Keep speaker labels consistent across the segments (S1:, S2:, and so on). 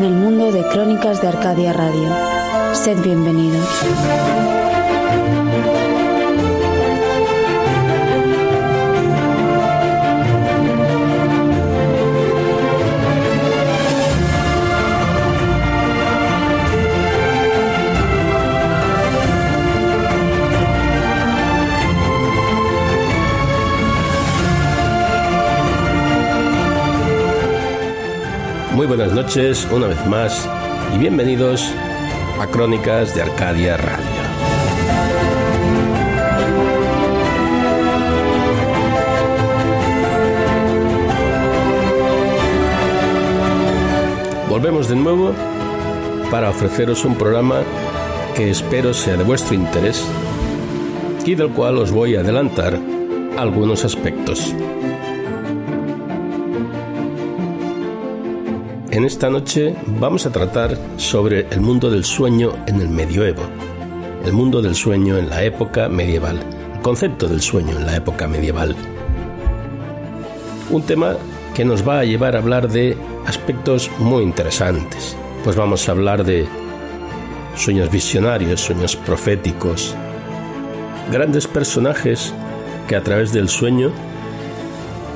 S1: En el mundo de Crónicas de Arcadia Radio. Sed bienvenidos.
S2: Muy buenas noches, una vez más, y bienvenidos a Crónicas de Arcadia Radio. Volvemos de nuevo para ofreceros un programa que espero sea de vuestro interés y del cual os voy a adelantar algunos aspectos. En esta noche vamos a tratar sobre el mundo del sueño en el medioevo, el mundo del sueño en la época medieval, el concepto del sueño en la época medieval. Un tema que nos va a llevar a hablar de aspectos muy interesantes, pues vamos a hablar de sueños visionarios, sueños proféticos, grandes personajes que a través del sueño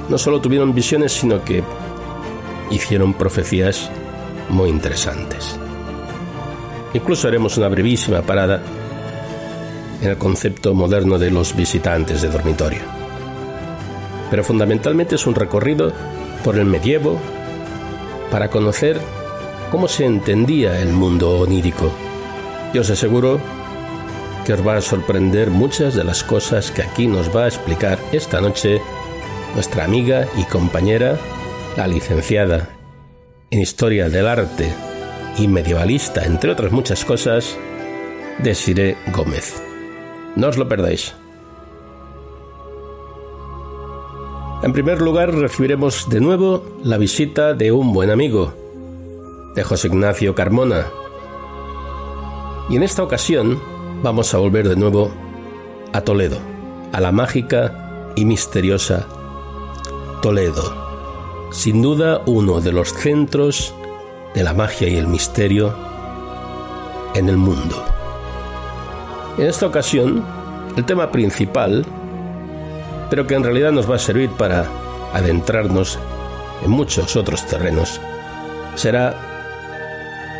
S2: no solo tuvieron visiones, sino que hicieron profecías muy interesantes. Incluso haremos una brevísima parada en el concepto moderno de los visitantes de dormitorio. Pero fundamentalmente es un recorrido por el medievo para conocer cómo se entendía el mundo onírico. Y os aseguro que os va a sorprender muchas de las cosas que aquí nos va a explicar esta noche nuestra amiga y compañera la licenciada en Historia del Arte y medievalista, entre otras muchas cosas, Desiree Gómez. No os lo perdáis. En primer lugar, recibiremos de nuevo la visita de un buen amigo, de José Ignacio Carmona. Y en esta ocasión vamos a volver de nuevo a Toledo, a la mágica y misteriosa Toledo sin duda uno de los centros de la magia y el misterio en el mundo. En esta ocasión, el tema principal, pero que en realidad nos va a servir para adentrarnos en muchos otros terrenos, será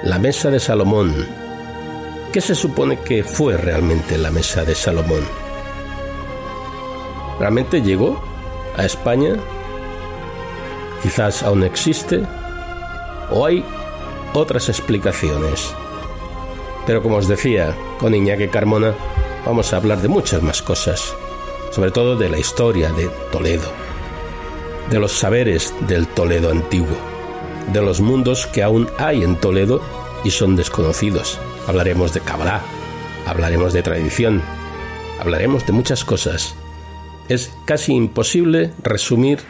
S2: la mesa de Salomón. ¿Qué se supone que fue realmente la mesa de Salomón? ¿Realmente llegó a España quizás aún existe, o hay otras explicaciones. Pero como os decía, con Iñaki Carmona vamos a hablar de muchas más cosas, sobre todo de la historia de Toledo, de los saberes del Toledo antiguo, de los mundos que aún hay en Toledo y son desconocidos. Hablaremos de Kabbalah, hablaremos de tradición, hablaremos de muchas cosas. Es casi imposible resumir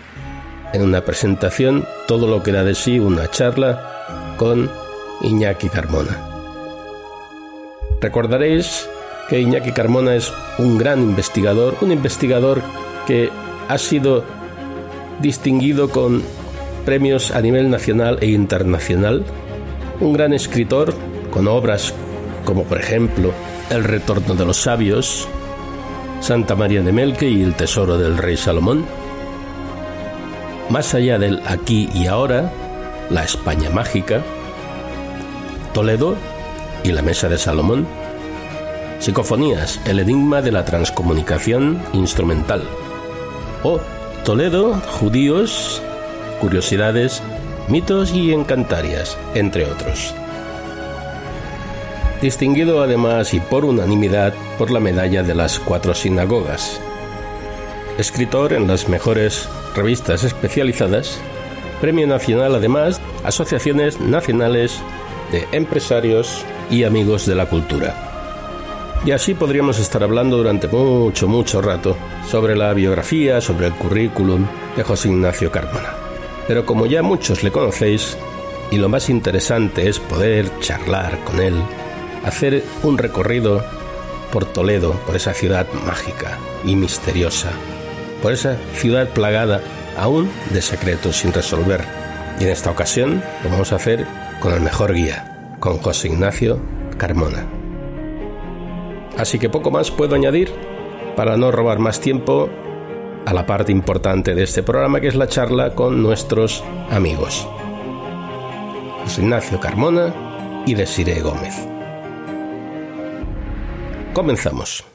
S2: en una presentación todo lo que da de sí una charla con Iñaki Carmona. Recordaréis que Iñaki Carmona es un gran investigador, un investigador que ha sido distinguido con premios a nivel nacional e internacional, un gran escritor con obras como por ejemplo El retorno de los sabios, Santa María de Melque y El tesoro del rey Salomón, más allá del aquí y ahora, la España mágica, Toledo y la Mesa de Salomón, Psicofonías, el enigma de la transcomunicación instrumental, o Toledo, judíos, curiosidades, mitos y encantarias, entre otros. Distinguido además y por unanimidad por la medalla de las cuatro sinagogas. Escritor en las mejores revistas especializadas, Premio Nacional además, asociaciones nacionales de empresarios y amigos de la cultura. Y así podríamos estar hablando durante mucho, mucho rato sobre la biografía, sobre el currículum de José Ignacio Carmona. Pero como ya muchos le conocéis, y lo más interesante es poder charlar con él, hacer un recorrido por Toledo, por esa ciudad mágica y misteriosa, por esa ciudad plagada aún de secretos sin resolver, Y en esta ocasión lo vamos a hacer con el mejor guía, con José Ignacio Carmona. Así que poco más puedo añadir para no robar más tiempo a la parte importante de este programa que es la charla con nuestros amigos. José Ignacio Carmona y Desiree Gómez. Comenzamos.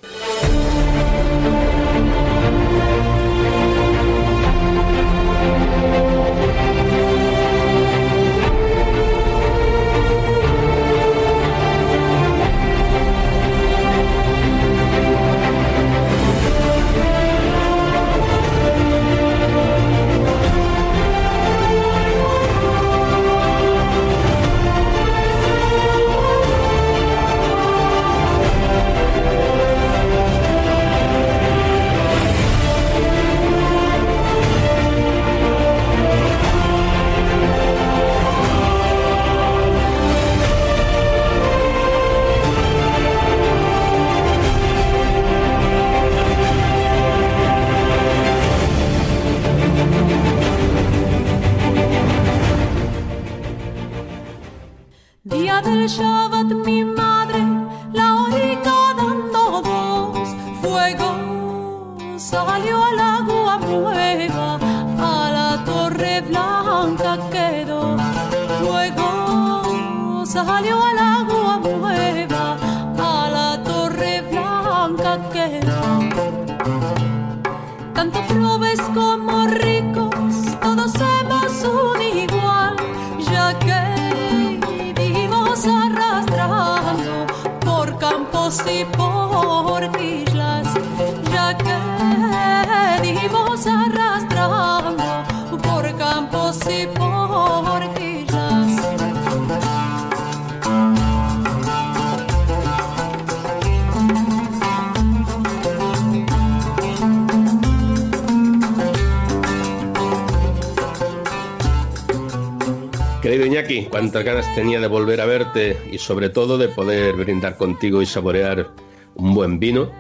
S2: Volver a verte y sobre todo de poder brindar contigo y saborear un buen vino,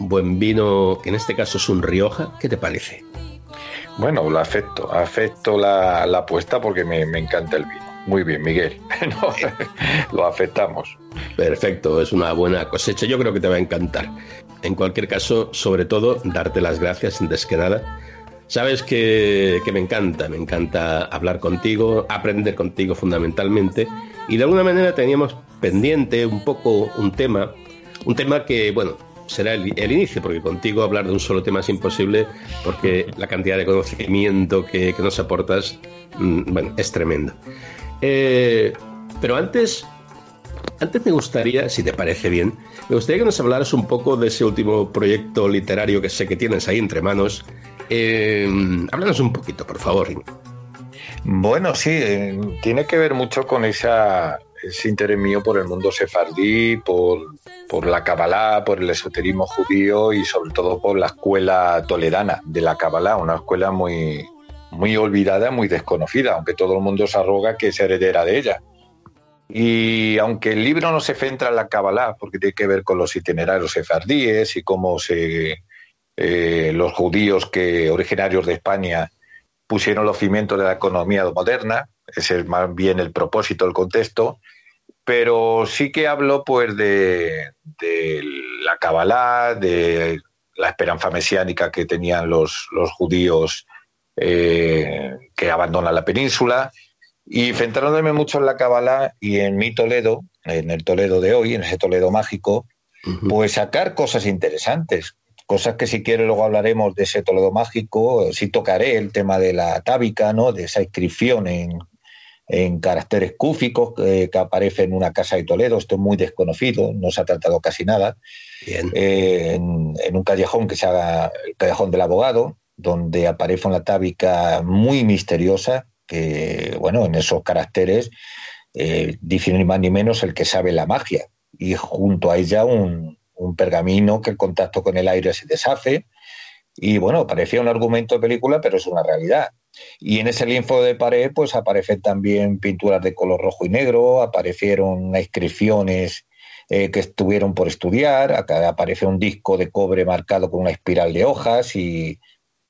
S2: un buen vino que en este caso es un Rioja. ¿Qué te parece?
S3: Bueno, lo afecto, afecto la, apuesta porque me, encanta el vino. Muy bien, Miguel. lo aceptamos.
S2: Perfecto, es una buena cosecha. Yo creo que te va a encantar. En cualquier caso, sobre todo, darte las gracias antes que nada Sabes que, me encanta, me encanta hablar contigo, aprender contigo fundamentalmente. Y de alguna manera teníamos pendiente un poco un tema, un tema que, bueno, será el, inicio, porque contigo hablar de un solo tema es imposible, porque la cantidad de conocimiento que, nos aportas, mm, es tremendo. Eh, pero antes, antes me gustaría, si te parece bien, me gustaría que nos hablaras un poco de ese último proyecto literario que sé que tienes ahí entre manos, eh, háblanos un poquito, por favor.
S3: Bueno, sí, eh, tiene que ver mucho con ese interés mío por el mundo sefardí, por, la Kabbalah, por el esoterismo judío y sobre todo por la escuela toledana de la Kabbalah, una escuela muy, muy olvidada, muy desconocida, aunque todo el mundo se arroga que es heredera de ella. Y aunque el libro no se centra en la Kabbalah, porque tiene que ver con los itinerarios sefardíes y cómo se eh, los judíos que originarios de España pusieron los cimientos de la economía moderna, ese es más bien el propósito, el contexto, pero sí que hablo pues de, la Kabbalah, de la esperanza mesiánica que tenían los, los judíos eh, que abandonan la península, y centrándome mucho en la Kabbalah y en mi Toledo, en el Toledo de hoy, en ese Toledo mágico, pues sacar cosas interesantes, cosas que si quiere luego hablaremos de ese Toledo mágico, sí tocaré el tema de la tábica, ¿no? de esa inscripción en, caracteres cúficos que, aparece en una casa de Toledo, esto es muy desconocido, no se ha tratado casi nada, eh, en, un callejón que se llama el callejón del abogado, donde aparece una tábica muy misteriosa, que bueno, en esos caracteres eh, dice ni más ni menos el que sabe la magia, y junto a ella un, un pergamino que el contacto con el aire se deshace. Y bueno, parecía un argumento de película, pero es una realidad. Y en ese lienzo de pared, pues aparecen también pinturas de color rojo y negro, aparecieron inscripciones eh, que estuvieron por estudiar, acá aparece un disco de cobre marcado con una espiral de hojas y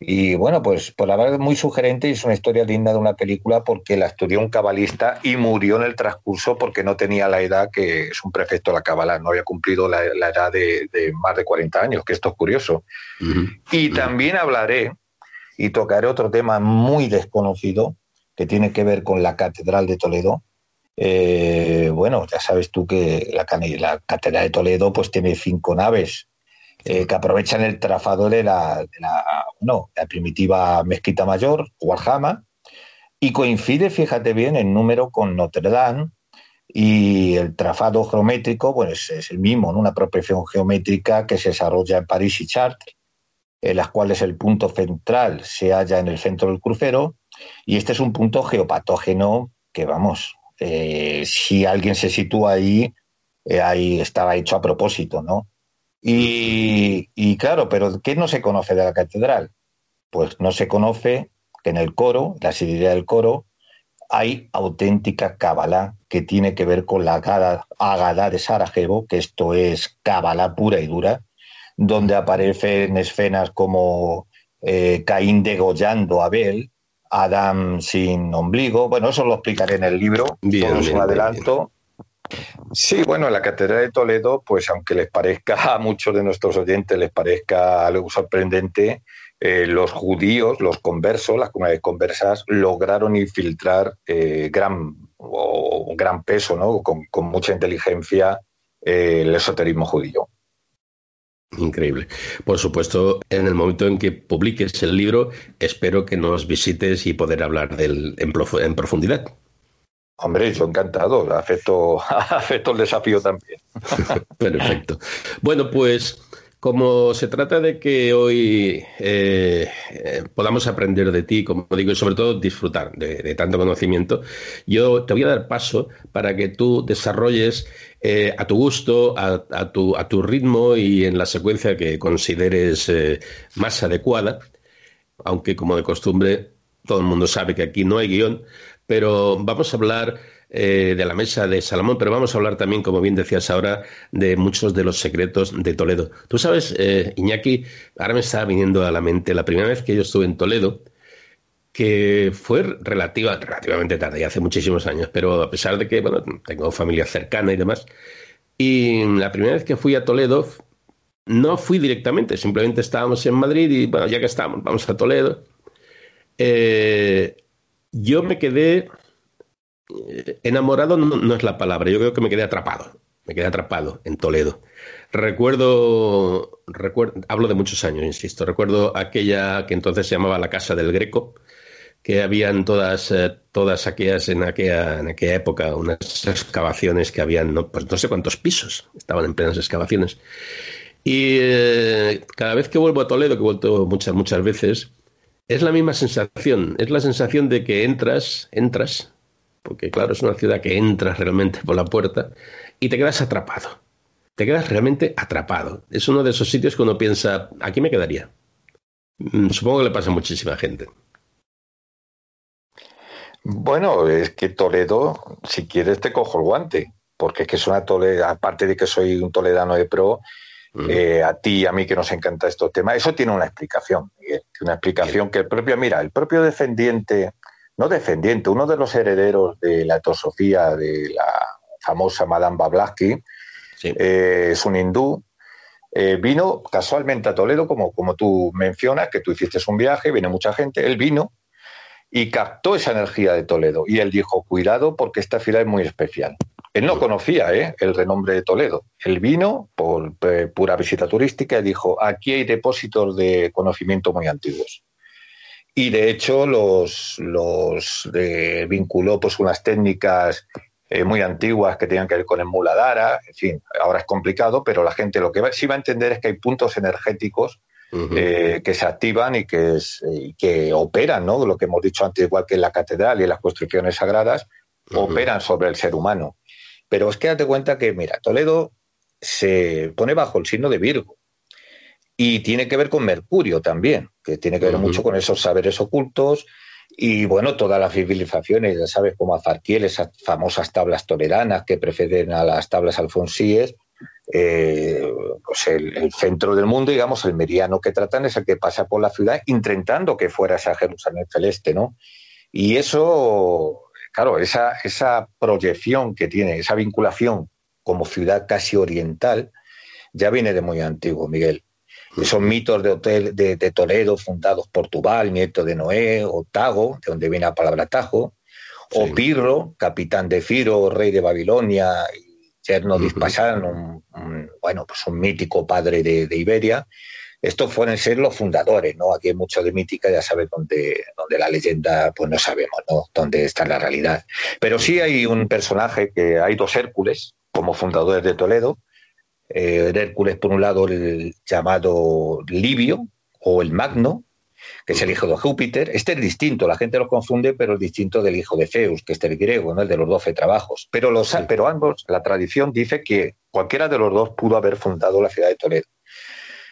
S3: Y bueno, pues por la verdad es muy sugerente y es una historia digna de una película porque la estudió un cabalista y murió en el transcurso porque no tenía la edad que es un prefecto de la cabala, no había cumplido la, edad de, más de 40 años, que esto es curioso. Y también hablaré y tocaré otro tema muy desconocido que tiene que ver con la Catedral de Toledo. Eh, bueno, ya sabes tú que la, la Catedral de Toledo pues tiene cinco naves eh, que aprovechan el trafado de la, no, la primitiva mezquita mayor, Warhama, y coincide, fíjate bien, el número con Notre Dame y el trafado geométrico, pues es el mismo, una proporción geométrica que se desarrolla en París y Chartres, en las cuales el punto central se halla en el centro del crucero, y este es un punto geopatógeno que, vamos, eh, si alguien se sitúa ahí, eh, ahí estaba hecho a propósito, ¿no? Y, claro, pero ¿qué no se conoce de la catedral? Pues no se conoce que en el coro, la sidrería del coro, hay auténtica cábala que tiene que ver con la Ágada de Sarajevo, que esto es cábala pura y dura, donde aparecen escenas como eh, Caín degollando a Abel, Adam sin ombligo. Bueno, eso lo explicaré en el libro, bien, todo un adelanto. Sí, bueno, la Catedral de Toledo, pues aunque les parezca a muchos de nuestros oyentes, les parezca algo sorprendente, eh, los judíos, los conversos, las comunidades conversas, lograron infiltrar eh, gran, o, gran peso, ¿no? con, mucha inteligencia, eh, el esoterismo judío.
S2: Increíble. Por supuesto, en el momento en que publiques el libro, espero que nos visites y poder hablar del, en profundidad.
S3: Hombre, yo encantado, acepto, acepto el desafío también.
S2: Perfecto. Bueno, pues como se trata de que hoy eh, eh, podamos aprender de ti, como digo, y sobre todo disfrutar de, tanto conocimiento, yo te voy a dar paso para que tú desarrolles eh, a tu gusto, a, tu, a, tu, ritmo y en la secuencia que consideres más adecuada, aunque como de costumbre todo el mundo sabe que aquí no hay guion, pero vamos a hablar eh, de la mesa de Salomón, pero vamos a hablar también, como bien decías ahora, de muchos de los secretos de Toledo. Tú sabes, eh, Iñaki, ahora me está viniendo a la mente la primera vez que yo estuve en Toledo, que fue relativa, relativamente tarde, ya hace muchísimos años, pero a pesar de que, bueno, tengo familia cercana y demás, y la primera vez que fui a Toledo, no fui directamente, simplemente estábamos en Madrid y, bueno, ya que estamos, vamos a Toledo. Eh, yo me quedé eh, enamorado, no, es la palabra, yo creo que me quedé atrapado, me quedé atrapado en Toledo. Recuerdo, recuerdo, hablo de muchos años, insisto, recuerdo aquella que entonces se llamaba la Casa del Greco, que habían todas, eh, todas aquellas en aquella, en aquella época, unas excavaciones que habían, no, pues no sé cuántos pisos, estaban en plenas excavaciones. Y eh, cada vez que vuelvo a Toledo, que he vuelto muchas, muchas veces, es la misma sensación, es la sensación de que entras, entras, porque claro, es una ciudad que entras realmente por la puerta y te quedas atrapado. Te quedas realmente atrapado. Es uno de esos sitios que uno piensa, aquí me quedaría. Mm, supongo que le pasa a muchísima gente.
S3: Bueno, es que Toledo, si quieres te cojo el guante, porque es que es una Toledo, aparte de que soy un toledano de pro, eh, a ti y a mí que nos encanta estos temas. Eso tiene una explicación, una explicación que el propio, mira, el propio defendiente, no defendiente, uno de los herederos de la teosofía de la famosa Madame Blavatsky, eh, es un hindú, eh, vino casualmente a Toledo, como, como tú mencionas, que tú hiciste un viaje, viene mucha gente, él vino y captó esa energía de Toledo y él dijo, cuidado porque esta ciudad es muy especial. Él no conocía ¿eh? el renombre de Toledo. Él vino por eh, pura visita turística y dijo, aquí hay depósitos de conocimiento muy antiguos. Y de hecho los, los eh, vinculó pues unas técnicas muy antiguas que tenían que ver con el muladara, en fin, ahora es complicado, pero la gente lo que sí va a entender es que hay puntos energéticos que se activan y que, y que operan, ¿no? Lo que hemos dicho antes, igual que en la catedral y en las construcciones sagradas, operan sobre el ser humano. Pero es que date cuenta que, mira, Toledo se pone bajo el signo de Virgo. Y tiene que ver con Mercurio también, que tiene que ver mucho con esos saberes ocultos. Y bueno, todas las civilizaciones, ya sabes, como Azarquiel, esas famosas tablas toleranas que preceden a las tablas alfonsíes, eh, pues el, centro del mundo, digamos, el meridiano que tratan es el que pasa por la ciudad, intentando que fuera esa Jerusalén celeste, ¿no? Y eso, claro, esa, esa proyección que tiene, esa vinculación como ciudad casi oriental, ya viene de muy antiguo, Miguel. Esos mitos de, hotel, de, Toledo fundados por Tubal, nieto de Noé, o Tago, de donde viene la palabra Tajo, o Pirro, capitán de Firo, rey de Babilonia, y yerno uh un, bueno, pues un mítico padre de, Iberia. Estos fueron ser los fundadores, ¿no? Aquí hay mucho de mítica, ya sabes, donde, donde la leyenda, pues no sabemos, ¿no? Dónde está la realidad. Pero sí hay un personaje que hay dos Hércules como fundadores de Toledo, eh, Hércules, por un lado, el llamado Livio o el Magno, que es el hijo de Júpiter. Este es distinto, la gente lo confunde, pero es distinto del hijo de Zeus, que es el griego, ¿no? el de los doce trabajos. Pero, los, pero ambos, la tradición dice que cualquiera de los dos pudo haber fundado la ciudad de Toledo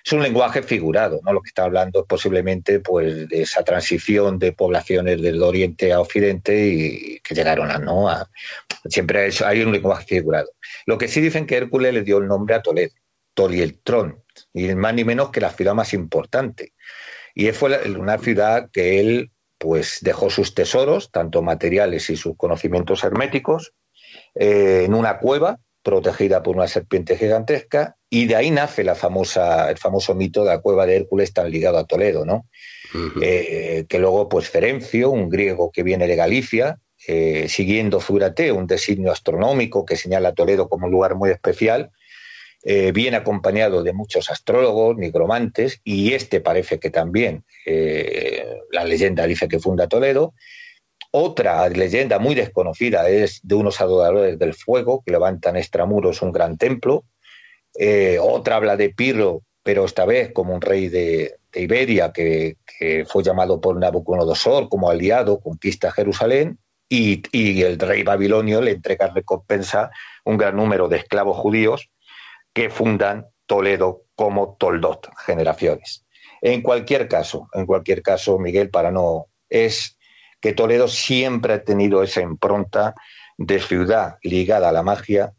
S3: es un lenguaje figurado, ¿no? Lo que está hablando es posiblemente pues, de esa transición de poblaciones del oriente a occidente y que llegaron a, ¿no? siempre hay un lenguaje figurado. Lo que sí dicen que Hércules le dio el nombre a Toledo, Tolieltrón, y más ni menos que la ciudad más importante. Y fue una ciudad que él pues dejó sus tesoros, tanto materiales y sus conocimientos herméticos, eh, en una cueva protegida por una serpiente gigantesca, y de ahí nace la famosa, el famoso mito de la cueva de Hércules tan ligado a Toledo, ¿no? Eh, que luego, pues Ferencio, un griego que viene de Galicia, eh, siguiendo Zurate, un designio astronómico que señala a Toledo como un lugar muy especial, eh, viene acompañado de muchos astrólogos, nigromantes, y este parece que también, la leyenda dice que funda Toledo, otra leyenda muy desconocida es de unos adoradores del fuego que levantan extramuros un gran templo. Eh, otra habla de Pirro, pero esta vez como un rey de, Iberia que, fue llamado por Nabucodonosor como aliado, conquista Jerusalén. Y, y, el rey babilonio le entrega recompensa un gran número de esclavos judíos que fundan Toledo como Toldot, generaciones. En cualquier caso, en cualquier caso, Miguel, para no es que Toledo siempre ha tenido esa impronta de ciudad ligada a la magia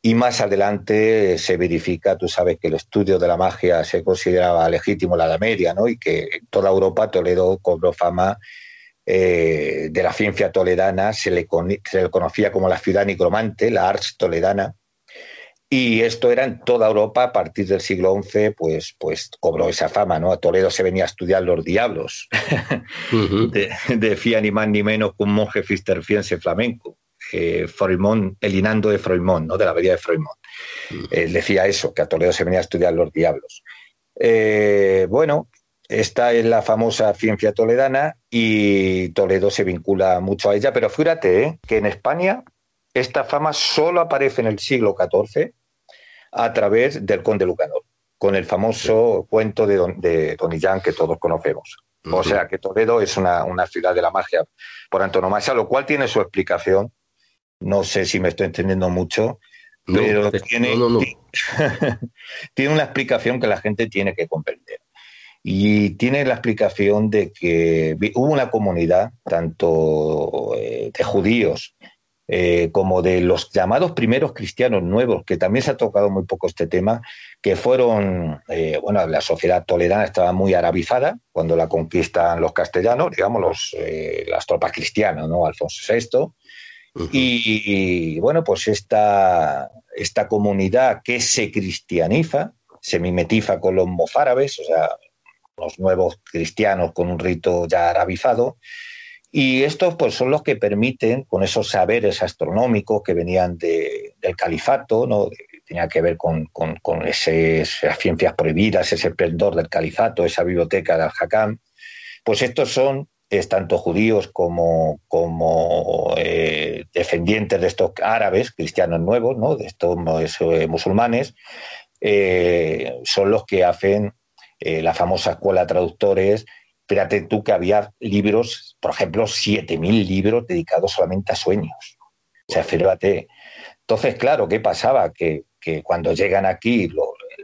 S3: y más adelante se verifica, tú sabes que el estudio de la magia se consideraba legítimo en la Edad Media, ¿no? Y que en toda Europa Toledo cobró fama eh, de la ciencia toledana, se le, se le, conocía como la ciudad nigromante, la Ars Toledana, y esto era en toda Europa a partir del siglo XI, pues, pues cobró esa fama, ¿no? A Toledo se venía a estudiar los diablos. decía ni más ni menos que un monje cisterciense flamenco, eh, el Inando de Froimont, ¿no? De la abadía de Froimont. Él decía eso, que a Toledo se venía a estudiar los diablos. Eh, bueno, esta es la famosa ciencia toledana y Toledo se vincula mucho a ella, pero fíjate ¿eh? que en España esta fama solo aparece en el siglo XIV a través del conde Lucanor, con el famoso cuento de Don, de Illán que todos conocemos. O sea que Toledo es una, ciudad de la magia por antonomasia, lo cual tiene su explicación. No sé si me estoy entendiendo mucho, pero tiene, tiene una explicación que la gente tiene que comprender. Y tiene la explicación de que hubo una comunidad, tanto eh, de judíos eh, como de los llamados primeros cristianos nuevos, que también se ha tocado muy poco este tema, que fueron, eh, bueno, la sociedad toledana estaba muy arabizada cuando la conquistan los castellanos, digamos, los, eh, las tropas cristianas, ¿no? Alfonso VI. y, bueno, pues esta, esta comunidad que se cristianiza, se mimetiza con los mozárabes, o sea, los nuevos cristianos con un rito ya arabizado, y estos pues, son los que permiten, con esos saberes astronómicos que venían del califato, ¿no? tenía que ver con, con, esas ciencias prohibidas, ese esplendor del califato, esa biblioteca de Al-Hakam, pues estos son tanto judíos como, como eh, descendientes de estos árabes, cristianos nuevos, ¿no? de estos eh, musulmanes, eh, son los que hacen la famosa escuela de traductores Fíjate tú que había libros, por ejemplo, 7.000 libros dedicados solamente a sueños. O sea, fíjate. Entonces, claro, ¿qué pasaba? Que, cuando llegan aquí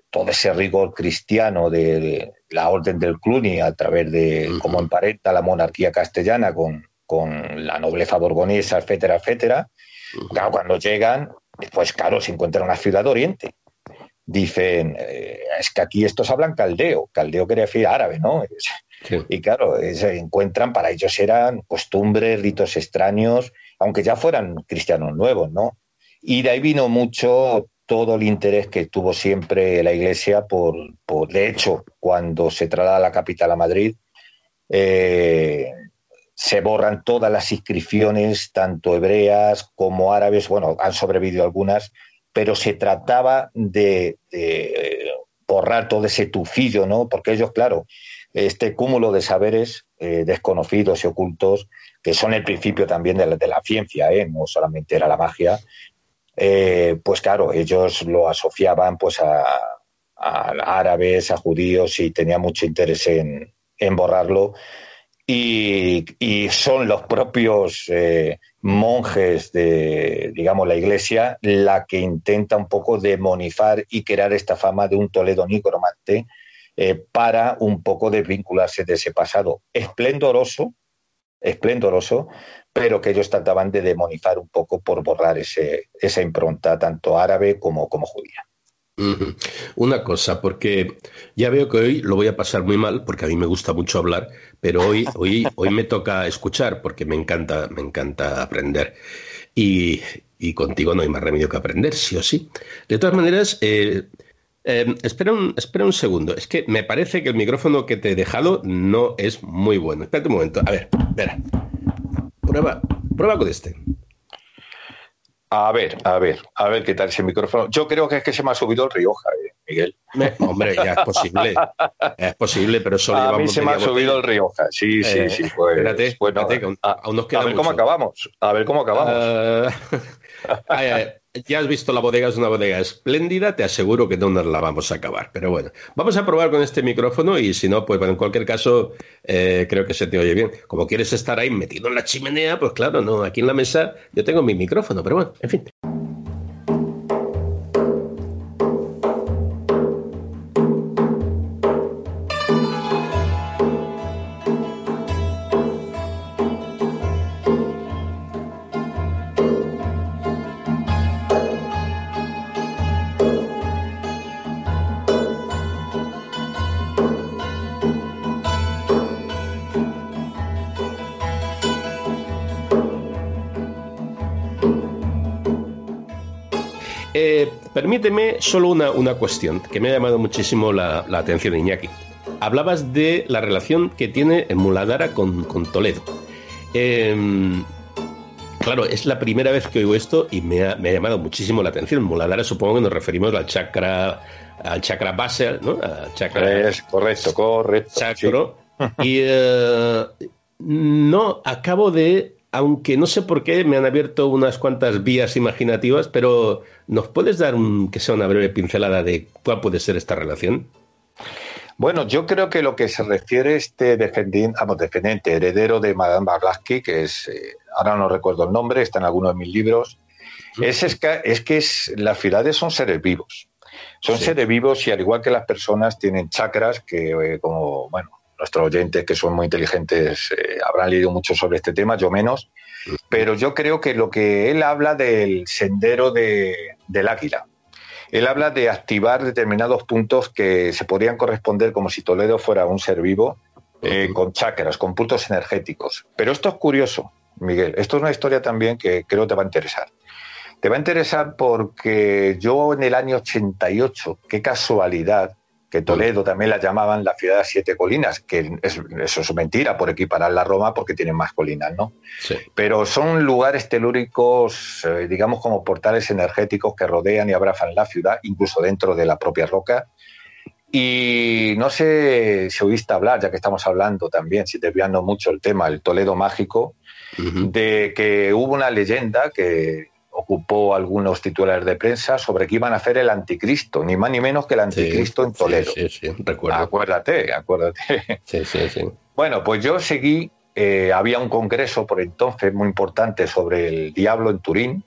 S3: todo ese rigor cristiano de, la orden del Cluny a través de cómo emparenta la monarquía castellana con, con la nobleza borgonesa, etcétera, etcétera, claro, cuando llegan, pues claro, se encuentran una ciudad de Oriente dicen, eh, es que aquí estos hablan caldeo, caldeo quiere decir árabe, ¿no? Y claro, se encuentran, para ellos eran costumbres, ritos extraños, aunque ya fueran cristianos nuevos, ¿no? Y de ahí vino mucho todo el interés que tuvo siempre la Iglesia por, por de hecho, cuando se traslada la capital a Madrid, eh, se borran todas las inscripciones, tanto hebreas como árabes, bueno, han sobrevivido algunas, pero se trataba de, borrar todo ese tufillo, ¿no? Porque ellos, claro, este cúmulo de saberes eh, desconocidos y ocultos, que son el principio también de la, ciencia, ¿eh? no solamente era la magia, eh, pues claro, ellos lo asociaban pues a, árabes, a judíos y tenía mucho interés en, borrarlo. Y, son los propios monjes de, digamos, la iglesia la que intenta un poco demonizar y crear esta fama de un Toledo nigromante eh, para un poco desvincularse de ese pasado esplendoroso, esplendoroso, pero que ellos trataban de demonizar un poco por borrar ese, esa impronta tanto árabe como, como judía.
S2: Una cosa, porque ya veo que hoy lo voy a pasar muy mal, porque a mí me gusta mucho hablar, pero hoy, hoy, hoy me toca escuchar, porque me encanta, me encanta aprender. Y, contigo no hay más remedio que aprender, sí o sí. De todas maneras, eh, em, espera, un, espera un segundo. Es que me parece que el micrófono que te he dejado no es muy bueno. Espérate un momento. A ver, espera. Prueba, prueba con este.
S3: A ver, a ver, a ver qué tal ese micrófono. Yo creo que es que se me ha subido el Rioja, eh, Miguel.
S2: hombre, ya es posible. es posible, pero solo
S3: A mí se me ha subido el Rioja, sí, sí, eh, sí. Pues,
S2: espérate, bueno, espérate, aún nos queda
S3: A ver cómo acabamos, a ver cómo acabamos.
S2: Uh, ya has visto la bodega, es una bodega espléndida, te aseguro que no nos la vamos a acabar. Pero bueno, vamos a probar con este micrófono y si no, pues bueno, en cualquier caso, eh, creo que se te oye bien. Como quieres estar ahí metido en la chimenea, pues claro, no, aquí en la mesa yo tengo mi micrófono, pero bueno, en fin. Permíteme solo una, cuestión que me ha llamado muchísimo la, atención, Iñaki. Hablabas de la relación que tiene Muladara con, Toledo. Em, claro, es la primera vez que oigo esto y me ha, llamado muchísimo la atención. Muladara supongo que nos referimos al chakra, al chakra base, ¿no?
S3: chakra, es correcto, correcto.
S2: Y eh, no acabo de aunque no sé por qué me han abierto unas cuantas vías imaginativas, pero ¿nos puedes dar un, que sea una breve pincelada de cuál puede ser esta relación?
S3: Bueno, yo creo que lo que se refiere a este defendiente, defendente, heredero de Madame Blavatsky, que es, eh, ahora no recuerdo el nombre, está en alguno de mis libros, es, es, que, es que las ciudades son seres vivos. Son seres vivos y al igual que las personas tienen chakras que, eh, como, bueno, nuestros oyentes que son muy inteligentes eh, habrán leído mucho sobre este tema, yo menos, pero yo creo que lo que él habla del sendero del águila. Él habla de activar determinados puntos que se podrían corresponder como si Toledo fuera un ser vivo, eh, con chakras, con puntos energéticos. Pero esto es curioso, Miguel. Esto es una historia también que creo te va a interesar. Te va a interesar porque yo en el año 88, qué casualidad, que Toledo también la llamaban la ciudad de siete colinas, que eso es mentira por equiparar la Roma porque tienen más colinas, ¿no? Sí. Pero son lugares telúricos, eh, digamos como portales energéticos que rodean y abrazan la ciudad, incluso dentro de la propia roca. Y no sé si oíste hablar, ya que estamos hablando también, si desviando mucho el tema, el Toledo mágico, de que hubo una leyenda que ocupó algunos titulares de prensa sobre que iban a hacer el anticristo, ni más ni menos que el anticristo en Toledo.
S2: Sí, sí, recuerdo.
S3: Acuérdate, acuérdate.
S2: Sí, sí, sí.
S3: Bueno, pues yo seguí, eh, había un congreso por entonces muy importante sobre el diablo en Turín.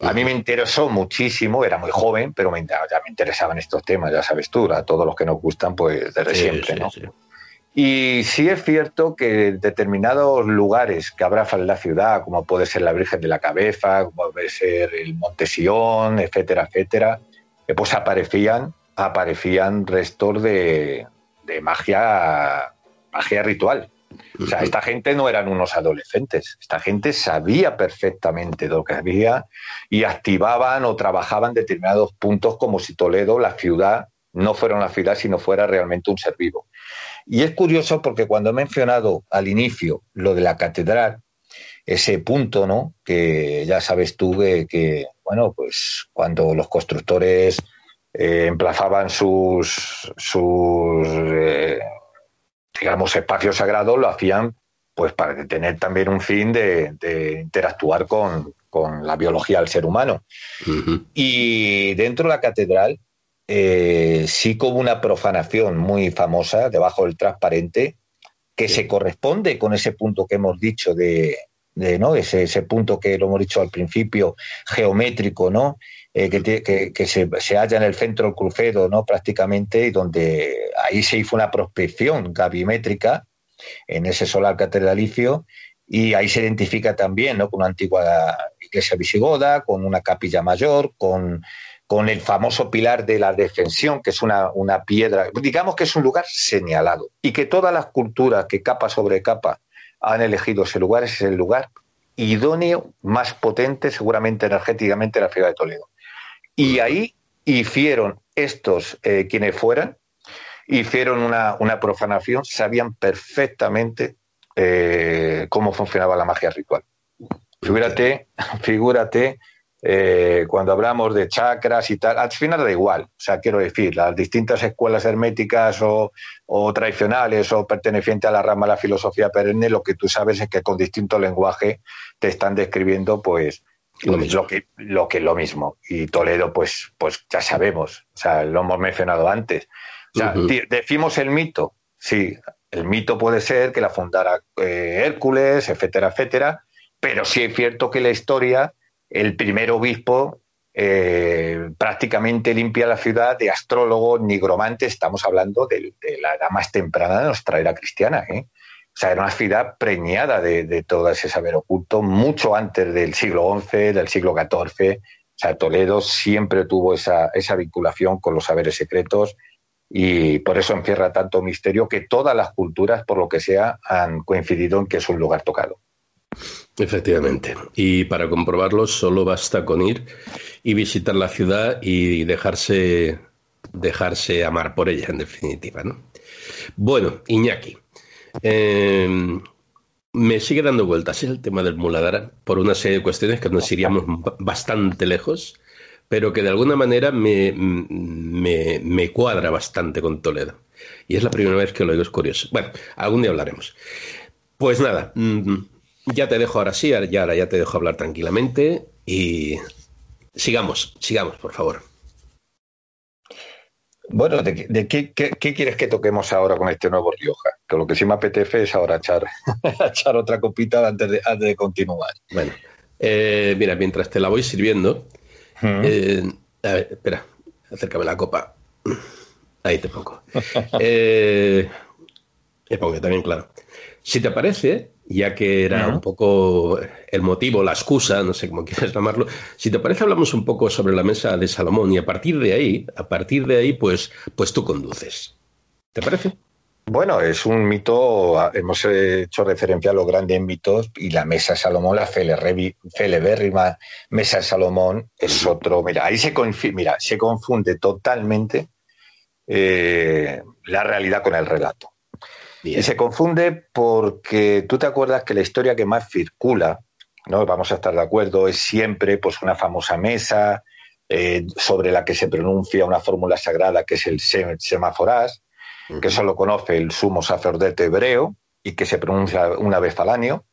S3: A mí me interesó muchísimo, era muy joven, pero me, ya me interesaban estos temas, ya sabes tú, a todos los que nos gustan, pues desde siempre, ¿no? Y sí es cierto que determinados lugares que abrazan la ciudad, como puede ser la Virgen de la Cabeza, como puede ser el Monte Sion, etcétera, etcétera, eh, pues aparecían, aparecían restos de, de magia, magia ritual. O sea, esta gente no eran unos adolescentes, esta gente sabía perfectamente lo que había y activaban o trabajaban determinados puntos como si Toledo, la ciudad, no fuera una ciudad, sino fuera realmente un ser vivo. Y es curioso porque cuando he mencionado al inicio lo de la catedral, ese punto, ¿no? Que ya sabes tú que, bueno, pues cuando los constructores eh, emplazaban sus, sus eh, digamos, espacios sagrados, lo hacían pues para tener también un fin de, interactuar con, la biología del ser humano. Y dentro de la catedral eh, sí como una profanación muy famosa debajo del transparente que se corresponde con ese punto que hemos dicho de, ¿no? Ese, ese, punto que lo hemos dicho al principio, geométrico, ¿no? Eh, que, se, se, halla en el centro del crucero, ¿no? Prácticamente, y donde ahí se hizo una prospección gavimétrica en ese solar catedralicio, y ahí se identifica también, ¿no? Con una antigua iglesia visigoda, con una capilla mayor, con, con el famoso pilar de la defensión, que es una, una piedra, digamos que es un lugar señalado, y que todas las culturas que capa sobre capa han elegido ese lugar, es el lugar idóneo, más potente seguramente energéticamente de la ciudad de Toledo. Y ahí hicieron estos, eh, quienes fueran, hicieron una, una, profanación, sabían perfectamente eh, cómo funcionaba la magia ritual. Figúrate, figúrate eh, cuando hablamos de chakras y tal, al final da igual. O sea, quiero decir, las distintas escuelas herméticas o, tradicionales o pertenecientes a la rama de la filosofía perenne, lo que tú sabes es que con distinto lenguaje te están describiendo, pues, lo, que, lo que es lo mismo. Y Toledo, pues, pues ya sabemos, o sea, lo hemos mencionado antes. O sea, decimos el mito, sí, el mito puede ser que la fundara eh, Hércules, etcétera, etcétera, pero sí es cierto que la historia el primer obispo eh, prácticamente limpia la ciudad de astrólogos, nigromantes, estamos hablando de, la edad más temprana de nuestra era cristiana. ¿eh? O sea, era una ciudad preñada de, todo ese saber oculto, mucho antes del siglo XI, del siglo XIV. O sea, Toledo siempre tuvo esa, esa vinculación con los saberes secretos y por eso encierra tanto misterio que todas las culturas, por lo que sea, han coincidido en que es un lugar tocado.
S2: Efectivamente. Y para comprobarlo solo basta con ir y visitar la ciudad y dejarse, dejarse amar por ella, en definitiva. ¿no? Bueno, Iñaki. Em, me sigue dando vueltas el tema del Muladara por una serie de cuestiones que nos iríamos bastante lejos, pero que de alguna manera me, me, me cuadra bastante con Toledo. Y es la primera vez que lo digo, es curioso. Bueno, algún día hablaremos. Pues nada, mm, ya te dejo ahora sí, ya, ahora ya te dejo hablar tranquilamente y sigamos, sigamos, por favor.
S3: Bueno, ¿de, qué, quieres que toquemos ahora con este nuevo Rioja? Que lo que sí me apetece es ahora echar, echar otra copita antes de, antes de continuar.
S2: Bueno, eh, mira, mientras te la voy sirviendo, eh, a ver, espera, acércame la copa. Ahí te pongo. eh, me pongo también, claro. Si te parece, ya que era un poco el motivo, la excusa, no sé cómo quieres llamarlo. Si te parece, hablamos un poco sobre la mesa de Salomón y a partir de ahí, a partir de ahí, pues, pues tú conduces. ¿Te parece?
S3: Bueno, es un mito, hemos hecho referencia a los grandes mitos y la mesa de Salomón, la celebérrima mesa de Salomón, es otro. Mira, ahí se, mira, se confunde totalmente eh, la realidad con el relato. Y se confunde porque tú te acuerdas que la historia que más circula, ¿no? Vamos a estar de acuerdo, es siempre pues una famosa mesa eh, sobre la que se pronuncia una fórmula sagrada que es el semáforas, que solo conoce el sumo sacerdote hebreo y que se pronuncia una vez al año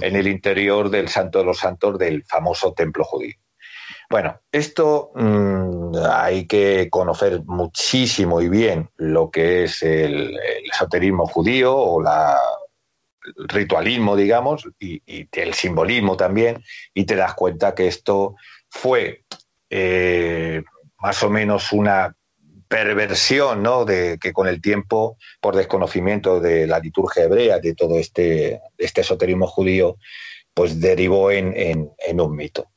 S3: en el interior del Santo de los Santos del famoso templo judío. Bueno, esto mm, hay que conocer muchísimo y bien lo que es el, esoterismo judío o el ritualismo, digamos, y, el simbolismo también, y te das cuenta que esto fue eh, más o menos una perversión, ¿no? De que con el tiempo, por desconocimiento de la liturgia hebrea, de todo este, este esoterismo judío, pues derivó en un mito. un mito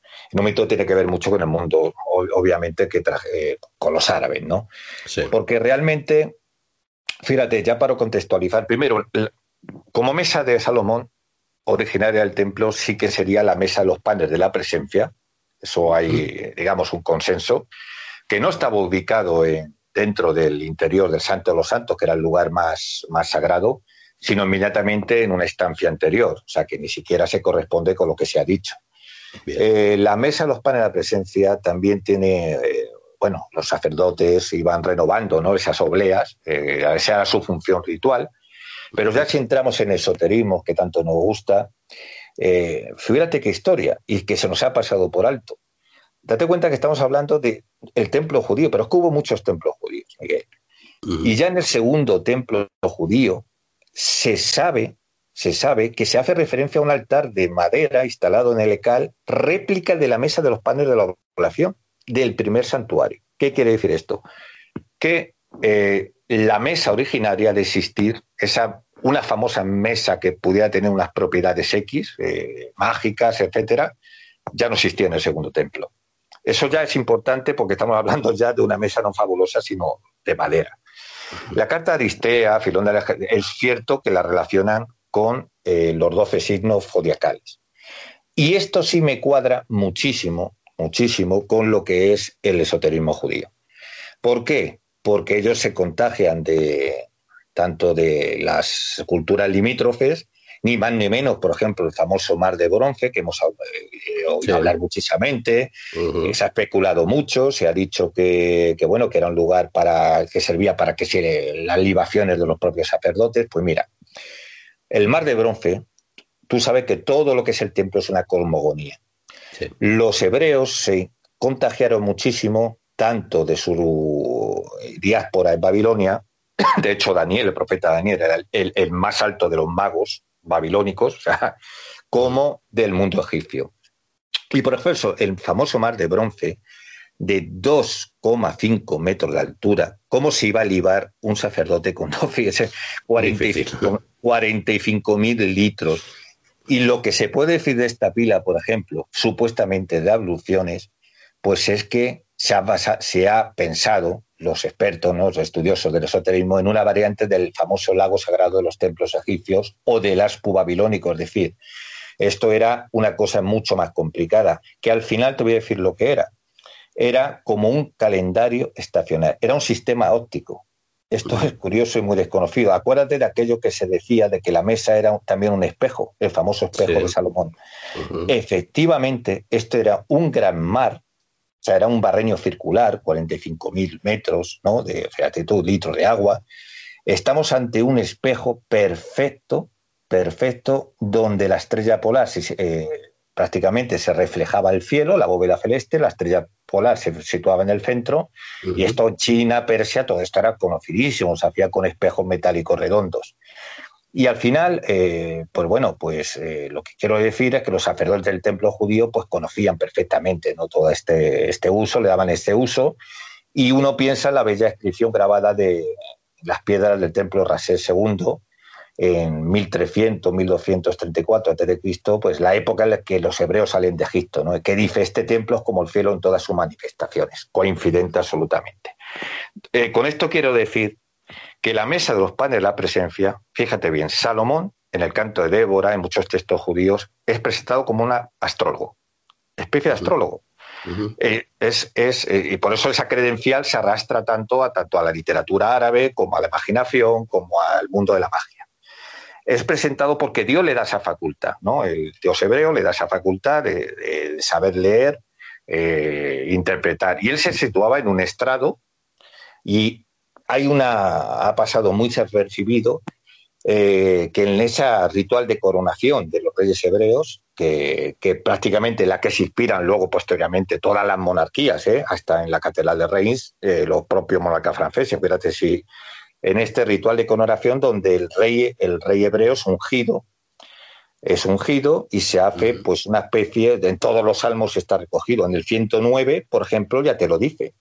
S3: tiene que ver mucho con el mundo, obviamente, que traje, con los árabes, ¿no? Porque realmente, fíjate, ya para contextualizar, primero, como mesa de Salomón, originaria del templo, sí que sería la mesa de los panes de la presencia, eso hay, digamos, un consenso, que no estaba ubicado dentro del interior del Santo de los Santos, que era el lugar más, más sagrado, sino inmediatamente en una estancia anterior, o sea que ni siquiera se corresponde con lo que se ha dicho. Eh, la mesa de los panes de la presencia también tiene, eh, bueno, los sacerdotes iban renovando ¿no? esas obleas, eh, esa era su función ritual, pero ya si entramos en esoterismo, que tanto nos gusta, eh, fíjate qué historia y que se nos ha pasado por alto. Date cuenta que estamos hablando del templo judío, pero es que hubo muchos templos judíos, Miguel. Y ya en el segundo templo judío se sabe, se sabe que se hace referencia a un altar de madera instalado en el Ecal, réplica de la mesa de los panes de la población del primer santuario. ¿Qué quiere decir esto? Que eh, la mesa originaria de existir, esa una famosa mesa que pudiera tener unas propiedades X, eh, mágicas, etcétera, ya no existía en el segundo templo. Eso ya es importante porque estamos hablando ya de una mesa no fabulosa, sino de madera. La carta de Aristea, Filón de es cierto que la relacionan con eh, los doce signos zodiacales. Y esto sí me cuadra muchísimo, muchísimo con lo que es el esoterismo judío. ¿Por qué? Porque ellos se contagian de, tanto de las culturas limítrofes, ni más ni menos, por ejemplo, el famoso mar de bronce, que hemos eh, oído hablar muchísimamente, se ha especulado mucho, se ha dicho que, bueno, que era un lugar para que servía para que se las libaciones de los propios sacerdotes. Pues mira, el mar de bronce, tú sabes que todo lo que es el templo es una cosmogonía. Los hebreos se contagiaron muchísimo, tanto de su diáspora en Babilonia, de hecho, Daniel, el profeta Daniel, era el, más alto de los magos babilónicos, como del mundo egipcio. Y por ejemplo, el famoso mar de bronce, de 2,5 metros de altura, ¿cómo se iba a libar un sacerdote con, no, fíjese, 45 mil litros? Y lo que se puede decir de esta pila, por ejemplo, supuestamente de abluciones, pues es que se se ha pensado los expertos, los estudiosos del esoterismo, en una variante del famoso lago sagrado de los templos egipcios o del Aspu babilónico. Es decir, esto era una cosa mucho más complicada, que al final te voy a decir lo que era. Era como un calendario estacionario, era un sistema óptico. Esto es curioso y muy desconocido. Acuérdate de aquello que se decía de que la mesa era también un espejo, el famoso espejo de Salomón. Efectivamente, esto era un gran mar o sea, era un barreño circular, 45.000 metros, ¿no? De, fíjate tú, litros de agua. Estamos ante un espejo perfecto, perfecto, donde la estrella polar eh, prácticamente se reflejaba el cielo, la bóveda celeste, la estrella polar se situaba en el centro, y esto en China, Persia, todo esto era conocidísimo, se hacía con espejos metálicos redondos. Y al final, eh, pues bueno, pues eh, lo que quiero decir es que los sacerdotes del templo judío pues conocían perfectamente ¿no? todo este, este uso, le daban este uso, y uno piensa en la bella inscripción grabada de las piedras del templo Rasés II en 1300, 1234 a.C., pues la época en la que los hebreos salen de Egipto, ¿no? que dice este templo es como el cielo en todas sus manifestaciones, coincidente absolutamente. Eh, con esto quiero decir que la mesa de los panes de la presencia, fíjate bien, Salomón, en el canto de Débora, en muchos textos judíos, es presentado como un astrólogo, especie de astrólogo. Eh, es, eh, y por eso esa credencial se arrastra tanto a, tanto a la literatura árabe como a la imaginación, como al mundo de la magia. Es presentado porque Dios le da esa facultad, ¿no? El Dios hebreo le da esa facultad de, saber leer, eh, interpretar. Y él se situaba en un estrado y hay una, ha pasado muy desapercibido eh, que en ese ritual de coronación de los reyes hebreos, que, prácticamente la que se inspiran luego posteriormente todas las monarquías, eh, hasta en la Catedral de Reims, eh, los propios monarcas franceses, fíjate si en este ritual de coronación donde el rey, el rey hebreo es ungido, es ungido y se hace pues una especie, de, en todos los salmos está recogido, en el 109, por ejemplo, ya te lo dice,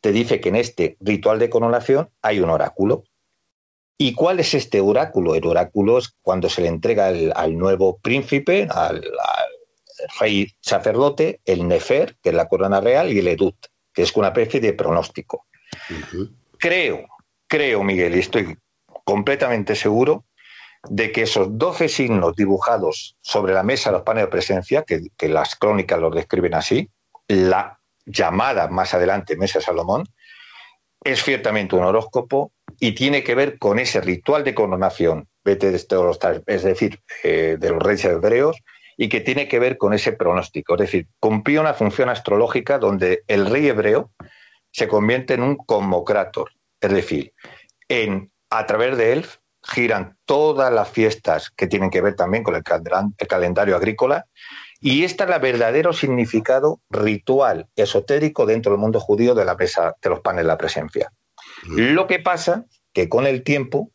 S3: te dice que en este ritual de coronación hay un oráculo. ¿Y cuál es este oráculo? El oráculo es cuando se le entrega al nuevo príncipe, al, rey sacerdote, el Nefer, que es la corona real, y el Edut, que es una especie de pronóstico. Creo, creo, Miguel, y estoy completamente seguro de que esos 12 signos dibujados sobre la mesa de los paneles de presencia, que, las crónicas los describen así, la llamada más adelante Mesa Salomón, es ciertamente un horóscopo y tiene que ver con ese ritual de coronación, es decir, eh, de los reyes hebreos, y que tiene que ver con ese pronóstico. Es decir, cumplía una función astrológica donde el rey hebreo se convierte en un conmocrator, es decir, en, a través de él giran todas las fiestas que tienen que ver también con el, el calendario agrícola y este es el verdadero significado ritual esotérico dentro del mundo judío de la mesa de los panes de la presencia. Mm. Lo que pasa que con el tiempo,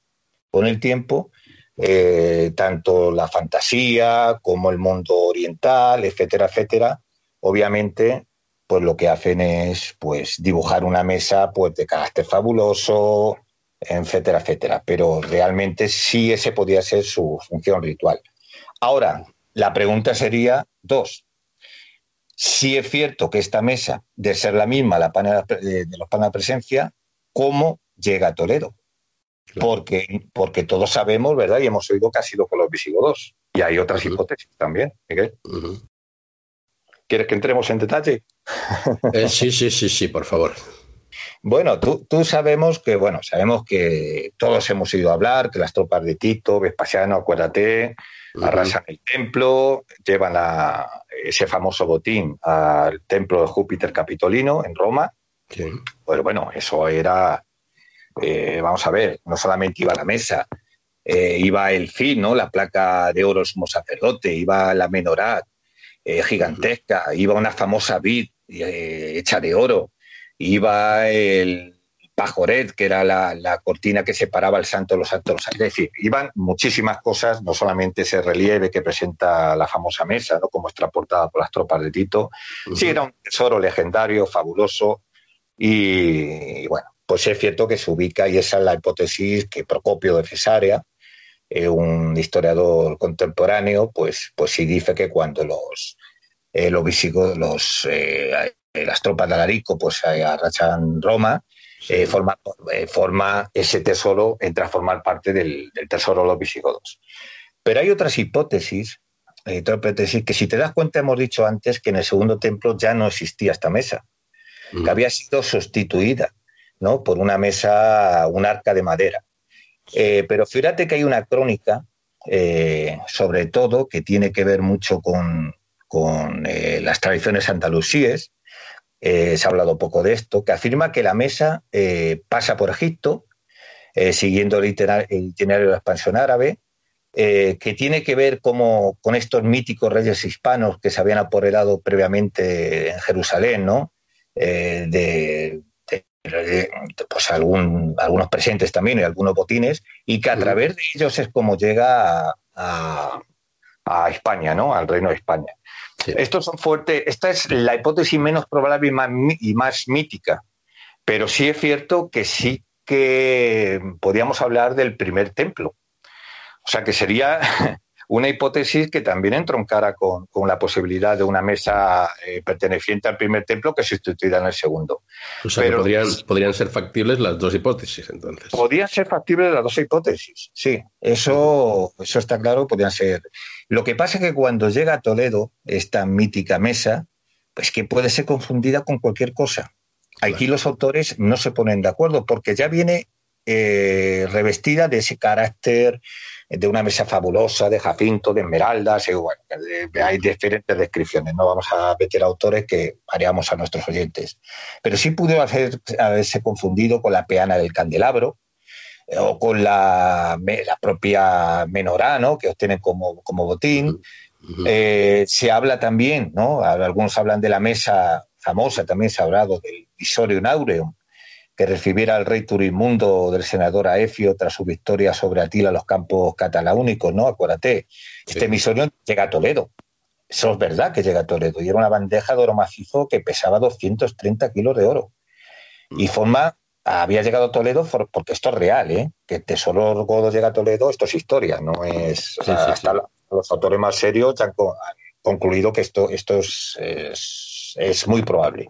S3: con el tiempo, eh, tanto la fantasía como el mundo oriental, etcétera, etcétera, obviamente, pues lo que hacen es pues dibujar una mesa pues de carácter fabuloso, etcétera, etcétera. Pero realmente sí ese podía ser su función ritual. Ahora, la pregunta sería dos. Si es cierto que esta mesa, de ser la misma la de los panes de presencia, ¿cómo llega a Toledo? Porque, porque todos sabemos, ¿verdad? Y hemos oído que ha sido con los visigodos. Y hay otras hipótesis también, Miguel. ¿Quieres que entremos en detalle?
S2: Eh, sí, sí, sí, sí, por favor.
S3: Bueno, tú, tú, sabemos que, bueno, sabemos que todos hemos ido a hablar, que las tropas de Tito, Vespasiano, acuérdate, arrasan el templo, llevan ese famoso botín al templo de Júpiter Capitolino en Roma. Pues bueno, eso era, eh, vamos a ver, no solamente iba a la mesa, eh, iba el fin, ¿no? La placa de oro sumo sacerdote, iba la menorá eh, gigantesca, iba una famosa vid hecha de oro, iba el Pajoret, que era la, cortina que separaba el santo de los santos. Es decir, iban muchísimas cosas, no solamente ese relieve que presenta la famosa mesa, ¿no? como es transportada por las tropas de Tito. Sí, era un tesoro legendario, fabuloso. Y, bueno, pues es cierto que se ubica, y esa es la hipótesis que Procopio de Cesarea, eh, un historiador contemporáneo, pues, pues sí dice que cuando los, eh, los los, eh, las tropas de Alarico pues arrachan Roma, eh, forma, eh, forma, ese tesoro, entra a formar parte del, tesoro de los visigodos. Pero hay otras hipótesis, hay otra hipótesis que si te das cuenta hemos dicho antes que en el segundo templo ya no existía esta mesa, que había sido sustituida ¿no? por una mesa, un arca de madera. Eh, pero fíjate que hay una crónica, sobre todo, que tiene que ver mucho con, con las tradiciones andalusíes, eh, se ha hablado poco de esto, que afirma que la mesa eh, pasa por Egipto, eh, siguiendo el itinerario de la expansión árabe, que tiene que ver como, con estos míticos reyes hispanos que se habían apoderado previamente en Jerusalén, ¿no? de, pues algunos presentes también y algunos botines, y que a través de ellos es como llega a, a España, ¿no? Al reino de España. Estos son fuertes. Esta es la hipótesis menos probable y más, mítica. Pero sí es cierto que sí que podríamos hablar del primer templo. O sea, que sería una hipótesis que también entroncara con, con la posibilidad de una mesa eh, perteneciente al primer templo que sustituida en el segundo.
S2: O sea, Pero, podrían, podrían, ser factibles las dos hipótesis, entonces.
S3: Podrían ser factibles las dos hipótesis, sí. Eso, eso está claro, podrían ser. Lo que pasa es que cuando llega a Toledo esta mítica mesa, pues que puede ser confundida con cualquier cosa. Aquí los autores no se ponen de acuerdo porque ya viene eh, revestida de ese carácter de una mesa fabulosa, de jacinto, de esmeraldas, y bueno, hay diferentes descripciones, no vamos a meter autores que haríamos a nuestros oyentes. Pero sí pudo haberse confundido con la peana del candelabro, eh, o con la, la propia menorá, ¿no? que obtienen como, como botín. Eh, se habla también, ¿no? algunos hablan de la mesa famosa, también se ha hablado del Visorium Aureum, que recibiera al rey Turimundo del senador Aefio tras su victoria sobre Atila en los campos cataláunicos, ¿no? Acuérdate, este misorio llega a Toledo. Eso es verdad que llega a Toledo. Y era una bandeja de oro macizo que pesaba 230 kilos de oro. Y mm. forma, había llegado a Toledo porque esto es real, ¿eh? Que el tesoro godo llega a Toledo, esto es historia, no es... hasta los autores más serios han concluido que esto, esto es, es, muy probable.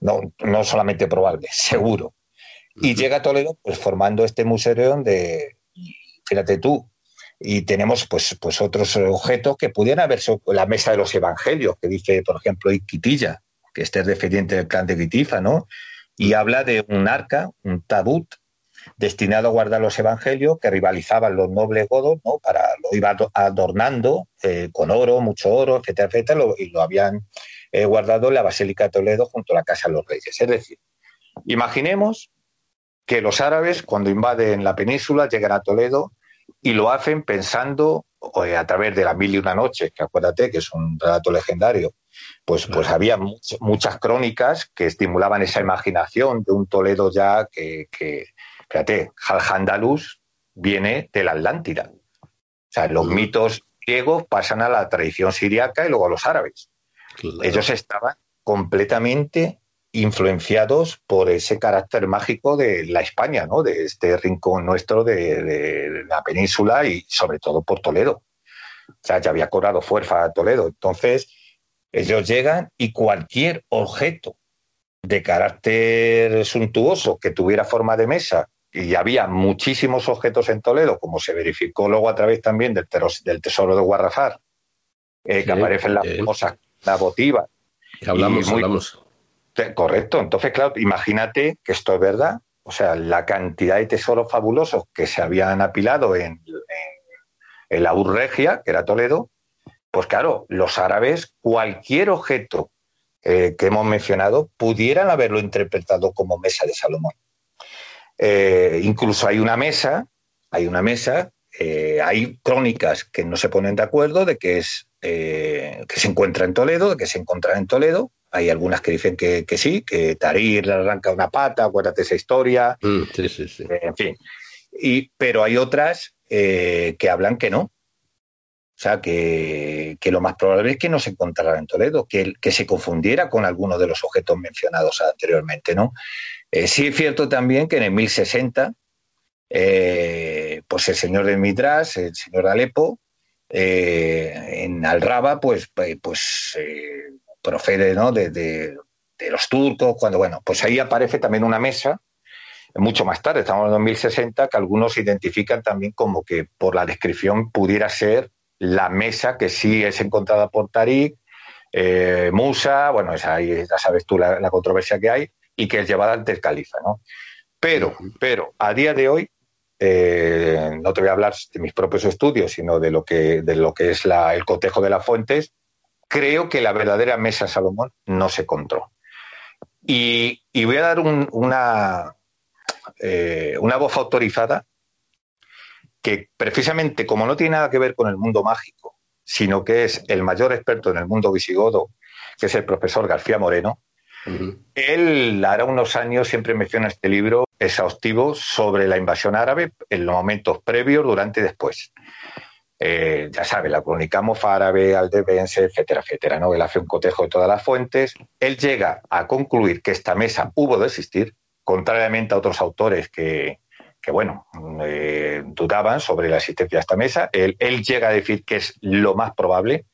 S3: No, no solamente probable, seguro. Y llega a Toledo pues formando este museo de, fíjate tú, y tenemos pues, pues otros objetos que pudieran haber sido la mesa de los evangelios, que dice, por ejemplo, Iquitilla, que este es defendiente del clan de Quitifa, ¿no? Y habla de un arca, un tabut, destinado a guardar los evangelios que rivalizaban los nobles godos, ¿no? Para, lo iba adornando eh, con oro, mucho oro, etcétera, etcétera, y lo habían eh, guardado en la Basílica de Toledo junto a la Casa de los Reyes. Es decir, imaginemos que los árabes, cuando invaden la península, llegan a Toledo y lo hacen pensando a través de las mil y una noches, que acuérdate que es un relato legendario, pues, pues había muchas crónicas que estimulaban esa imaginación de un Toledo ya que, que fíjate, Al-Handalus viene de la Atlántida. O sea, los mitos griegos pasan a la tradición siriaca y luego a los árabes. Ellos estaban completamente influenciados por ese carácter mágico de la España, ¿no? de este rincón nuestro de, la península y sobre todo por Toledo. O sea, ya había cobrado fuerza a Toledo. Entonces, ellos llegan y cualquier objeto de carácter suntuoso que tuviera forma de mesa, y había muchísimos objetos en Toledo, como se verificó luego a través también del, tesoro de Guarrafar, eh, que aparecen las famosas la votiva.
S2: hablamos, hablamos.
S3: Correcto. Entonces, claro, imagínate que esto es verdad. O sea, la cantidad de tesoros fabulosos que se habían apilado en, la Urregia, que era Toledo, pues claro, los árabes, cualquier objeto eh, que hemos mencionado, pudieran haberlo interpretado como mesa de Salomón. Eh, incluso hay una mesa, hay una mesa, eh, hay crónicas que no se ponen de acuerdo de que es que se encuentra en Toledo, de que se encuentra en Toledo, hay algunas que dicen que, sí, que Tarir le arranca una pata, acuérdate esa historia.
S2: Mm, sí, sí, sí.
S3: Eh, en fin. Y, pero hay otras eh, que hablan que no. O sea, que, lo más probable es que no se encontrara en Toledo, que, que se confundiera con alguno de los objetos mencionados anteriormente, ¿no? Eh, sí es cierto también que en el 1060, pues el señor de Mitras, el señor de Alepo, en Alraba, pues, pues procede ¿no? de, los turcos, cuando, bueno, pues ahí aparece también una mesa, mucho más tarde, estamos en 2060, que algunos identifican también como que por la descripción pudiera ser la mesa que sí es encontrada por Tariq, eh, Musa, bueno, esa, ahí ya sabes tú la, controversia que hay, y que es llevada ante el califa, ¿no? Pero, pero, a día de hoy, eh, no te voy a hablar de mis propios estudios, sino de lo que, de lo que es la, el cotejo de las fuentes, creo que la verdadera mesa Salomón no se encontró. Y, voy a dar una, eh, una voz autorizada que precisamente como no tiene nada que ver con el mundo mágico, sino que es el mayor experto en el mundo visigodo, que es el profesor García Moreno, él hará unos años siempre menciona este libro exhaustivo sobre la invasión árabe en los momentos previos, durante y después. Eh, ya sabe, la crónica mozárabe, aldebense, etcétera, etcétera, ¿no? Él hace un cotejo de todas las fuentes. Él llega a concluir que esta mesa hubo de existir, contrariamente a otros autores que, bueno, eh, dudaban sobre la existencia de esta mesa. Él, llega a decir que es lo más probable.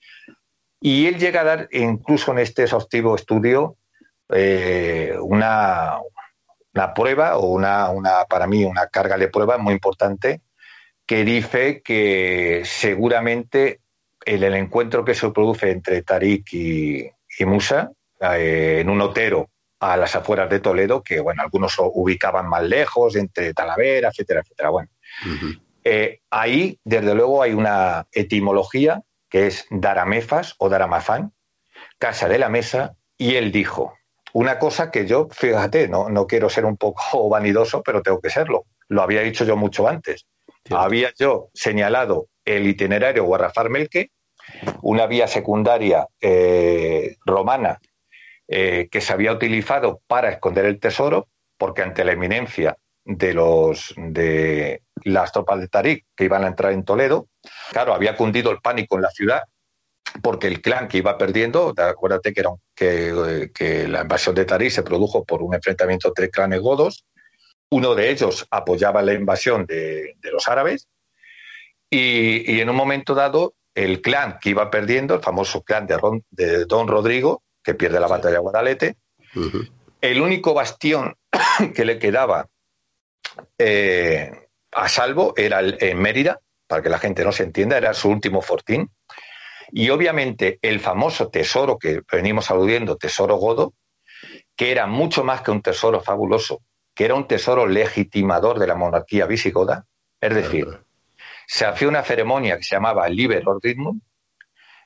S3: Y él llega a dar, incluso en este exhaustivo estudio, eh, una, una prueba o una, una, para mí, una carga de prueba muy importante que dice que seguramente el, el encuentro que se produce entre Tarik y, Musa eh, en un otero a las afueras de Toledo, que bueno, algunos ubicaban más lejos, entre Talavera, etcétera, etcétera. Bueno, eh, ahí, desde luego, hay una etimología que es Daramefas o Daramafán, casa de la mesa, y él dijo una cosa que yo, fíjate, no, no quiero ser un poco vanidoso, pero tengo que serlo. Lo había dicho yo mucho antes. Había yo señalado el itinerario Guarrafar-Melque, una vía secundaria eh, romana eh, que se había utilizado para esconder el tesoro, porque ante la eminencia de los de las tropas de Tarik que iban a entrar en Toledo, claro, había cundido el pánico en la ciudad porque el clan que iba perdiendo, acuérdate que, era que, que la invasión de Tarik se produjo por un enfrentamiento entre clanes godos, uno de ellos apoyaba la invasión de, los árabes y, en un momento dado el clan que iba perdiendo, el famoso clan de, Don Rodrigo, que pierde la batalla de Guadalete. El único bastión que le quedaba eh, a salvo era el, en Mérida, para que la gente no se entienda, era su último fortín. Y obviamente el famoso tesoro que venimos aludiendo, tesoro godo, que era mucho más que un tesoro fabuloso, que era un tesoro legitimador de la monarquía visigoda. Es decir, se hacía una ceremonia que se llamaba Liber Ordinum,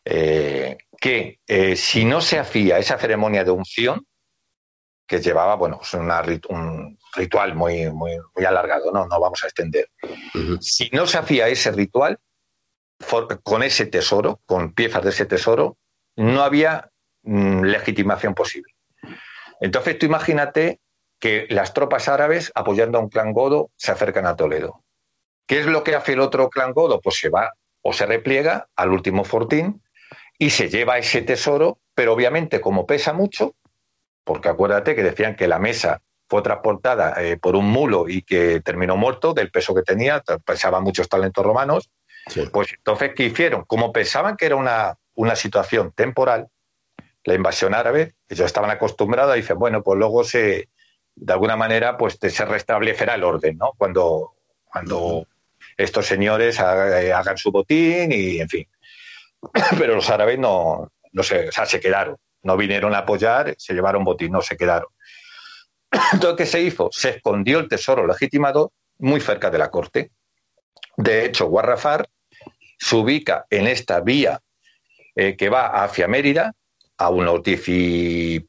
S3: eh, que eh, si no se hacía esa ceremonia de unción, que llevaba, bueno, pues un ritual muy, muy, muy, alargado, ¿no? No vamos a extender. Si no se hacía ese ritual, con ese tesoro, con piezas de ese tesoro, no había mm, legitimación posible. Entonces tú imagínate que las tropas árabes, apoyando a un clan godo, se acercan a Toledo. ¿Qué es lo que hace el otro clan godo? Pues se va o se repliega al último fortín y se lleva ese tesoro, pero obviamente como pesa mucho, porque acuérdate que decían que la mesa fue transportada eh, por un mulo y que terminó muerto del peso que tenía, pesaban muchos talentos romanos, pues entonces, ¿qué hicieron? Como pensaban que era una, una situación temporal, la invasión árabe, ellos estaban acostumbrados, dicen, bueno, pues luego se, de alguna manera, pues se restablecerá el orden, ¿no? Cuando, cuando estos señores eh, hagan su botín y, en fin. Pero los árabes no, no sé, o sea, se quedaron, no vinieron a apoyar, se llevaron botín, no se quedaron. Entonces, ¿qué se hizo? Se escondió el tesoro legitimado muy cerca de la corte. De hecho, Guarrafar se ubica en esta vía eh, que va hacia Mérida, a unos 18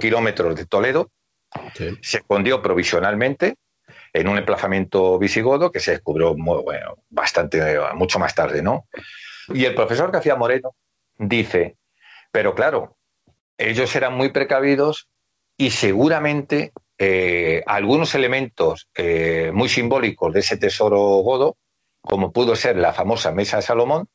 S3: kilómetros de Toledo. Se escondió provisionalmente en un emplazamiento visigodo que se descubrió muy, bueno, bastante, mucho más tarde, ¿no? Y el profesor García Moreno dice, pero claro, ellos eran muy precavidos y seguramente eh, algunos elementos eh, muy simbólicos de ese tesoro godo como pudo ser la famosa Mesa de Salomón,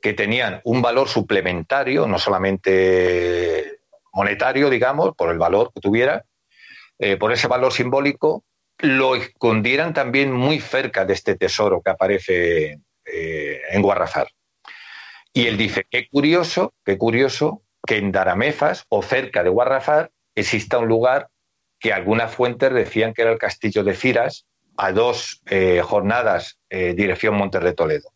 S3: que tenían un valor suplementario, no solamente monetario, digamos, por el valor que tuviera, eh, por ese valor simbólico, lo escondieran también muy cerca de este tesoro que aparece eh, en Guarrazar. Y él dice, qué curioso, qué curioso que en Daramezas o cerca de Guarrazar exista un lugar que algunas fuentes decían que era el castillo de Ciras, a dos eh, jornadas eh, dirección Montes de Toledo.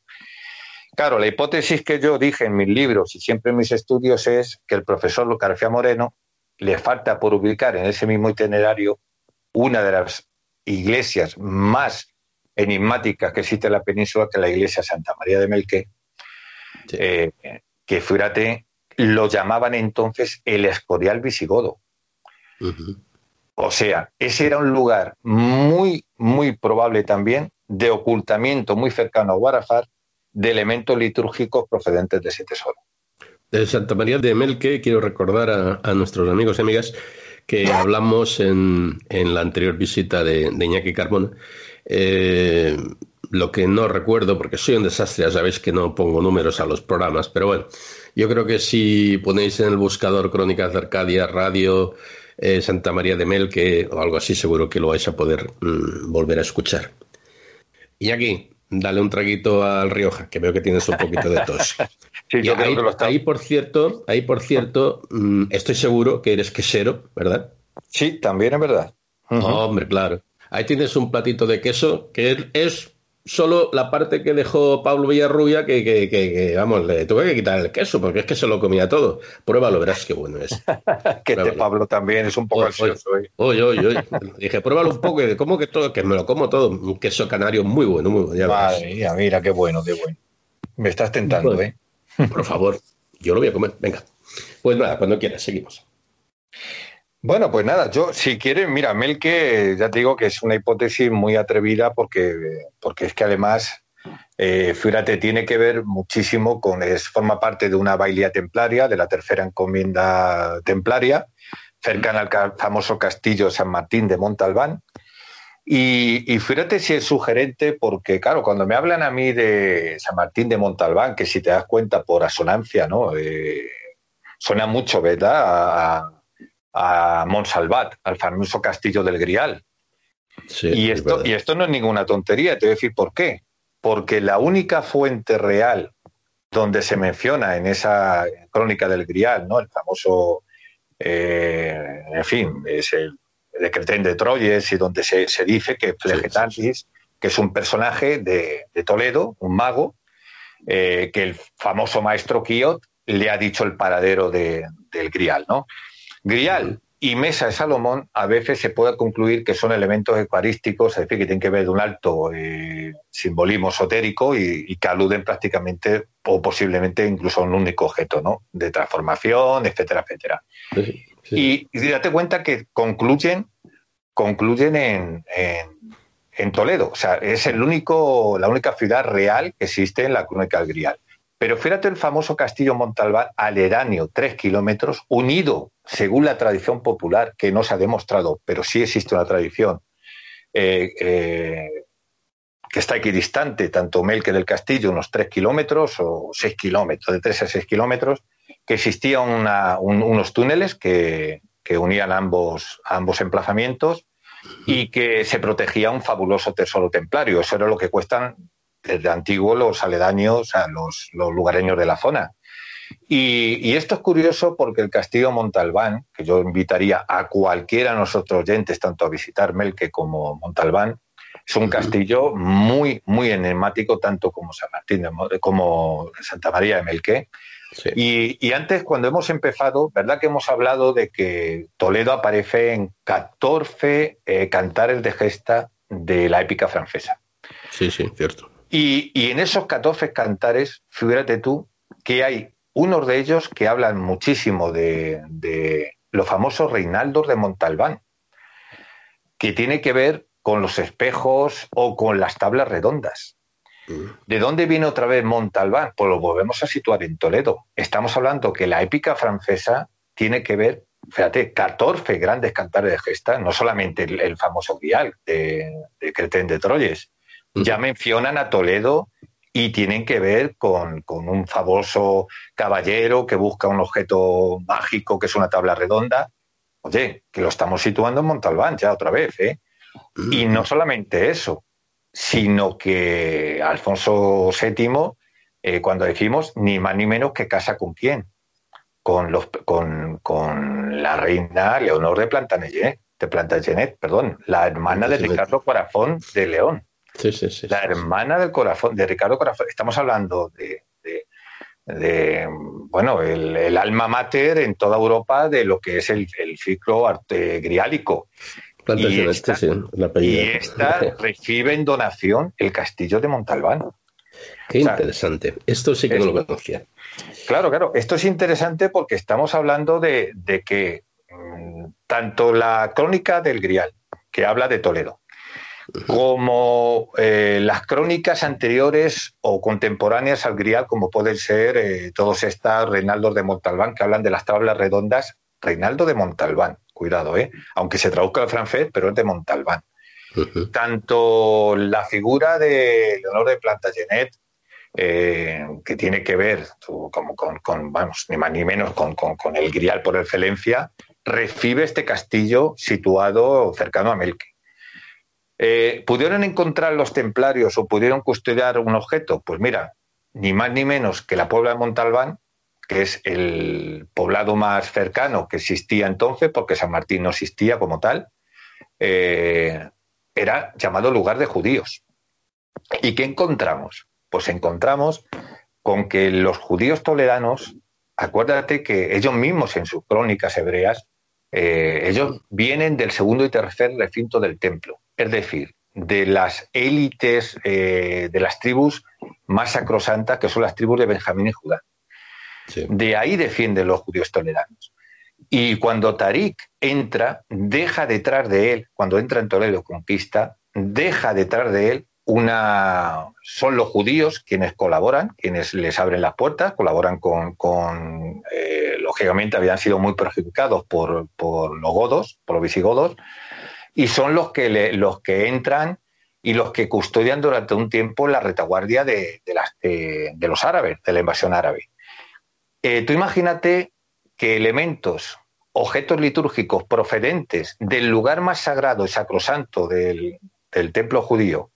S3: Claro, la hipótesis que yo dije en mis libros y siempre en mis estudios es que el profesor García Moreno le falta por ubicar en ese mismo itinerario una de las iglesias más enigmáticas que existe en la península, que es la iglesia Santa María de Melque, eh, que fíjate, lo llamaban entonces el Escorial Visigodo. O sea, ese era un lugar muy, muy probable también de ocultamiento muy cercano a Guarafar de elementos litúrgicos procedentes de ese tesoro.
S2: De Santa María de Melque, quiero recordar a, nuestros amigos y amigas que hablamos en, la anterior visita de, de Iñaki Carbón. Eh, lo que no recuerdo, porque soy un desastre, ya sabéis que no pongo números a los programas, pero bueno, yo creo que si ponéis en el buscador Crónicas de Arcadia, Radio, eh, Santa María de Melque o algo así, seguro que lo vais a poder mm, volver a escuchar. Y aquí, dale un traguito al Rioja, que veo que tienes un poquito de tos. sí, yo ahí, ahí, por cierto, ahí por cierto, mm, estoy seguro que eres quesero, ¿verdad?
S3: Sí, también es verdad.
S2: Hombre, claro. Ahí tienes un platito de queso que es solo la parte que dejó Pablo Villarrubia, que, que, que, vamos, le tuve que quitar el queso, porque es que se lo comía todo. Pruébalo, verás qué bueno es.
S3: que este Pablo también es un poco ansioso.
S2: Oye, oye, oye. Dije, pruébalo un poco, ¿cómo que todo? Que me lo como todo. Un queso canario muy bueno, muy bueno.
S3: Madre mía, mira, qué bueno, qué bueno. Me estás tentando, ¿eh?
S2: Por favor, yo lo voy a comer. Venga. Pues nada, cuando quieras, seguimos.
S3: Bueno, pues nada, yo si quieres, mira, Melke, ya te digo que es una hipótesis muy atrevida porque, porque es que además, eh, fíjate, tiene que ver muchísimo con, es, forma parte de una bailía templaria, de la tercera encomienda templaria, cercana al famoso castillo San Martín de Montalbán. Y, fíjate si es sugerente porque, claro, cuando me hablan a mí de San Martín de Montalbán, que si te das cuenta por asonancia, ¿no? Eh, suena mucho, ¿verdad? Monsalvat, al famoso castillo del Grial. y, esto, y esto no es ninguna tontería, te voy a decir por qué. Porque la única fuente real donde se menciona en esa crónica del Grial, ¿no? El famoso, eh, en fin, es el, de de Troyes y donde se, dice que Flegetatis, que es un personaje de, Toledo, un mago, eh, que el famoso maestro Quiot le ha dicho el paradero del Grial, ¿no? Grial y Mesa de Salomón a veces se puede concluir que son elementos eucarísticos, es decir, que tienen que ver de un alto eh, simbolismo esotérico y, que aluden prácticamente o posiblemente incluso a un único objeto, ¿no? De transformación, etcétera, etcétera. Y, date cuenta que concluyen, concluyen en, en, Toledo. O sea, es el único, la única ciudad real que existe en la crónica del Grial. Pero fíjate el famoso castillo Montalbán, aledaño, tres kilómetros, unido, según la tradición popular, que no se ha demostrado, pero sí existe una tradición, eh, eh, que está equidistante, tanto Melque del Castillo, unos tres kilómetros o seis kilómetros, de tres a seis kilómetros, que existían unos túneles que, unían ambos, ambos emplazamientos y que se protegía un fabuloso tesoro templario. Eso era lo que cuestan desde antiguo los aledaños, a los, lugareños de la zona. Y, esto es curioso porque el castillo Montalbán, que yo invitaría a cualquiera de nuestros oyentes, tanto a visitar Melque como Montalbán, es un castillo muy, muy enigmático, tanto como San Martín, como Santa María de Melque. Y, antes, cuando hemos empezado, ¿verdad que hemos hablado de que Toledo aparece en 14 eh, cantares de gesta de la épica francesa?
S2: Sí, sí, cierto.
S3: Y, en esos 14 cantares, fíjate tú que hay unos de ellos que hablan muchísimo de, los famosos Reinaldos de Montalbán, que tiene que ver con los espejos o con las tablas redondas. Mm. ¿De dónde viene otra vez Montalbán? Pues lo volvemos a situar en Toledo. Estamos hablando que la épica francesa tiene que ver, fíjate, 14 grandes cantares de gesta, no solamente el, famoso Vial de, de Cretén de Troyes, ya mencionan a Toledo y tienen que ver con, un famoso caballero que busca un objeto mágico que es una tabla redonda. Oye, que lo estamos situando en Montalbán ya otra vez, ¿eh? Y no solamente eso, sino que Alfonso VII, eh, cuando decimos ni más ni menos que casa con quién, con, los, con, con la reina Leonor de Plantagenet, de Plantagenet, perdón, la hermana de Ricardo Corazón de León. La hermana del corazón, de Ricardo Corazón. Estamos hablando de, bueno, el, alma mater en toda Europa de lo que es el, ciclo arte griálico. Y esta, y esta recibe en donación el castillo de Montalbán.
S2: Qué interesante. Esto sí que no lo conocía.
S3: Claro, claro. Esto es interesante porque estamos hablando de, de que mm, tanto la crónica del Grial, que habla de Toledo, como eh, las crónicas anteriores o contemporáneas al Grial, como pueden ser eh, todos estas Reinaldo de Montalbán, que hablan de las tablas redondas. Reinaldo de Montalbán, cuidado, ¿eh? aunque se traduzca al francés, pero es de Montalbán. Tanto la figura de Leonor de Plantagenet, eh, que tiene que ver como con, vamos, ni más ni menos con, con el Grial por excelencia, recibe este castillo situado cercano a Melque. Eh, ¿Pudieron encontrar los templarios o pudieron custodiar un objeto? Pues mira, ni más ni menos que la Puebla de Montalbán, que es el poblado más cercano que existía entonces, porque San Martín no existía como tal, eh, era llamado lugar de judíos. ¿Y qué encontramos? Pues encontramos con que los judíos toleranos, acuérdate que ellos mismos en sus crónicas hebreas, eh, ellos vienen del segundo y tercer recinto del templo es decir, de las élites eh, de las tribus más sacrosantas, que son las tribus de Benjamín y Judá. De ahí defienden los judíos toleranos. Y cuando Tarik entra, deja detrás de él, cuando entra en Toledo conquista, deja detrás de él una. Son los judíos quienes colaboran, quienes les abren las puertas, colaboran con. Eh, lógicamente habían sido muy perjudicados por, por los godos, por los visigodos, y son los que, los que entran y los que custodian durante un tiempo la retaguardia de, de, los árabes, de la invasión árabe. Eh, tú imagínate que elementos, objetos litúrgicos procedentes del lugar más sagrado y sacrosanto del, del templo judío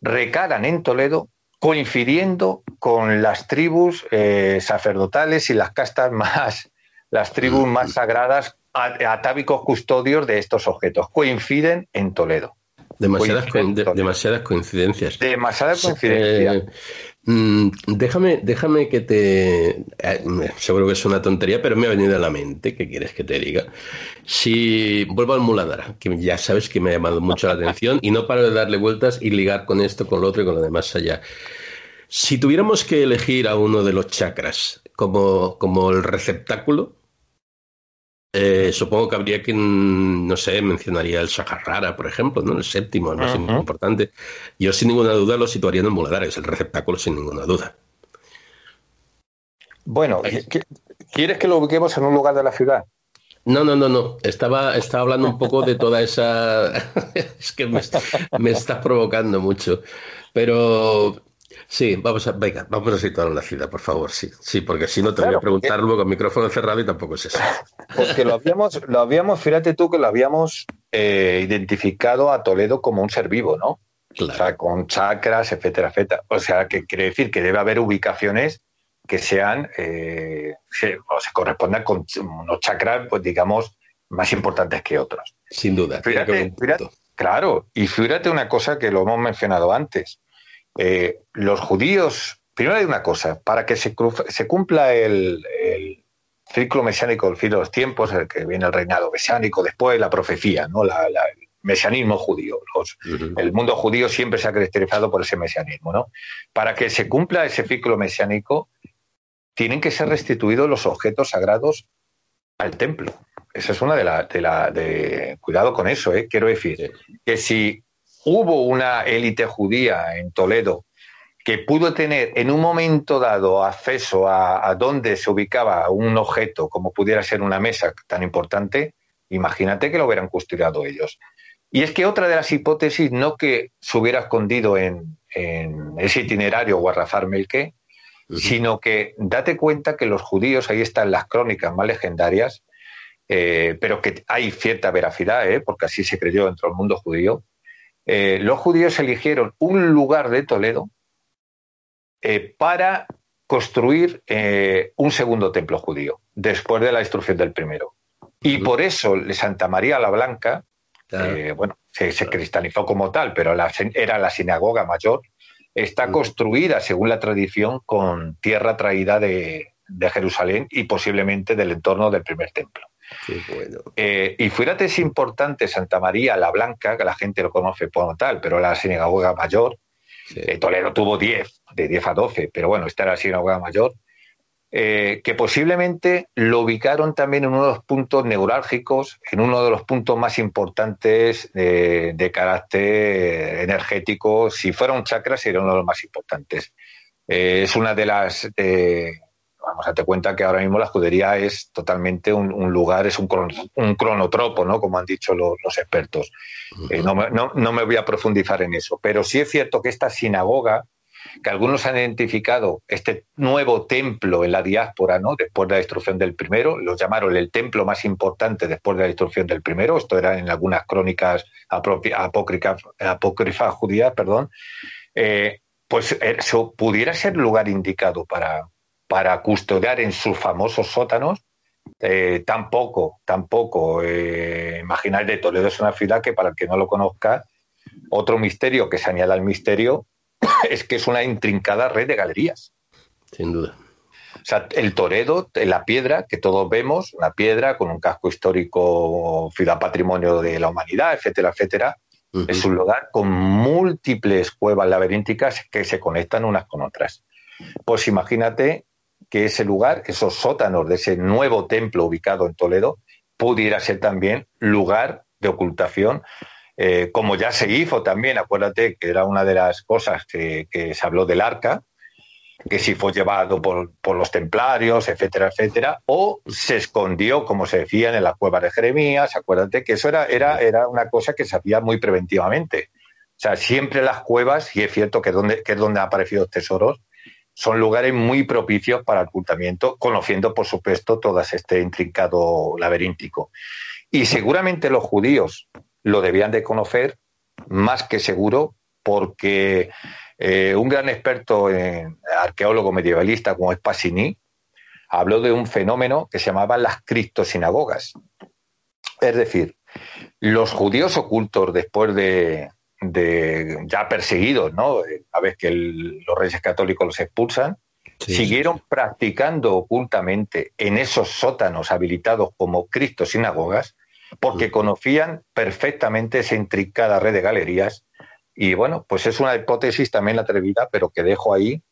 S3: recaran en Toledo coincidiendo con las tribus eh, sacerdotales y las castas más, las tribus mm. más sagradas, atávicos custodios de estos objetos. Coinciden en Toledo.
S2: Demasiadas, demasiadas coincidencias.
S3: Demasiadas coincidencias.
S2: Eh, mm, déjame, déjame que te. Eh, seguro que es una tontería, pero me ha venido a la mente. ¿Qué quieres que te diga? Si vuelvo al Muladara, que ya sabes que me ha llamado mucho la atención y no paro de darle vueltas y ligar con esto, con lo otro y con lo demás allá. Si tuviéramos que elegir a uno de los chakras como, como el receptáculo, eh, supongo que habría quien, no sé, mencionaría el Saharrara, por ejemplo, ¿no? El séptimo, el más importante. Yo sin ninguna duda lo situaría en el Muladar, es el receptáculo sin ninguna duda.
S3: Bueno, ¿quieres que lo ubiquemos en un lugar de la ciudad?
S2: No, no, no, no. Estaba, estaba hablando un poco de toda esa. es que me, me estás provocando mucho. Pero Sí, vamos a, venga, vamos a situar la ciudad, por favor, sí, sí, porque si no te voy a preguntar luego con micrófono cerrado y tampoco es eso.
S3: Porque lo habíamos, lo habíamos, fíjate tú que lo habíamos eh, identificado a Toledo como un ser vivo, ¿no? O sea, con chakras, etcétera, etcétera. O sea, que quiere decir que debe haber ubicaciones que sean, eh, o se correspondan con unos chakras, pues digamos, más importantes que otros.
S2: Sin duda.
S3: claro, y fíjate una cosa que lo hemos mencionado antes. Eh, los judíos, primero hay una cosa, para que se, cumpla el, ciclo mesiánico del fin de los tiempos, el que viene el reinado mesiánico, después la profecía, ¿no? el mesianismo judío. El mundo judío siempre se ha caracterizado por ese mesianismo. ¿no? Para que se cumpla ese ciclo mesiánico, tienen que ser restituidos los objetos sagrados al templo. Esa es una de las... De la, de, cuidado con eso, ¿eh? quiero decir que si hubo una élite judía en Toledo que pudo tener en un momento dado acceso a, a dónde se ubicaba un objeto, como pudiera ser una mesa tan importante, imagínate que lo hubieran custodiado ellos. Y es que otra de las hipótesis, no que se hubiera escondido en, ese itinerario Guarrafar Melque, sino que date cuenta que los judíos, ahí están las crónicas más legendarias, eh, pero que hay cierta veracidad, ¿eh? porque así se creyó dentro del mundo judío, eh, los judíos eligieron un lugar de Toledo eh, para construir eh, un segundo templo judío, después de la destrucción del primero. Y por eso Santa María la Blanca, bueno, se, cristalizó como tal, pero era la sinagoga mayor, está construida, según la tradición, con tierra traída de Jerusalén y posiblemente del entorno del primer templo. Eh, y fíjate, es importante Santa María la Blanca, que la gente lo conoce por tal, pero la sinagoga mayor. Eh, Toledo tuvo 10, de 10 a 12, pero bueno, esta era la sinagoga mayor. Eh, que posiblemente lo ubicaron también en uno de los puntos neurálgicos, en uno de los puntos más importantes de, carácter energético. Si fuera un chakra, sería uno de los más importantes. es una de las vamos a te cuenta que ahora mismo la escudería es totalmente un, lugar, es un, un, cronotropo, ¿no? Como han dicho los, expertos. Eh, no, me voy a profundizar en eso, pero sí es cierto que esta sinagoga, que algunos han identificado este nuevo templo en la diáspora, ¿no? Después de la destrucción del primero, lo llamaron el templo más importante después de la destrucción del primero. Esto era en algunas crónicas apócrifas, apócrifas judías, perdón. Eh, pues eso eh, pudiera ser lugar indicado para, para custodiar en sus famosos sótanos, eh, tampoco, tampoco. Eh, imaginar de Toledo es una ciudad que, para el que no lo conozca, otro misterio que se añade al misterio es que es una intrincada red de galerías.
S2: Sin duda.
S3: O sea, el Toledo, la piedra que todos vemos, una piedra con un casco histórico, ciudad patrimonio de la humanidad, etcétera, etcétera, es un lugar con múltiples cuevas laberínticas que se conectan unas con otras. Pues imagínate que ese lugar, esos sótanos de ese nuevo templo ubicado en Toledo, pudiera ser también lugar de ocultación, eh, como ya se hizo también, acuérdate que era una de las cosas que, se habló del arca, que si fue llevado por, los templarios, etcétera, etcétera, o se escondió, como se decía, en la cueva de Jeremías, acuérdate que eso era, era, era una cosa que se hacía muy preventivamente. O sea, siempre las cuevas, y es cierto que, donde, que es donde han aparecido tesoros, son lugares muy propicios para ocultamiento, conociendo, por supuesto, todo este intrincado laberíntico. Y seguramente los judíos lo debían de conocer, más que seguro, porque eh, un gran experto arqueólogo medievalista como es Passini, habló de un fenómeno que se llamaba las criptosinagogas. Es decir, los judíos ocultos después de, ya perseguidos, ¿no? A vez que los reyes católicos los expulsan, siguieron practicando ocultamente en esos sótanos habilitados como criptosinagogas porque conocían perfectamente esa intricada red de galerías. Y bueno, pues es una hipótesis también atrevida, pero que dejo ahí,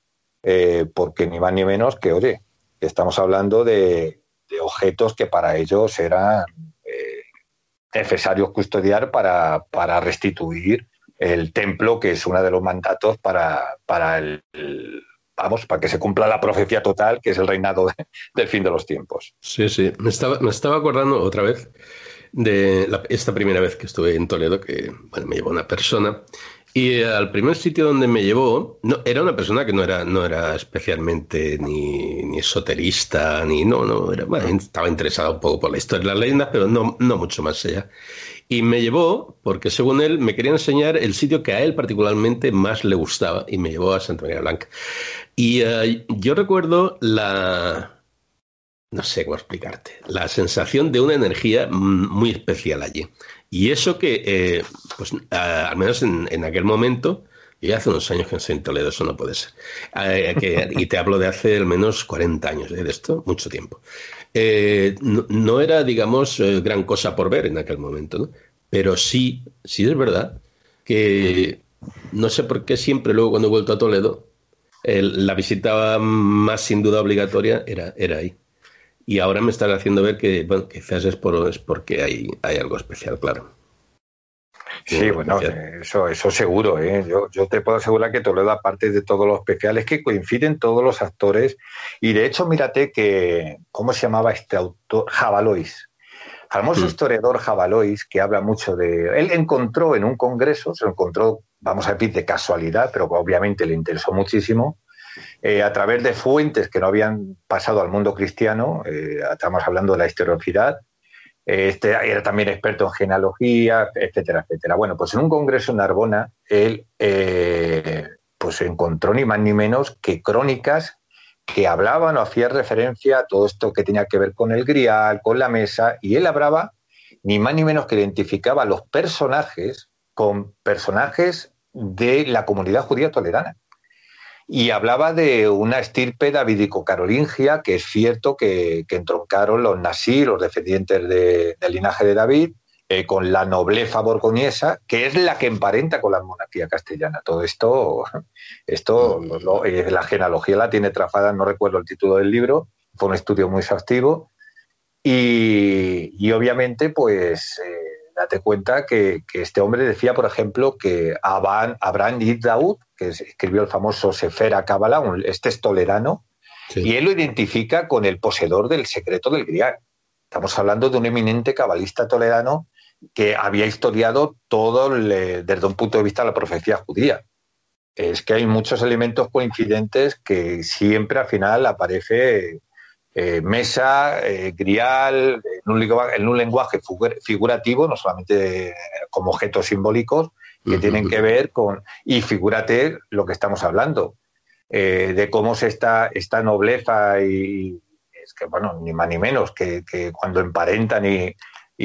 S3: eh, porque ni más ni menos que, oye, estamos hablando de, objetos que para ellos eran eh, necesarios custodiar para, para, restituir el templo, que es uno de los mandatos para, para el, vamos, para que se cumpla la profecía total, que es el reinado del fin de los tiempos.
S2: Sí, sí, me estaba, me estaba acordando otra vez de esta primera vez que estuve en Toledo, que bueno, me llevó una persona. Y al primer sitio donde me llevó, no, era una persona que no era, no era especialmente ni, ni esoterista, ni no, no, era, estaba interesado un poco por la historia de las leyendas, pero no, no mucho más allá. Y me llevó, porque según él, me quería enseñar el sitio que a él particularmente más le gustaba, y me llevó a Santa María Blanca. Y eh, yo recuerdo la, no sé cómo explicarte, la sensación de una energía muy especial allí. Y eso que, eh, pues al menos en, aquel momento, yo hace unos años que estoy en Toledo, eso no puede ser. Eh, y te hablo de hace al menos 40 años ¿eh? de esto, mucho tiempo. No, era, digamos, gran cosa por ver en aquel momento, ¿no? Pero sí, sí es verdad que no sé por qué siempre luego cuando he vuelto a Toledo, la visita más sin duda obligatoria era, era ahí. Y ahora me están haciendo ver que, quizás es, por, es porque hay, hay algo especial, claro.
S3: Sí, bueno, eso, eso seguro. ¿eh? Yo, yo te puedo asegurar que Toledo, aparte de todos los especiales, que coinciden todos los actores. Y de hecho, mírate que, ¿cómo se llamaba este autor? Jabalois. Famoso mm. historiador Jabalois, que habla mucho de. Él encontró en un congreso, se lo encontró, vamos a decir, de casualidad, pero obviamente le interesó muchísimo, eh, a través de fuentes que no habían pasado al mundo cristiano, eh, estamos hablando de la historiosidad, eh, este era también experto en genealogía, etcétera, etcétera. Bueno, pues en un congreso en Narbona, él pues encontró ni más ni menos que crónicas que hablaban o hacían referencia a todo esto que tenía que ver con el grial, con la mesa, y él hablaba ni más ni menos que identificaba a los personajes con personajes de la comunidad judía tolerana y hablaba de una estirpe davidico-carolingia, que es cierto que, entroncaron los nazí, los descendientes del linaje de David, eh, con la nobleza borgoñesa, que es la que emparenta con la monarquía castellana. Todo esto, esto eh, la genealogía la tiene trafada, no recuerdo el título del libro, fue un estudio muy exhaustivo. Y, obviamente, pues, eh, date cuenta que, este hombre decía, por ejemplo, que Abraham, Abraham Daud, que escribió el famoso Sefer Kabbalah, este es tolerano, y él lo identifica con el poseedor del secreto del Grial. Estamos hablando de un eminente cabalista tolerano que había historiado todo desde un punto de vista de la profecía judía. Es que hay muchos elementos coincidentes que siempre al final aparece eh, mesa, eh, grial, en un, lenguaje figurativo, no solamente como objetos simbólicos, que tienen que ver con, y figúrate lo que estamos hablando, eh, de cómo se está esta nobleza y es que, bueno, ni más ni menos, que, cuando emparentan y,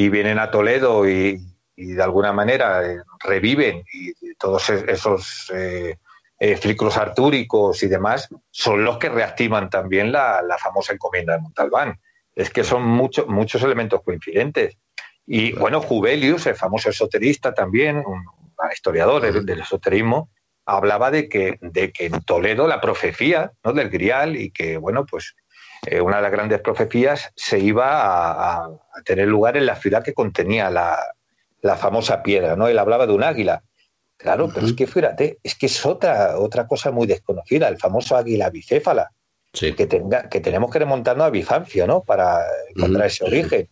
S3: vienen a Toledo y, de alguna manera eh, reviven y todos esos eh, ciclos artúricos y demás son los que reactivan también la, famosa encomienda de Montalbán. Es que son muchos muchos elementos coincidentes. Y bueno, Jubelius, el famoso esoterista también, un, historiador del, esoterismo, hablaba de que, de que en Toledo la profecía ¿no? del Grial y que, bueno, pues eh, una de las grandes profecías se iba a, tener lugar en la ciudad que contenía la, famosa piedra, ¿no? Él hablaba de un águila. Claro, pero es que fíjate, es que es otra, otra cosa muy desconocida, el famoso águila bicéfala, que, tenga, que tenemos que remontarnos a Bizancio, ¿no? Para encontrar ese origen,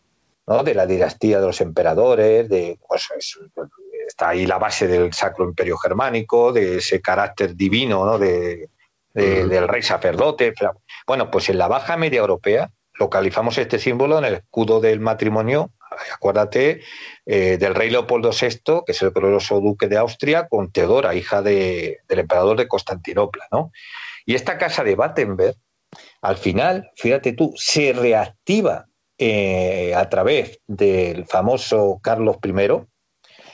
S3: ¿no? De la dinastía de los emperadores, de pues, está ahí la base del Sacro Imperio Germánico, de ese carácter divino ¿no? de, del rey sacerdote. Bueno, pues en la Baja Media Europea localizamos este símbolo en el escudo del matrimonio Acuérdate eh, del rey Leopoldo VI, que es el poderoso duque de Austria, con Teodora, hija del emperador de Constantinopla, ¿no? Y esta casa de Battenberg, al final, fíjate tú, se reactiva eh, a través del famoso Carlos I,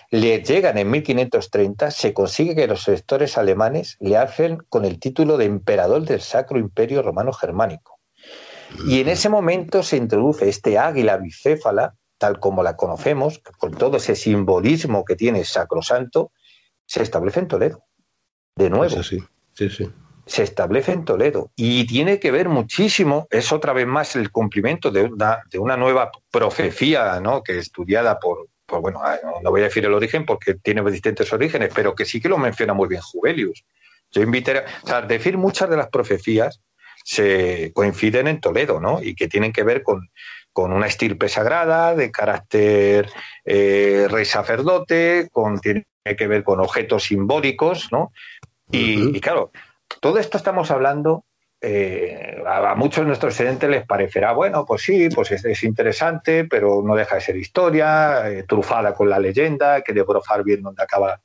S3: le llegan en 1530, se consigue que los sectores alemanes le hacen con el título de emperador del Sacro Imperio Romano Germánico. Y en ese momento se introduce este águila bicéfala, tal como la conocemos, con todo ese simbolismo que tiene Sacrosanto, se establece en Toledo. De nuevo.
S2: Sí, sí, sí.
S3: Se establece en Toledo. Y tiene que ver muchísimo, es otra vez más el cumplimiento de una, de una nueva profecía ¿no? que estudiada por, pues bueno, ah, no voy a decir el origen porque tiene distintos orígenes, pero que sí que lo menciona muy bien Jubelius. Yo invité, o sea, decir muchas de las profecías se coinciden en Toledo, ¿no? Y que tienen que ver con, con una estirpe sagrada de carácter eh, rey sacerdote, con, tiene que ver con objetos simbólicos, ¿no? y claro, todo esto estamos hablando eh, a, muchos de nuestros estudiantes les parecerá, bueno, pues sí, pues es, interesante, pero no deja de ser historia, eh, trufada con la leyenda, que de brofar bien donde acaba.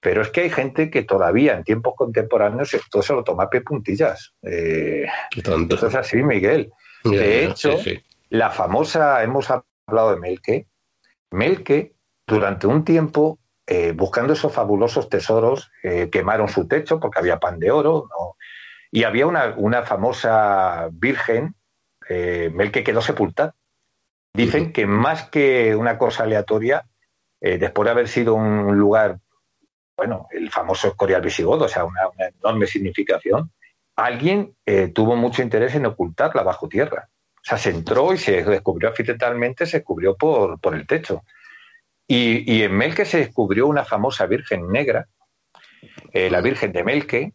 S3: Pero es que hay gente que todavía en tiempos contemporáneos esto se lo toma a puntillas. Eh, esto es así, Miguel. De hecho, la famosa, hemos hablado de Melke, Melke durante un tiempo buscando esos fabulosos tesoros, quemaron su techo porque había pan de oro. Y había una, famosa virgen, eh, Melque quedó sepultada. Dicen que más que una cosa aleatoria, eh, después de haber sido un lugar, bueno, el famoso Escorial visigodo, o sea, una, enorme significación, alguien eh, tuvo mucho interés en ocultarla bajo tierra. O sea, se entró y se descubrió accidentalmente, se descubrió por, por el techo. Y, y, en Melque se descubrió una famosa Virgen negra, la Virgen de Melque,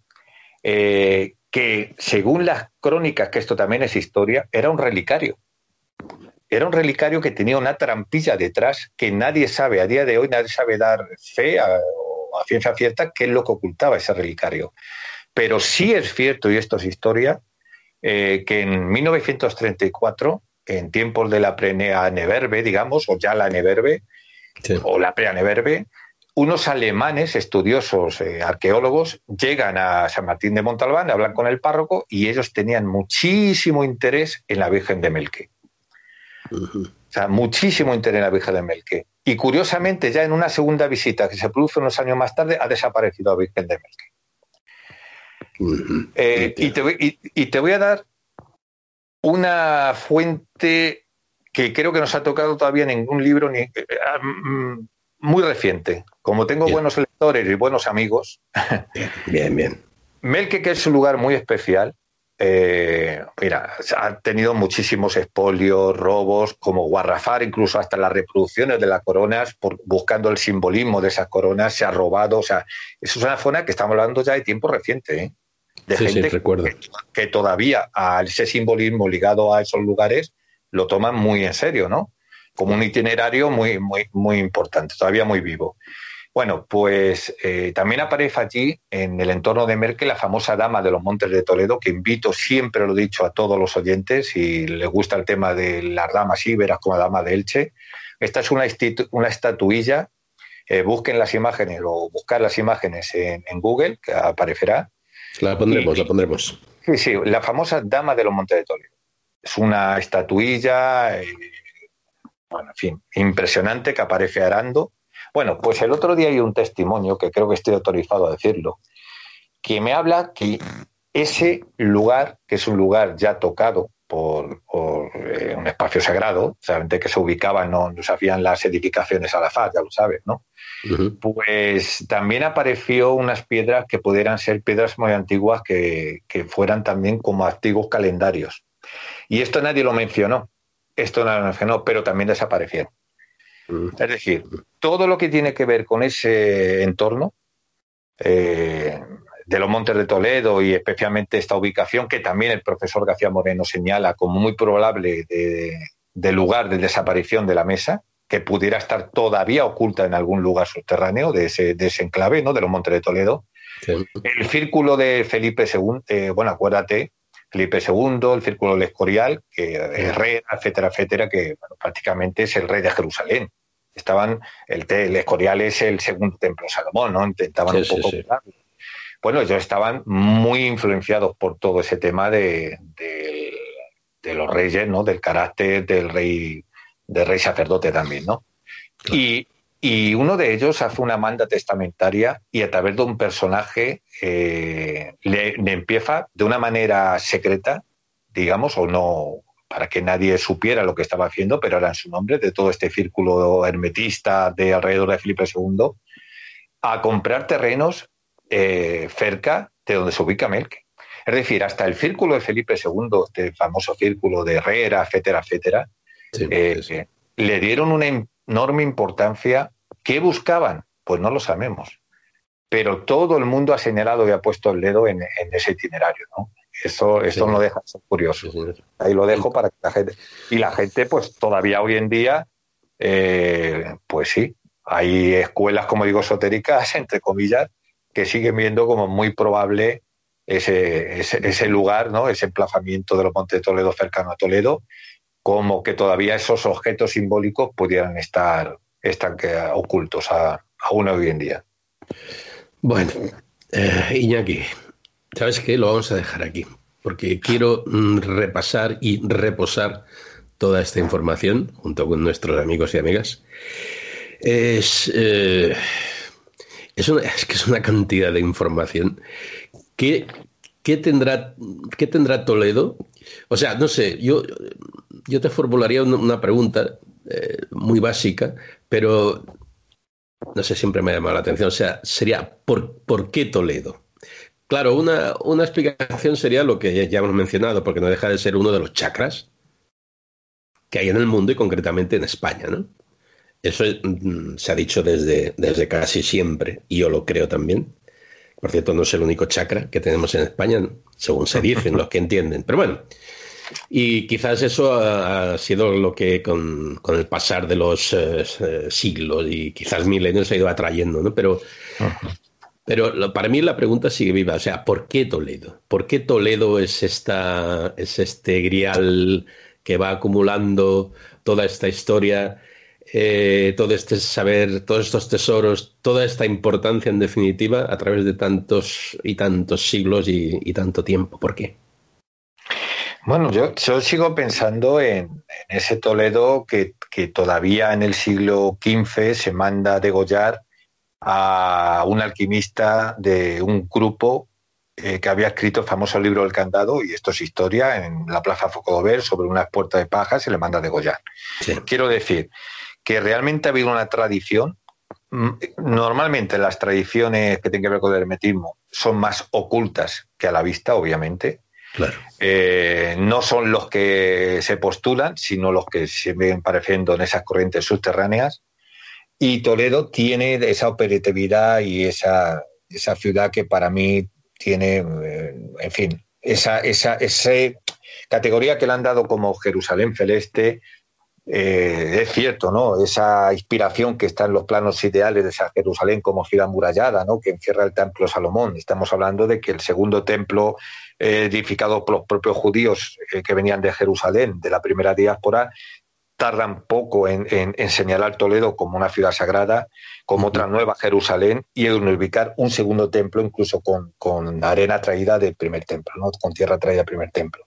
S3: que según las crónicas, que esto también es historia, era un relicario. Era un relicario que tenía una trampilla detrás que nadie sabe, a día de hoy nadie sabe dar fe a, a ciencia cierta qué es lo que ocultaba ese relicario. Pero sí es cierto, y esto es historia, eh, que en 1934, en tiempos de la prenea Neverbe, digamos, o ya la Neverbe, o la pre-Neverbe, unos alemanes estudiosos, eh, arqueólogos, llegan a San Martín de Montalbán, hablan con el párroco y ellos tenían muchísimo interés en la Virgen de Melque. O sea, muchísimo interés en la Virgen de Melque. Y curiosamente, ya en una segunda visita que se produce unos años más tarde, ha desaparecido la Virgen de Melque. Eh, y, te voy, a dar una fuente que creo que nos ha tocado todavía ningún libro, ni, eh, mm, muy reciente. Como tengo buenos lectores y buenos amigos.
S2: Bien, bien.
S3: Melque, que es un lugar muy especial, eh, mira, ha tenido muchísimos espolios, robos, como Guarrafar, incluso hasta las reproducciones de las coronas, por, buscando el simbolismo de esas coronas, se ha robado. O sea, eso es una zona que estamos hablando ya de tiempo reciente, ¿eh? De gente que, que, todavía a ese simbolismo ligado a esos lugares lo toman muy en serio, ¿no? Como un itinerario muy, muy, muy importante, todavía muy vivo. Bueno, pues eh, también aparece allí, en el entorno de Merkel, la famosa dama de los Montes de Toledo, que invito, siempre lo he dicho a todos los oyentes, si les gusta el tema de las damas íberas como la dama de Elche. Esta es una, una estatuilla, eh, busquen las imágenes o buscar las imágenes en, Google, que aparecerá.
S2: La pondremos, la pondremos.
S3: Sí, sí, la famosa dama de los Montes de Toledo. Es una estatuilla, eh, bueno, en fin, impresionante que aparece arando bueno, pues el otro día hay un testimonio, que creo que estoy autorizado a decirlo, que me habla que ese lugar, que es un lugar ya tocado por, eh, un espacio sagrado, solamente que se ubicaba, no, no se hacían las edificaciones a la faz, ya lo sabes, ¿no? Pues también apareció unas piedras que pudieran ser piedras muy antiguas que, que fueran también como antiguos calendarios. Y esto nadie lo mencionó, esto nadie lo mencionó, pero también desaparecieron. Es decir, todo lo que tiene que ver con ese entorno eh, de los Montes de Toledo y especialmente esta ubicación que también el profesor García Moreno señala como muy probable de, lugar de desaparición de la mesa, que pudiera estar todavía oculta en algún lugar subterráneo de ese, de ese enclave, ¿no? De los Montes de Toledo. El círculo de Felipe II, eh, bueno, acuérdate, Felipe II, el Círculo del Escorial, que Herrera, etcétera, etcétera, que prácticamente es el rey de Jerusalén. Estaban, el, el, Escorial es el segundo templo de Salomón, ¿no? Intentaban un poco. Bueno, ellos estaban muy influenciados por todo ese tema de, de, los reyes, ¿no? Del carácter del rey, del rey sacerdote también, ¿no? Y, y uno de ellos hace una manda testamentaria y a través de un personaje eh, le, empieza de una manera secreta, digamos, o no, para que nadie supiera lo que estaba haciendo, pero era en su nombre, de todo este círculo hermetista de alrededor de Felipe II, a comprar terrenos eh, cerca de donde se ubica Melque. Es decir, hasta el círculo de Felipe II, este famoso círculo de Herrera, etcétera, etcétera, eh, le dieron una enorme importancia ¿Qué buscaban? Pues no lo sabemos. Pero todo el mundo ha señalado y ha puesto el dedo en, ese itinerario, ¿no? Eso, eso no deja de ser curioso. Ahí lo dejo para que la gente. Y la gente, pues todavía hoy en día, eh, pues sí, hay escuelas, como digo, esotéricas, entre comillas, que siguen viendo como muy probable ese, ese, lugar, ¿no? ese emplazamiento de los Montes de Toledo cercano a Toledo, como que todavía esos objetos simbólicos pudieran estar ocultos a, aún hoy en día.
S2: Bueno, eh, Iñaki, ¿sabes qué? Lo vamos a dejar aquí, porque quiero mm, repasar y reposar toda esta información junto con nuestros amigos y amigas. Es, eh, es, que es una cantidad de información. ¿Qué, tendrá, ¿Qué tendrá Toledo? O sea, no sé, yo, yo te formularía una pregunta eh, muy básica, pero no sé, siempre me ha llamado la atención. O sea, sería ¿por, ¿por qué Toledo? Claro, una, una, explicación sería lo que ya hemos mencionado, porque no deja de ser uno de los chakras que hay en el mundo y concretamente en España, ¿no? Eso mm, se ha dicho desde, desde casi siempre, y yo lo creo también. Por cierto, no es el único chakra que tenemos en España, según se dicen los que entienden. Pero bueno, y quizás eso ha, sido lo que con, el pasar de los eh, siglos y quizás milenios ha ido atrayendo, ¿no? Pero, pero para mí la pregunta sigue viva, o sea, ¿por qué Toledo? ¿Por qué Toledo es, esta, es este grial que va acumulando toda esta historia? Eh, todo este saber, todos estos tesoros, toda esta importancia en definitiva a través de tantos y tantos siglos y tanto tiempo. ¿Por qué?
S3: Bueno, yo, sigo pensando en, ese Toledo que, todavía en el siglo XV se manda a degollar a un alquimista de un grupo eh, que había escrito el famoso libro del candado, y esto es historia, en la Plaza Focodover, sobre unas puertas de paja, se le manda a degollar. Quiero decir que realmente ha habido una tradición. Mm, normalmente las tradiciones que tienen que ver con el hermetismo son más ocultas que a la vista, obviamente eh, no son los que se postulan, sino los que se ven apareciendo en esas corrientes subterráneas. Y Toledo tiene esa operatividad y esa, esa ciudad que para mí tiene, eh, en fin, esa, esa, esa categoría que le han dado como Jerusalén celeste, eh, es cierto, ¿no? Esa inspiración que está en los planos ideales de esa Jerusalén como ciudad murallada, ¿no? Que encierra el templo Salomón. Estamos hablando de que el segundo templo eh, edificado por los propios judíos eh, que venían de Jerusalén, de la primera diáspora, tardan poco en, señalar Toledo como una ciudad sagrada, como otra nueva Jerusalén, y en ubicar un segundo templo, incluso con, arena traída del primer templo, ¿no? con tierra traída del primer templo.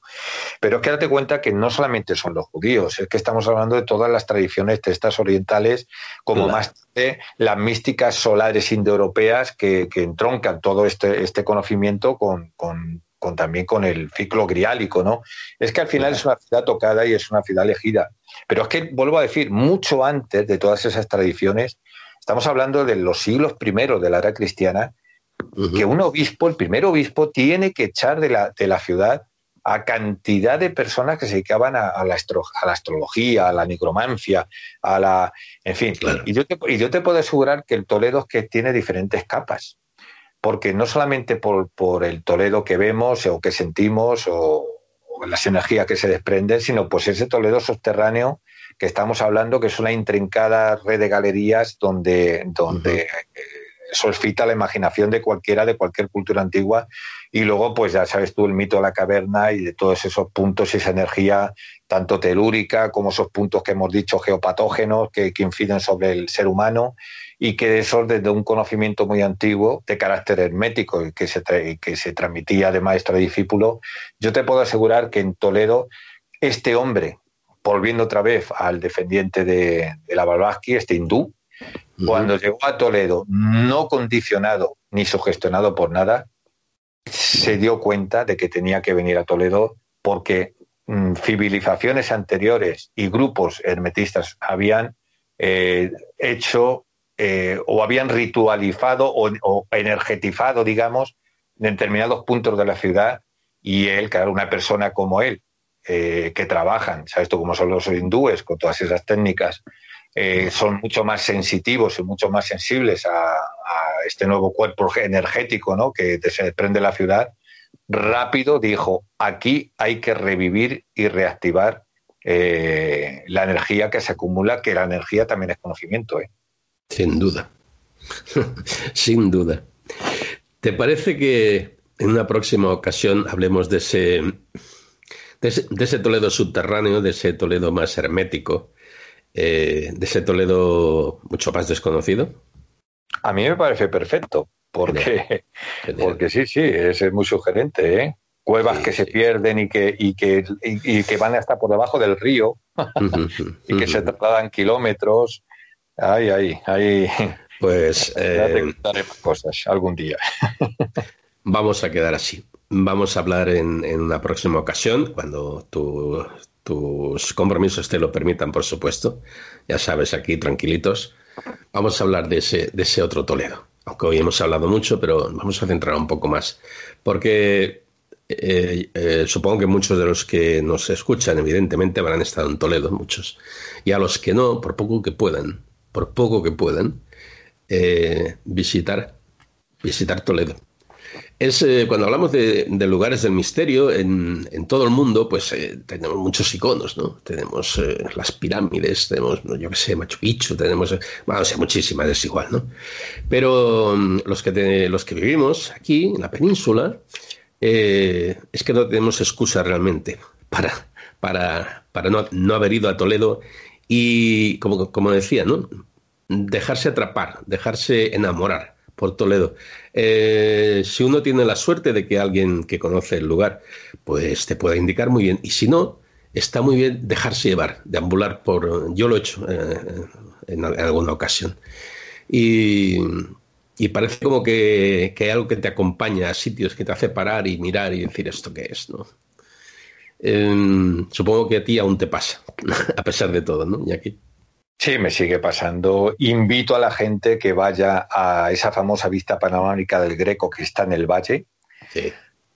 S3: Pero es que date cuenta que no solamente son los judíos, es que estamos hablando de todas las tradiciones textas orientales, como más tarde las místicas solares indoeuropeas que, que entroncan todo este, este conocimiento con, con con, también con el ciclo griálico, ¿no? Es que al final es una ciudad tocada y es una ciudad elegida. Pero es que, vuelvo a decir, mucho antes de todas esas tradiciones, estamos hablando de los siglos primeros de la era cristiana, que un obispo, el primer obispo, tiene que echar de la, de la ciudad a cantidad de personas que se dedicaban a, la, a la, astrología, a la nigromancia, a la... En fin, y, yo te, y yo te puedo asegurar que el Toledo es que tiene diferentes capas porque no solamente por, el Toledo que vemos o que sentimos o, las energías que se desprenden, sino pues ese Toledo subterráneo que estamos hablando, que es una intrincada red de galerías donde, donde solfita la imaginación de cualquiera, de cualquier cultura antigua. Y luego, pues ya sabes tú, el mito de la caverna y de todos esos puntos y esa energía, tanto telúrica como esos puntos que hemos dicho geopatógenos que, que sobre el ser humano y que eso desde un conocimiento muy antiguo de carácter hermético que se, que se transmitía de maestro a discípulo, yo te puedo asegurar que en Toledo este hombre, volviendo otra vez al defendiente de, la Blavatsky, este hindú, cuando llegó a Toledo, no condicionado ni sugestionado por nada, se dio cuenta de que tenía que venir a Toledo porque mm, civilizaciones anteriores y grupos hermetistas habían eh, hecho eh, o habían ritualizado o, energetizado, digamos, determinados puntos de la ciudad y él, claro, una persona como él, eh, que trabajan, ¿sabes tú cómo son los hindúes con todas esas técnicas? Eh, son mucho más sensitivos y mucho más sensibles a, este nuevo cuerpo energético ¿no? que se desprende la ciudad, rápido dijo, aquí hay que revivir y reactivar la energía que se acumula, que la energía también es conocimiento. ¿eh?
S2: Sin duda. Sin duda. ¿Te parece que en una próxima ocasión hablemos de ese, de ese, Toledo subterráneo, de ese Toledo más hermético, eh, de ese Toledo mucho más desconocido?
S3: A mí me parece perfecto, porque, porque sí, sí, es muy sugerente, ¿eh? Cuevas que se pierden y que, y que, y, que van hasta por debajo del río y que se trasladan kilómetros Ay, ay, ay.
S2: Pues.
S3: Eh, cosas algún día.
S2: vamos a quedar así. Vamos a hablar en, una próxima ocasión, cuando tus compromisos te lo permitan, por supuesto. Ya sabes, aquí tranquilitos. Vamos a hablar de ese, de ese otro Toledo. Aunque hoy hemos hablado mucho, pero vamos a centrar un poco más. Porque eh, eh, supongo que muchos de los que nos escuchan, evidentemente, habrán estado en Toledo, muchos. Y a los que no, por poco que puedan, por poco que puedan, eh, visitar, visitar Toledo. Es, eh, cuando hablamos de, lugares del misterio en, todo el mundo, pues eh, tenemos muchos iconos, ¿no? Tenemos las pirámides, tenemos, yo qué sé, Machu Picchu, tenemos, bueno, o sea, muchísimas, es igual, ¿no? Pero mm, los, que los que vivimos aquí, en la península, es que no tenemos excusa realmente para, para, para no, no haber ido a Toledo y, como, como decía, ¿no? dejarse atrapar, dejarse enamorar por Toledo. Eh, si uno tiene la suerte de que alguien que conoce el lugar, pues te pueda indicar muy bien. Y si no, está muy bien dejarse llevar, deambular por... Yo lo he hecho eh, en, alguna ocasión. Y, parece como que, que, hay algo que te acompaña a sitios que te hace parar y mirar y decir esto qué es, ¿no? Em, supongo que a ti aún te pasa, a pesar de todo, ¿no, aquí
S3: Sí, me sigue pasando. Invito a la gente que vaya a esa famosa vista panorámica del Greco que está en el valle, sí.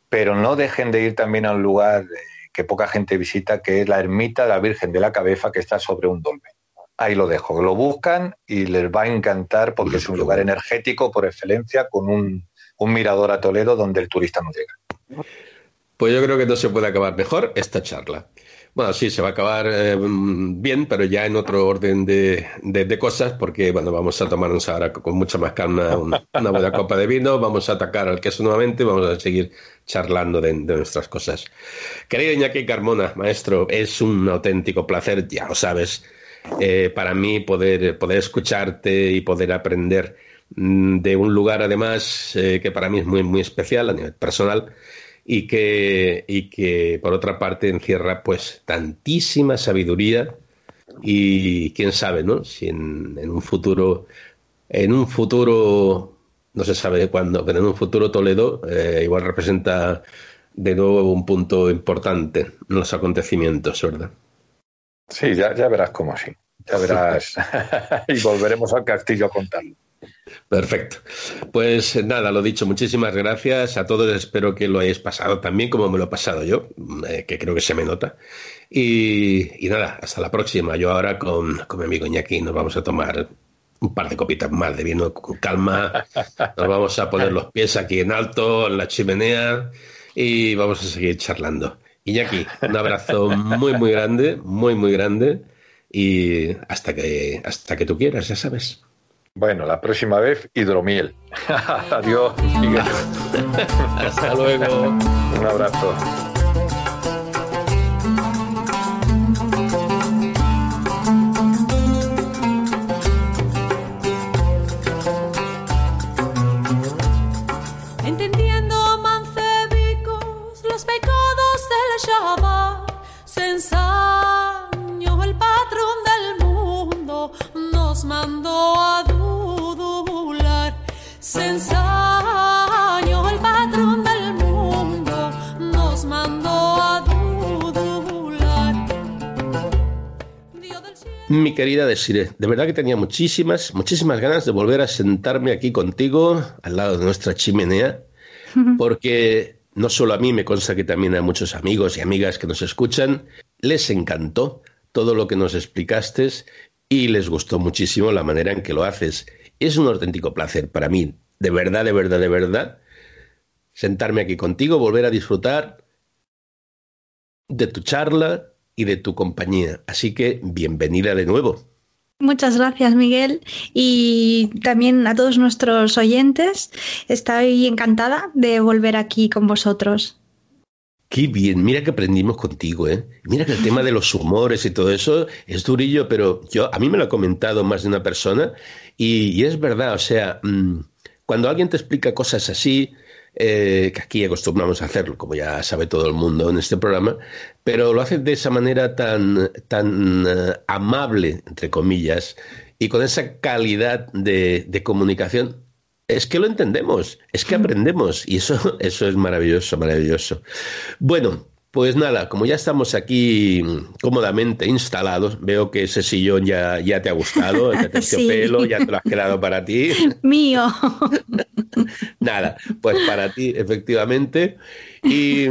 S3: pero no dejen de ir también a un lugar que poca gente visita, que es la ermita de la Virgen de la Cabeza, que está sobre un dolmen. Ahí lo dejo, lo buscan y les va a encantar porque es un lugar energético por excelencia con un, un mirador a Toledo donde el turista no llega.
S2: Pues yo creo que no se puede acabar mejor esta charla. Bueno, sí, se va a acabar eh, bien, pero ya en otro orden de, cosas, porque bueno, vamos a tomarnos ahora con mucha más calma una, buena copa de vino, vamos a atacar al queso nuevamente, vamos a seguir charlando de, nuestras cosas. Querido Iñaki Carmona, maestro, es un auténtico placer, ya lo sabes, eh, para mí poder, poder escucharte y poder aprender mm, de un lugar además eh, que para mí es muy, muy especial a nivel personal y que, y que por otra parte encierra pues tantísima sabiduría y quién sabe, ¿no? Si en, un futuro, en un futuro, no se sabe cuándo, pero en un futuro Toledo eh, igual representa de nuevo un punto importante en los acontecimientos, ¿verdad?
S3: Sí, ya, ya verás cómo sí. Ya verás. y volveremos al castillo a contarlo.
S2: Perfecto. Pues nada, lo dicho, muchísimas gracias a todos. Espero que lo hayáis pasado también como me lo he pasado yo, eh, que creo que se me nota. Y, nada, hasta la próxima. Yo ahora con, con mi amigo Iñaki nos vamos a tomar un par de copitas más de vino con calma. Nos vamos a poner los pies aquí en alto, en la chimenea, y vamos a seguir charlando. Iñaki, un abrazo muy, muy grande, muy, muy grande, y hasta que, hasta que tú quieras, ya sabes.
S3: Bueno, la próxima vez hidromiel. Adiós, Miguel.
S2: Hasta luego.
S3: Un abrazo.
S2: Mi querida Desiree, de verdad que tenía muchísimas, muchísimas ganas de volver a sentarme aquí contigo, al lado de nuestra chimenea, porque no solo a mí, me consta que también a muchos amigos y amigas que nos escuchan, les encantó todo lo que nos explicaste y les gustó muchísimo la manera en que lo haces. Es un auténtico placer para mí, de verdad, de verdad, de verdad, sentarme aquí contigo, volver a disfrutar de tu charla, y de tu compañía. Así que bienvenida de nuevo.
S4: Muchas gracias, Miguel. Y también a todos nuestros oyentes. Estoy encantada de volver aquí con vosotros.
S2: Qué bien, mira que aprendimos contigo, ¿eh? Mira que el tema de los humores y todo eso es durillo, pero yo a mí me lo ha comentado más de una persona y, es verdad, o sea, mm, cuando alguien te explica cosas así, eh, que aquí acostumbramos a hacerlo, como ya sabe todo el mundo en este programa, pero lo hace de esa manera tan, tan eh, amable, entre comillas, y con esa calidad de, de, comunicación. Es que lo entendemos, es que aprendemos, y eso, eso es maravilloso, maravilloso. Bueno, pues nada, como ya estamos aquí cómodamente instalados, veo que ese sillón ya, ya te ha gustado, el pelo ya te lo has quedado para ti.
S4: Mío.
S2: nada, pues para ti, efectivamente. Y,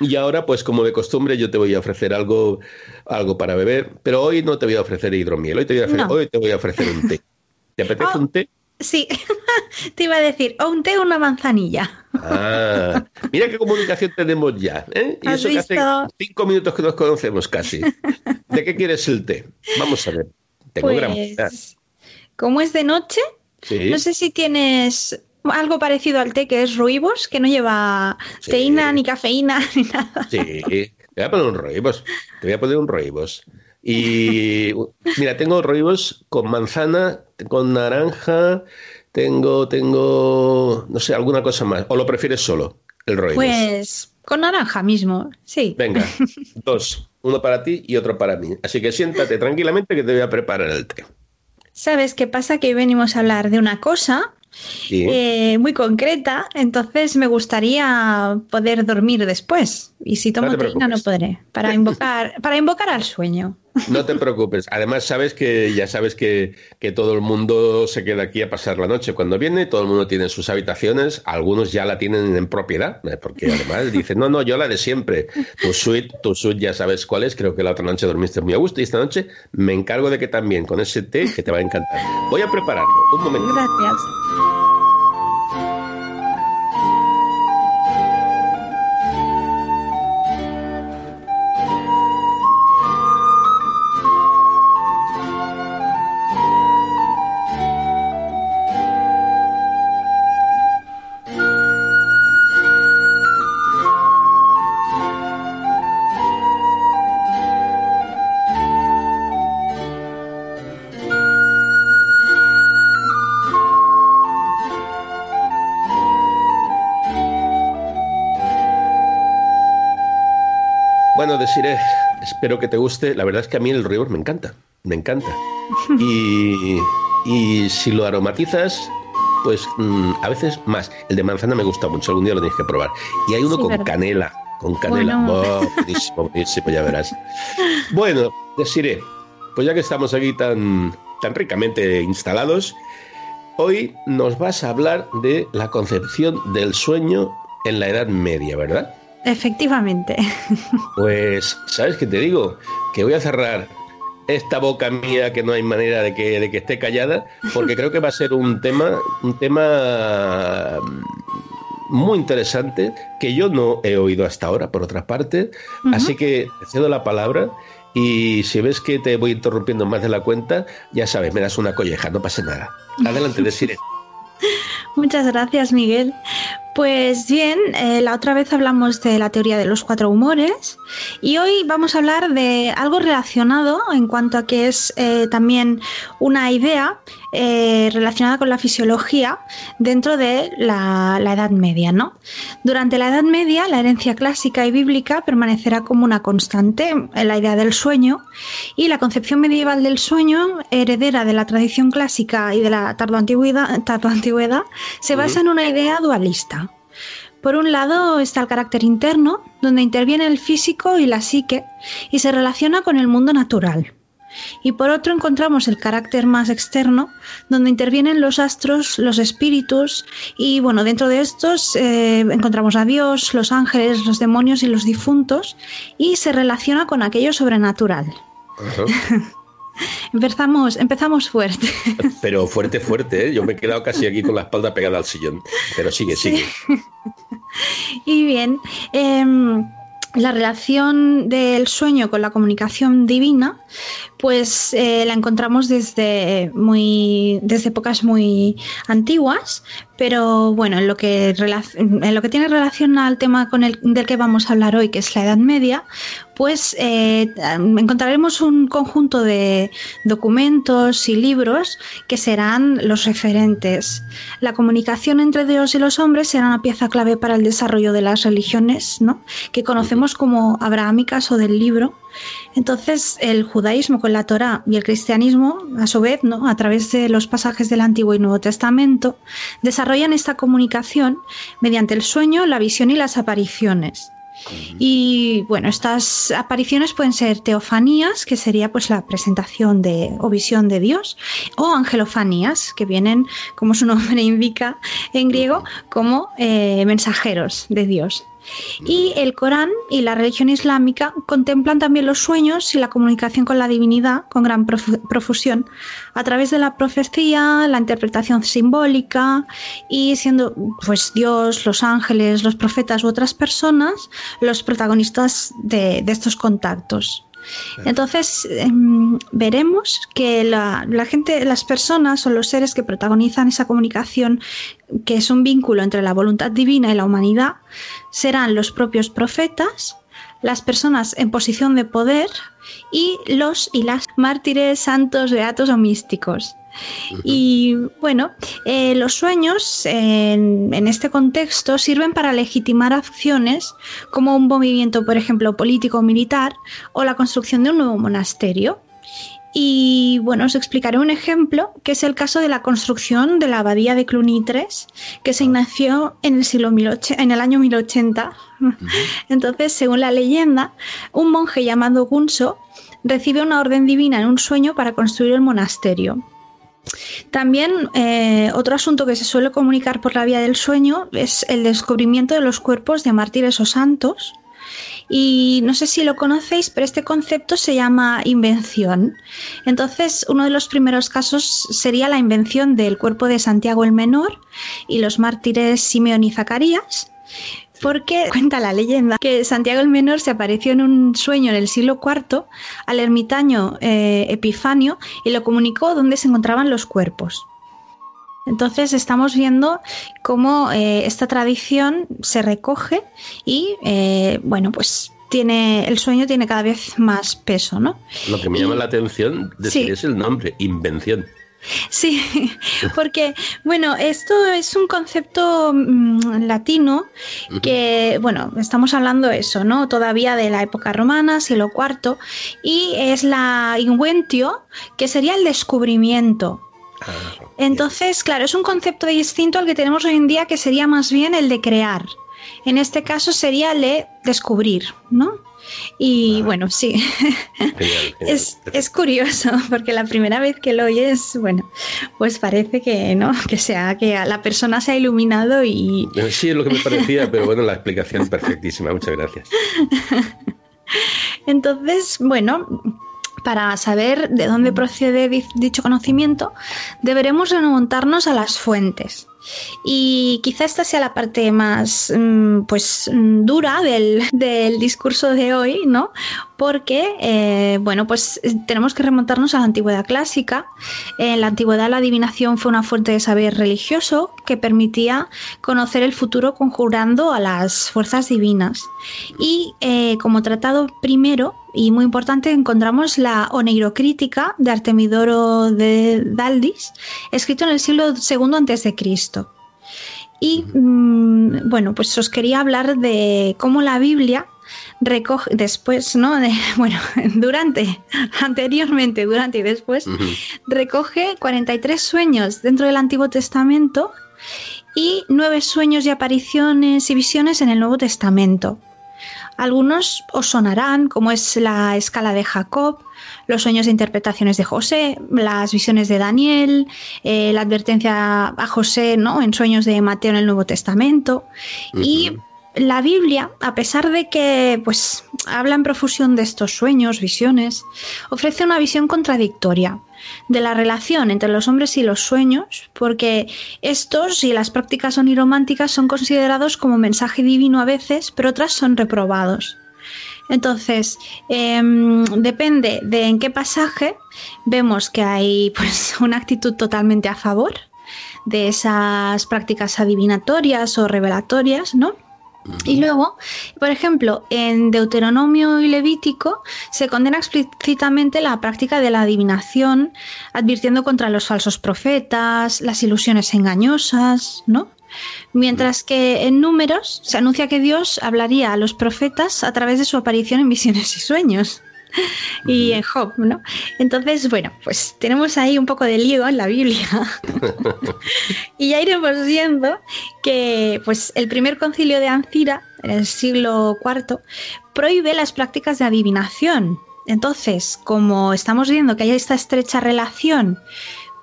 S2: y, ahora, pues como de costumbre, yo te voy a ofrecer algo, algo para beber, pero hoy no te voy a ofrecer hidromiel, hoy te voy a ofrecer, hoy te voy a ofrecer un té. ¿Te apetece oh. un té?
S4: Sí, te iba a decir, o un té o una manzanilla.
S2: Ah, mira qué comunicación tenemos ya. ¿eh? Y eso que hace cinco minutos que nos conocemos casi. ¿De qué quieres el té? Vamos a ver. Tengo
S4: pues, Como es de noche, no sé si tienes algo parecido al té que es ruibos, que no lleva teína, ni cafeína, ni nada.
S2: Sí, te voy a poner un ruibos. Te voy a poner un ruibos. Y mira, tengo roibos con manzana, con naranja, tengo, tengo, no sé, alguna cosa más. ¿O lo prefieres solo, el roibos?
S4: Pues con naranja mismo, sí.
S2: Venga, dos. Uno para ti y otro para mí. Así que siéntate tranquilamente que te voy a preparar el té.
S4: ¿Sabes qué pasa? Que venimos a hablar de una cosa eh, muy concreta, entonces me gustaría poder dormir después. Y si tomo no no podré, para invocar, para invocar al sueño.
S2: No te preocupes. Además, sabes que ya sabes que, que, todo el mundo se queda aquí a pasar la noche. Cuando viene, todo el mundo tiene sus habitaciones. Algunos ya la tienen en propiedad, eh, porque además dicen, no, no, yo la de siempre. Tu suite, tu suite ya sabes cuál es. Creo que la otra noche dormiste muy a gusto y esta noche me encargo de que también con ese té que te va a encantar. Voy a prepararlo. Un momento.
S4: Gracias.
S2: Espero que te guste. La verdad es que a mí el rigor me encanta, me encanta. Y, y si lo aromatizas, pues mm, a veces más. El de manzana me gusta mucho, algún día lo tienes que probar. Y hay uno con canela, con canela. Oh, buenísimo, buenísimo, ya verás. Bueno, deciré, pues ya que estamos aquí tan, tan ricamente instalados, hoy nos vas a hablar de la concepción del sueño en la Edad Media, ¿verdad?
S4: Efectivamente.
S2: Pues, ¿sabes qué te digo? Que voy a cerrar esta boca mía que no hay manera de que, de que esté callada, porque creo que va a ser un tema, un tema muy interesante que yo no he oído hasta ahora, por otra parte. Así que cedo la palabra Y si ves que te voy interrumpiendo más de la cuenta, ya sabes, me das una colleja, no pasa nada. Adelante, Desire.
S4: Muchas gracias, Miguel. Pues bien, eh, la otra vez hablamos de la teoría de los cuatro humores y hoy vamos a hablar de algo relacionado en cuanto a que es eh, también una idea eh, relacionada con la fisiología dentro de la, la, Edad Media. ¿no? Durante la Edad Media, la herencia clásica y bíblica permanecerá como una constante en la idea del sueño y la concepción medieval del sueño, heredera de la tradición clásica y de la tardoantigüedad, tardoantigüedad se basa en una idea dualista. Por un lado está el carácter interno, donde interviene el físico y la psique y se relaciona con el mundo natural. Y por otro encontramos el carácter más externo, donde intervienen los astros, los espíritus, y bueno, dentro de estos eh, encontramos a Dios, los ángeles, los demonios y los difuntos, y se relaciona con aquello sobrenatural. Empezamos, empezamos fuerte.
S2: Pero fuerte, fuerte, ¿eh? Yo me he quedado casi aquí con la espalda pegada al sillón. Pero sigue, sigue.
S4: Y bien, em, la relación del sueño con la comunicación divina, pues eh, la encontramos desde muy desde épocas muy antiguas, pero bueno, en lo que en lo que tiene relación al tema con el del que vamos a hablar hoy, que es la Edad Media, pues eh, encontraremos un conjunto de documentos y libros que serán los referentes. La comunicación entre Dios y los hombres será una pieza clave para el desarrollo de las religiones, ¿no? que conocemos como abrahámicas o del libro. Entonces, el judaísmo con la Torá y el cristianismo, a su vez, ¿no? a través de los pasajes del Antiguo y Nuevo Testamento, desarrollan esta comunicación mediante el sueño, la visión y las apariciones. Y bueno, estas apariciones pueden ser teofanías, que sería pues la presentación de o visión de Dios, o angelofanías, que vienen, como su nombre indica en griego, como eh, mensajeros de Dios. Y el Corán y la religión islámica contemplan también los sueños y la comunicación con la divinidad con gran profusión a través de la profecía, la interpretación simbólica y siendo pues Dios, los ángeles, los profetas u otras personas los protagonistas de estos contactos. Entonces em, veremos que la, gente, las personas o los seres que protagonizan esa comunicación, que es un vínculo entre la voluntad divina y la humanidad, serán los propios profetas, las personas en posición de poder y los y las mártires, santos, beatos o místicos. Y bueno, eh, los sueños en, este contexto sirven para legitimar acciones como un movimiento, por ejemplo, político o militar o la construcción de un nuevo monasterio. Y bueno, os explicaré un ejemplo, que es el caso de la construcción de la abadía de Clunitres, que se ah. inició en el, siglo en el año 1080. Entonces, según la leyenda, un monje llamado Gunso recibe una orden divina en un sueño para construir el monasterio. También eh, otro asunto que se suele comunicar por la vía del sueño es el descubrimiento de los cuerpos de mártires o santos. Y no sé si lo conocéis, pero este concepto se llama invención. Entonces, uno de los primeros casos sería la invención del cuerpo de Santiago el Menor y los mártires Simeón y Zacarías porque cuenta la leyenda que Santiago el Menor se apareció en un sueño en el siglo IV al ermitaño eh, Epifanio y lo comunicó dónde se encontraban los cuerpos. Entonces estamos viendo cómo eh, esta tradición se recoge y, eh, bueno, pues tiene el sueño tiene cada vez más peso, ¿no?
S2: Lo que me llama la atención es el nombre, invención.
S4: Sí, porque, bueno, esto es un concepto mm, latino que, bueno, estamos hablando eso, ¿no? Todavía de la época romana, siglo IV, y es la inventio, que sería el descubrimiento. Ah, Entonces, claro, es un concepto distinto al que tenemos hoy en día, que sería más bien el de crear. En este caso sería el de descubrir, ¿no? Y bueno, sí, Es, es, curioso porque la primera vez que lo oyes, bueno, pues parece que no, que sea, que la persona se ha iluminado y...
S2: Sí, es lo que me parecía, pero bueno, la explicación perfectísima, muchas gracias.
S4: Entonces, bueno, para saber de dónde procede dicho conocimiento, deberemos remontarnos a las fuentes. Y quizá esta sea la parte más mm, pues mm, dura del, del discurso de hoy, ¿no? Porque, eh, bueno, pues tenemos que remontarnos a la antigüedad clásica. En la antigüedad la adivinación fue una fuente de saber religioso que permitía conocer el futuro conjurando a las fuerzas divinas. Y eh, como tratado primero, y muy importante, encontramos la Oneirocrítica de Artemidoro de Daldis, escrito en el siglo II a.C. Y mm, bueno, pues os quería hablar de cómo la Biblia recoge después, ¿no? bueno, durante, anteriormente, durante y después, recoge 43 sueños dentro del Antiguo Testamento y nueve sueños y apariciones y visiones en el Nuevo Testamento. Algunos os sonarán, como es la escala de Jacob, los sueños e interpretaciones de José, las visiones de Daniel, eh, la advertencia a José ¿no? en sueños de Mateo en el Nuevo Testamento. Y la Biblia, a pesar de que pues, habla en profusión de estos sueños, visiones, ofrece una visión contradictoria de la relación entre los hombres y los sueños, porque estos y las prácticas onirománticas son considerados como mensaje divino a veces, pero otras son reprobados. Entonces, em, depende de en qué pasaje vemos que hay pues una actitud totalmente a favor de esas prácticas adivinatorias o revelatorias, ¿no? Y luego, por ejemplo, en Deuteronomio y Levítico se condena explícitamente la práctica de la adivinación, advirtiendo contra los falsos profetas, las ilusiones engañosas, ¿no? Mientras que en números se anuncia que Dios hablaría a los profetas a través de su aparición en visiones y sueños. y en Job, ¿no? Entonces, bueno, pues tenemos ahí un poco de lío en la Biblia. y ya iremos viendo que pues el primer concilio de Ancira, en el siglo IV, prohíbe las prácticas de adivinación. Entonces, como estamos viendo que hay esta estrecha relación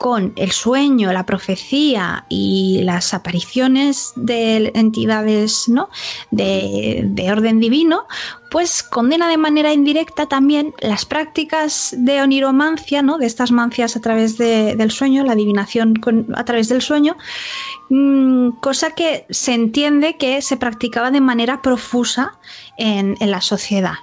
S4: con el sueño, la profecía y las apariciones de entidades ¿no? de, orden divino, pues condena de manera indirecta también las prácticas de oniromancia, ¿no? de estas mancias a través del sueño, la adivinación a través del sueño, mm, cosa que se entiende que se practicaba de manera profusa en la sociedad.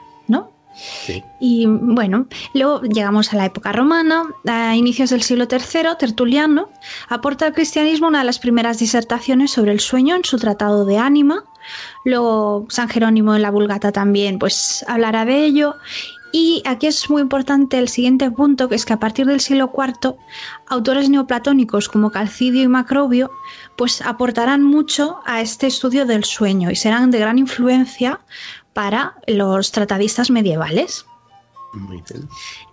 S4: Y bueno, luego llegamos a la época romana, a inicios del siglo III, Tertuliano aporta al cristianismo una de las primeras disertaciones sobre el sueño en su tratado de ánima. Luego San Jerónimo en la Vulgata también pues hablará de ello. Y aquí es muy importante el siguiente punto, que es que a partir del siglo IV, autores neoplatónicos como Calcidio y Macrobio, pues aportarán mucho a este estudio del sueño y serán de gran influencia para los tratadistas medievales.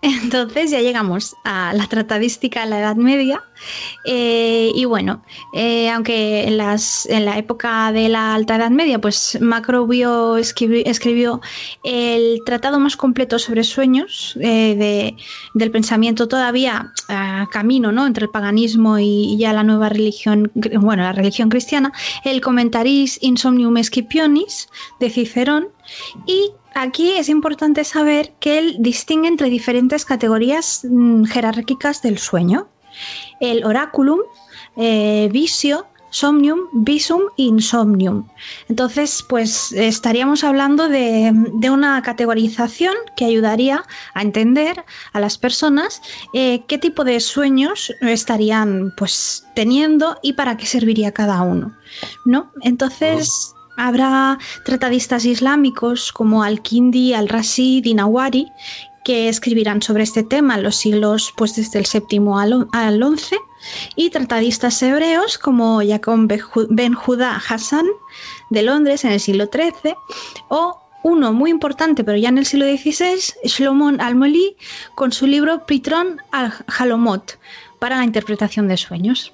S4: Entonces ya llegamos a la tratadística de la Edad Media eh, y bueno, eh, aunque en, las, en, la época de la Alta Edad Media, pues Macrobio escribió, el tratado más completo sobre sueños eh, del pensamiento todavía camino ¿no? entre el paganismo y, ya la nueva religión, bueno, la religión cristiana, el Commentaris Insomnium Scipionis de Cicerón y aquí es importante saber que él distingue entre diferentes categorías mm, jerárquicas del sueño. El oráculum, eh, visio, somnium, visum e insomnium. Entonces, pues estaríamos hablando de, una categorización que ayudaría a entender a las personas eh, qué tipo de sueños estarían pues teniendo y para qué serviría cada uno. ¿no? Entonces, Habrá tratadistas islámicos como Al-Kindi, Al-Rashid y Nawari que escribirán sobre este tema en los siglos pues, desde el séptimo al, XI y tratadistas hebreos como Jacob ben Judá Hassan de Londres en el siglo XIII o uno muy importante, pero ya en el siglo XVI, Shlomo al-Moli, con su libro Pitron al-Halomot para la interpretación de sueños.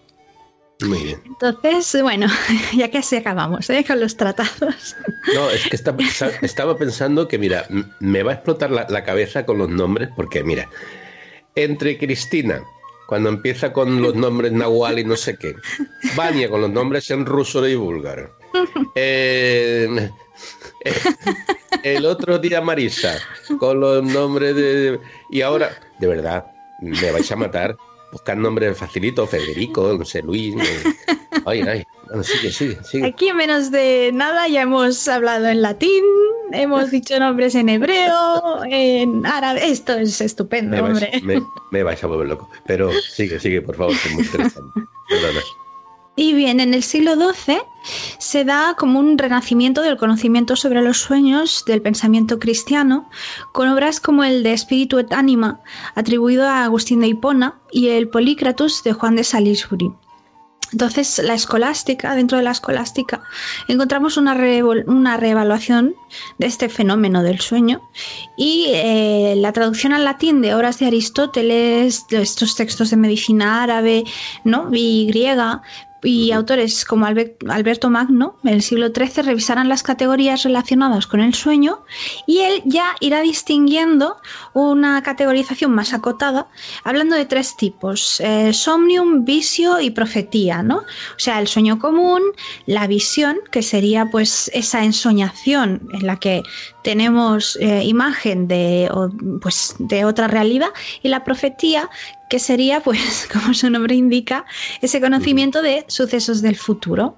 S2: Muy bien.
S4: Entonces, bueno, ya que así acabamos ¿eh? con los tratados.
S2: No, es que estaba pensando que, mira, me va a explotar la, cabeza con los nombres, porque, mira, entre Cristina, cuando empieza con los nombres nahual y no sé qué, Vania con los nombres en ruso y búlgaro. Eh, el otro día Marisa con los nombres de... Y ahora, de verdad, me vais a matar buscar nombres facilito, Federico, no sé, Luis. Ay, ay. Bueno, sigue, sigue, sigue.
S4: Aquí en menos de nada ya hemos hablado en latín, hemos dicho nombres en hebreo, en árabe. Esto es estupendo,
S2: me
S4: hombre.
S2: me, vais a volver loco. Pero sigue, sigue, por favor, es muy interesante. Perdona.
S4: Y bien, en el siglo XII se da como un renacimiento del conocimiento sobre los sueños del pensamiento cristiano, con obras como el de Espíritu et Anima, atribuido a Agustín de Hipona, y el Polícratus de Juan de Salisbury. Entonces, la escolástica, dentro de la escolástica, encontramos una, una reevaluación de este fenómeno del sueño y eh, la traducción al latín de obras de Aristóteles, de estos textos de medicina árabe ¿no? y griega, y autores como Alberto Magno en el siglo XIII revisarán las categorías relacionadas con el sueño y él ya irá distinguiendo una categorización más acotada, hablando de tres tipos, eh, somnium, visio y profetía, ¿no? O sea, el sueño común, la visión, que sería pues esa ensoñación en la que tenemos eh, imagen de, pues, de otra realidad, y la profetía, que sería, pues, como su nombre indica, ese conocimiento de sucesos del futuro.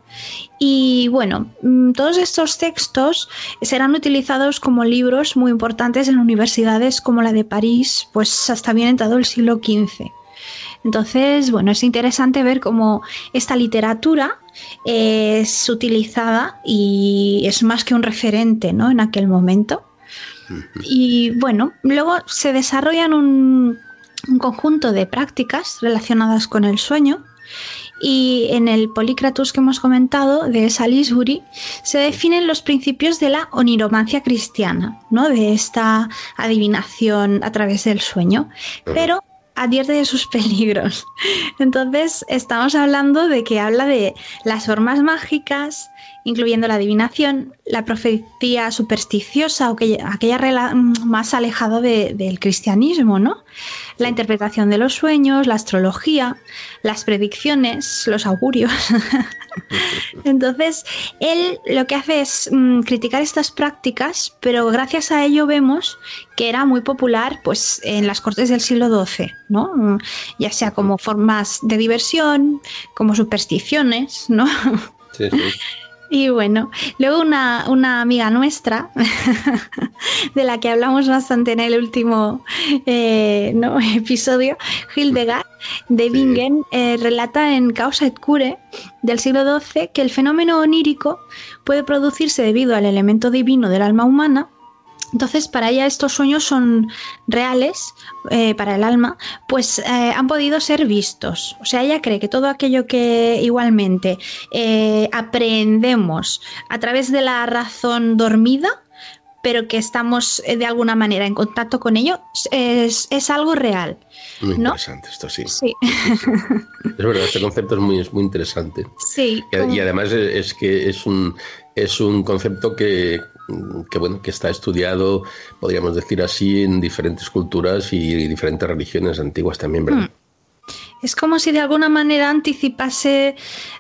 S4: Y bueno, mm, todos estos textos serán utilizados como libros muy importantes en universidades como la de París, pues hasta bien entrado el siglo XV. Entonces, bueno, es interesante ver cómo esta literatura es utilizada y es más que un referente ¿no? en aquel momento. Y bueno, luego se desarrollan un, un conjunto de prácticas relacionadas con el sueño y en el Polícratus que hemos comentado de Salisbury se definen los principios de la oniromancia cristiana, ¿no? de esta adivinación a través del sueño. Pero advierte de sus peligros. Entonces, estamos hablando de que habla de las formas mágicas, incluyendo la adivinación, la profecía supersticiosa o aquella, más alejada del cristianismo, ¿no? La interpretación de los sueños, la astrología, las predicciones, los augurios. Entonces, él lo que hace es mm, criticar estas prácticas, pero gracias a ello vemos que era muy popular pues, en las cortes del siglo XII, ¿no? Mm, ya sea como formas de diversión, como supersticiones, ¿no? Y bueno, luego una, amiga nuestra, de la que hablamos bastante en el último eh, episodio, Hildegard de Bingen, eh, relata en Causa et Cure del siglo XII que el fenómeno onírico puede producirse debido al elemento divino del alma humana entonces, para ella estos sueños son reales, eh, para el alma, pues eh, han podido ser vistos. O sea, ella cree que todo aquello que igualmente eh, aprendemos a través de la razón dormida, pero que estamos de alguna manera en contacto con ello, es, algo real.
S2: Muy interesante esto, sí. sí. Es verdad, este concepto es muy, muy interesante.
S4: Sí.
S2: Y, además es que es un, es un concepto que, que bueno, que está estudiado, podríamos decir así, en diferentes culturas y diferentes religiones antiguas también, ¿verdad? Hmm.
S4: Es como si de alguna manera anticipase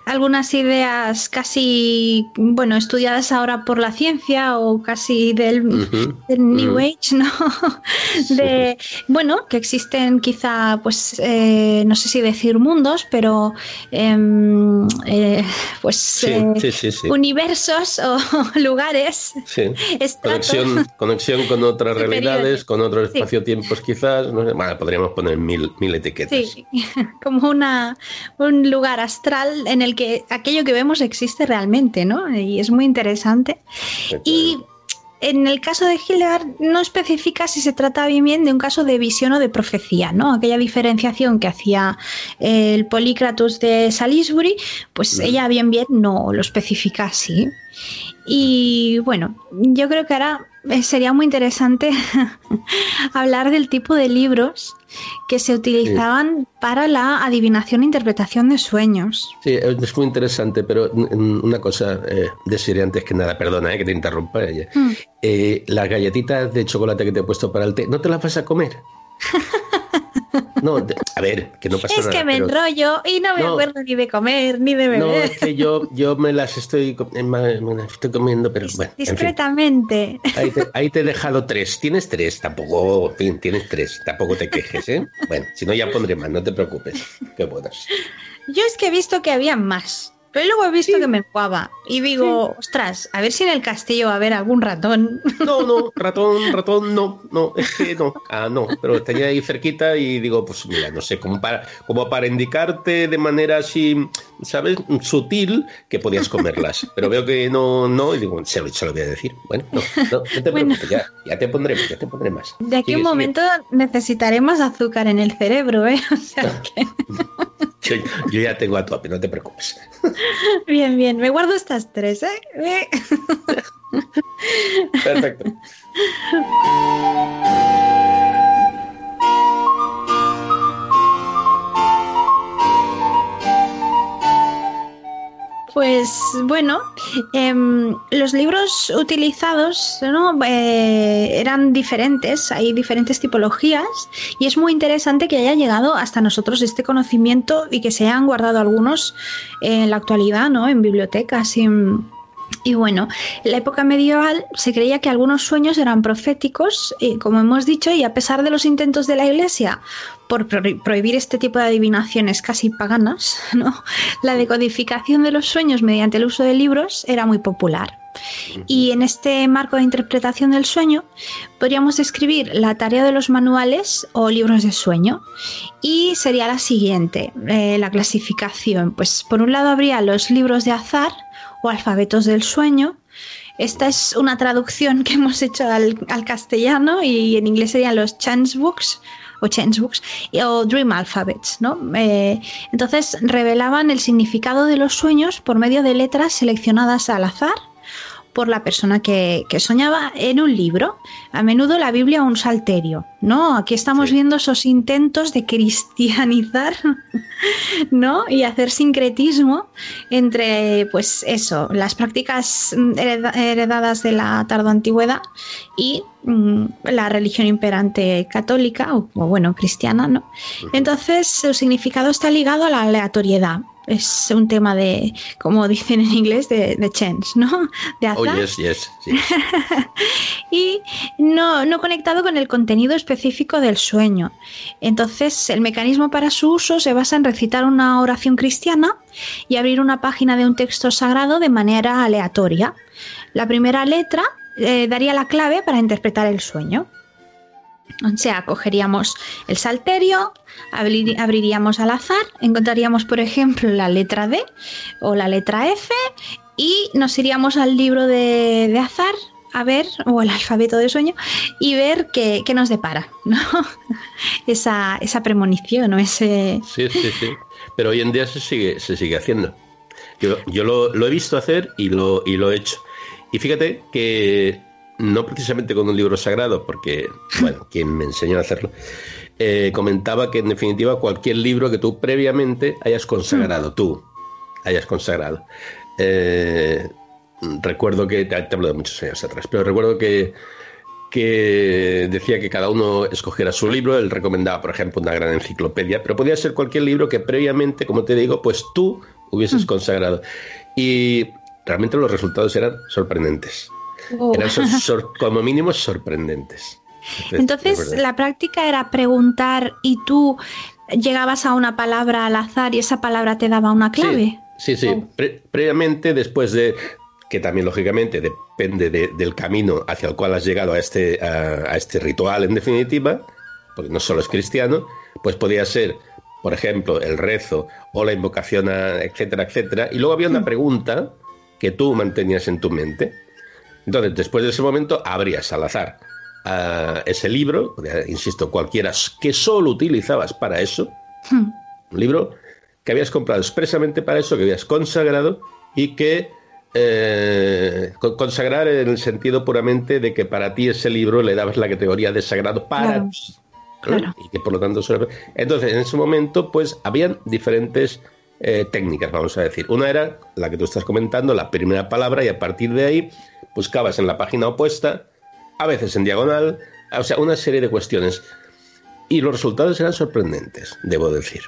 S4: algunas ideas casi, bueno, estudiadas ahora por la ciencia o casi del, New Age, ¿no? De, bueno, que existen quizá, pues, eh, no sé si decir mundos, pero em, eh, pues eh, universos o lugares.
S2: Conexión, conexión con otras realidades, con otros espacio-tiempos quizás. Bueno, podríamos poner mil, mil etiquetas.
S4: Como una, un lugar astral en el que aquello que vemos existe realmente, ¿no? Y es muy interesante. Y en el caso de Hildegard no especifica si se trata bien bien de un caso de visión o de profecía, ¿no? Aquella diferenciación que hacía el Polícratus de Salisbury, pues ella bien bien no lo especifica así. Y bueno, yo creo que ahora sería muy interesante hablar del tipo de libros que se utilizaban para la adivinación e interpretación de sueños.
S2: Sí, es muy interesante, pero una cosa, eh, antes que nada, perdona eh, que te interrumpa. Mm. Eh, las galletitas de chocolate que te he puesto para el té, ¿no te las vas a comer? No, a ver, que no pasa
S4: nada. Es que me enrollo y no me acuerdo ni de comer ni de beber. No,
S2: es que yo, yo me las estoy, estoy comiendo, pero bueno.
S4: Discretamente.
S2: Ahí, te, he dejado tres. Tienes tres, tampoco, en fin, tienes tres. Tampoco te quejes, ¿eh? Bueno, si no ya pondré más, no te preocupes. Qué buenas.
S4: Yo es que he visto que había más. Pero luego he visto que me jugaba y digo, ostras, a ver si en el castillo va a haber algún ratón.
S2: No, no, ratón, ratón, no, no, es que no, ah, no, pero tenía ahí cerquita y digo, pues mira, no sé, como para, como para indicarte de manera así, ¿sabes? Sutil que podías comerlas. Pero veo que no, no, y digo, se lo, se lo voy a decir. Bueno, no, no, te preocupes, ya, ya, te pondré, ya te pondré más.
S4: De aquí a un momento necesitaremos azúcar en el cerebro, ¿eh? O sea que...
S2: yo, ya tengo a tope, no te preocupes.
S4: Bien, bien, me guardo estas tres, ¿eh?
S2: Perfecto.
S4: Pues bueno, em, los libros utilizados eh, eran diferentes, hay diferentes tipologías y es muy interesante que haya llegado hasta nosotros este conocimiento y que se hayan guardado algunos en la actualidad, ¿no? En bibliotecas y y bueno, en la época medieval se creía que algunos sueños eran proféticos, y, como hemos dicho, y a pesar de los intentos de la Iglesia por prohibir este tipo de adivinaciones casi paganas, ¿no? la decodificación de los sueños mediante el uso de libros era muy popular. Y en este marco de interpretación del sueño podríamos describir la tarea de los manuales o libros de sueño. Y sería la siguiente, eh, la clasificación. Pues por un lado habría los libros de azar, o alfabetos del sueño. Esta es una traducción que hemos hecho al, castellano y en inglés serían los chance books o chance books o dream alphabets, ¿no? Eh, entonces revelaban el significado de los sueños por medio de letras seleccionadas al azar por la persona que, soñaba en un libro, a menudo la Biblia un salterio, ¿no? Aquí estamos viendo esos intentos de cristianizar, ¿no? Y hacer sincretismo entre, pues eso, las prácticas heredadas de la tardoantigüedad y mm, la religión imperante católica, o, o bueno, cristiana, ¿no? Entonces su significado está ligado a la aleatoriedad, es un tema de, como dicen en inglés, de, chance, ¿no? De
S2: azar. Oh, yes, yes,
S4: y no, no conectado con el contenido específico del sueño. Entonces, el mecanismo para su uso se basa en recitar una oración cristiana y abrir una página de un texto sagrado de manera aleatoria. La primera letra eh, daría la clave para interpretar el sueño. O sea, cogeríamos el salterio, abriríamos al azar, encontraríamos, por ejemplo, la letra D o la letra F y nos iríamos al libro de, azar a ver, o el alfabeto de sueño, y ver qué, nos depara, ¿no? esa, esa premonición o ese...
S2: Sí, sí, sí. Pero hoy en día se sigue, se sigue haciendo. Yo, yo lo, lo, he visto hacer y lo, y lo he hecho. Y fíjate que no precisamente con un libro sagrado, porque, bueno, quien me enseñó a hacerlo, eh, comentaba que en definitiva cualquier libro que tú previamente hayas consagrado, tú hayas consagrado. Eh, recuerdo que, te, hablo de muchos años atrás, pero recuerdo que, que decía que cada uno escogiera su libro, él recomendaba, por ejemplo, una gran enciclopedia, pero podía ser cualquier libro que previamente, como te digo, pues tú hubieses mm. consagrado. Y realmente los resultados eran sorprendentes. Eran como mínimo sorprendentes.
S4: Entonces, la práctica era preguntar y tú llegabas a una palabra al azar y esa palabra te daba una clave.
S2: Sí, sí. Oh. previamente, después de que también lógicamente depende del camino hacia el cual has llegado a este, a, este ritual en definitiva, porque no solo es cristiano, pues podía ser, por ejemplo, el rezo o la invocación, etcétera, etcétera. Y luego había una mm. pregunta que tú mantenías en tu mente entonces, después de ese momento, abrías al azar ese libro, insisto, cualquiera que solo utilizabas para eso, hmm. un libro que habías comprado expresamente para eso, que habías consagrado y que eh, consagrar en el sentido puramente de que para ti ese libro le dabas la categoría de sagrado para ti. Y que por lo tanto... Entonces, en ese momento, pues, habían diferentes eh, técnicas, vamos a decir. Una era la que tú estás comentando, la primera palabra, y a partir de ahí buscabas en la página opuesta, a veces en diagonal, o sea, una serie de cuestiones. Y los resultados eran sorprendentes, debo decir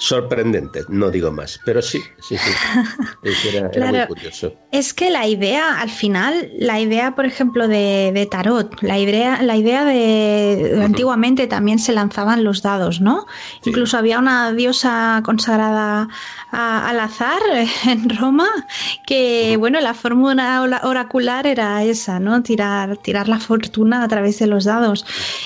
S2: sorprendente, no digo más, pero sí, sí, sí. Era, muy curioso.
S4: Es que la idea, al final, la idea, por ejemplo, de, tarot, la idea, la idea de antiguamente también se lanzaban los dados, ¿no? Incluso había una diosa consagrada al azar en Roma, que bueno, la fórmula oracular era esa, ¿no? Tirar, tirar la fortuna a través de los dados.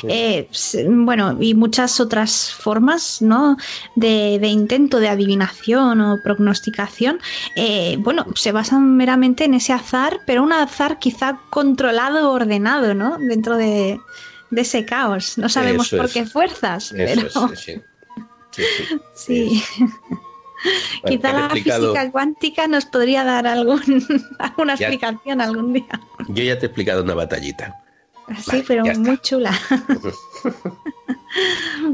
S4: Eh, bueno, y muchas otras formas, ¿no? De, de intento de adivinación o prognosticación, eh, bueno, se basan meramente en ese azar, pero un azar quizá controlado, ordenado, ¿no? Dentro de, ese caos. No sabemos por qué fuerzas, pero... sí, sí. Quizá la física cuántica nos podría dar algún, alguna explicación algún día.
S2: Yo ya te he explicado una batallita.
S4: Sí, pero muy chula.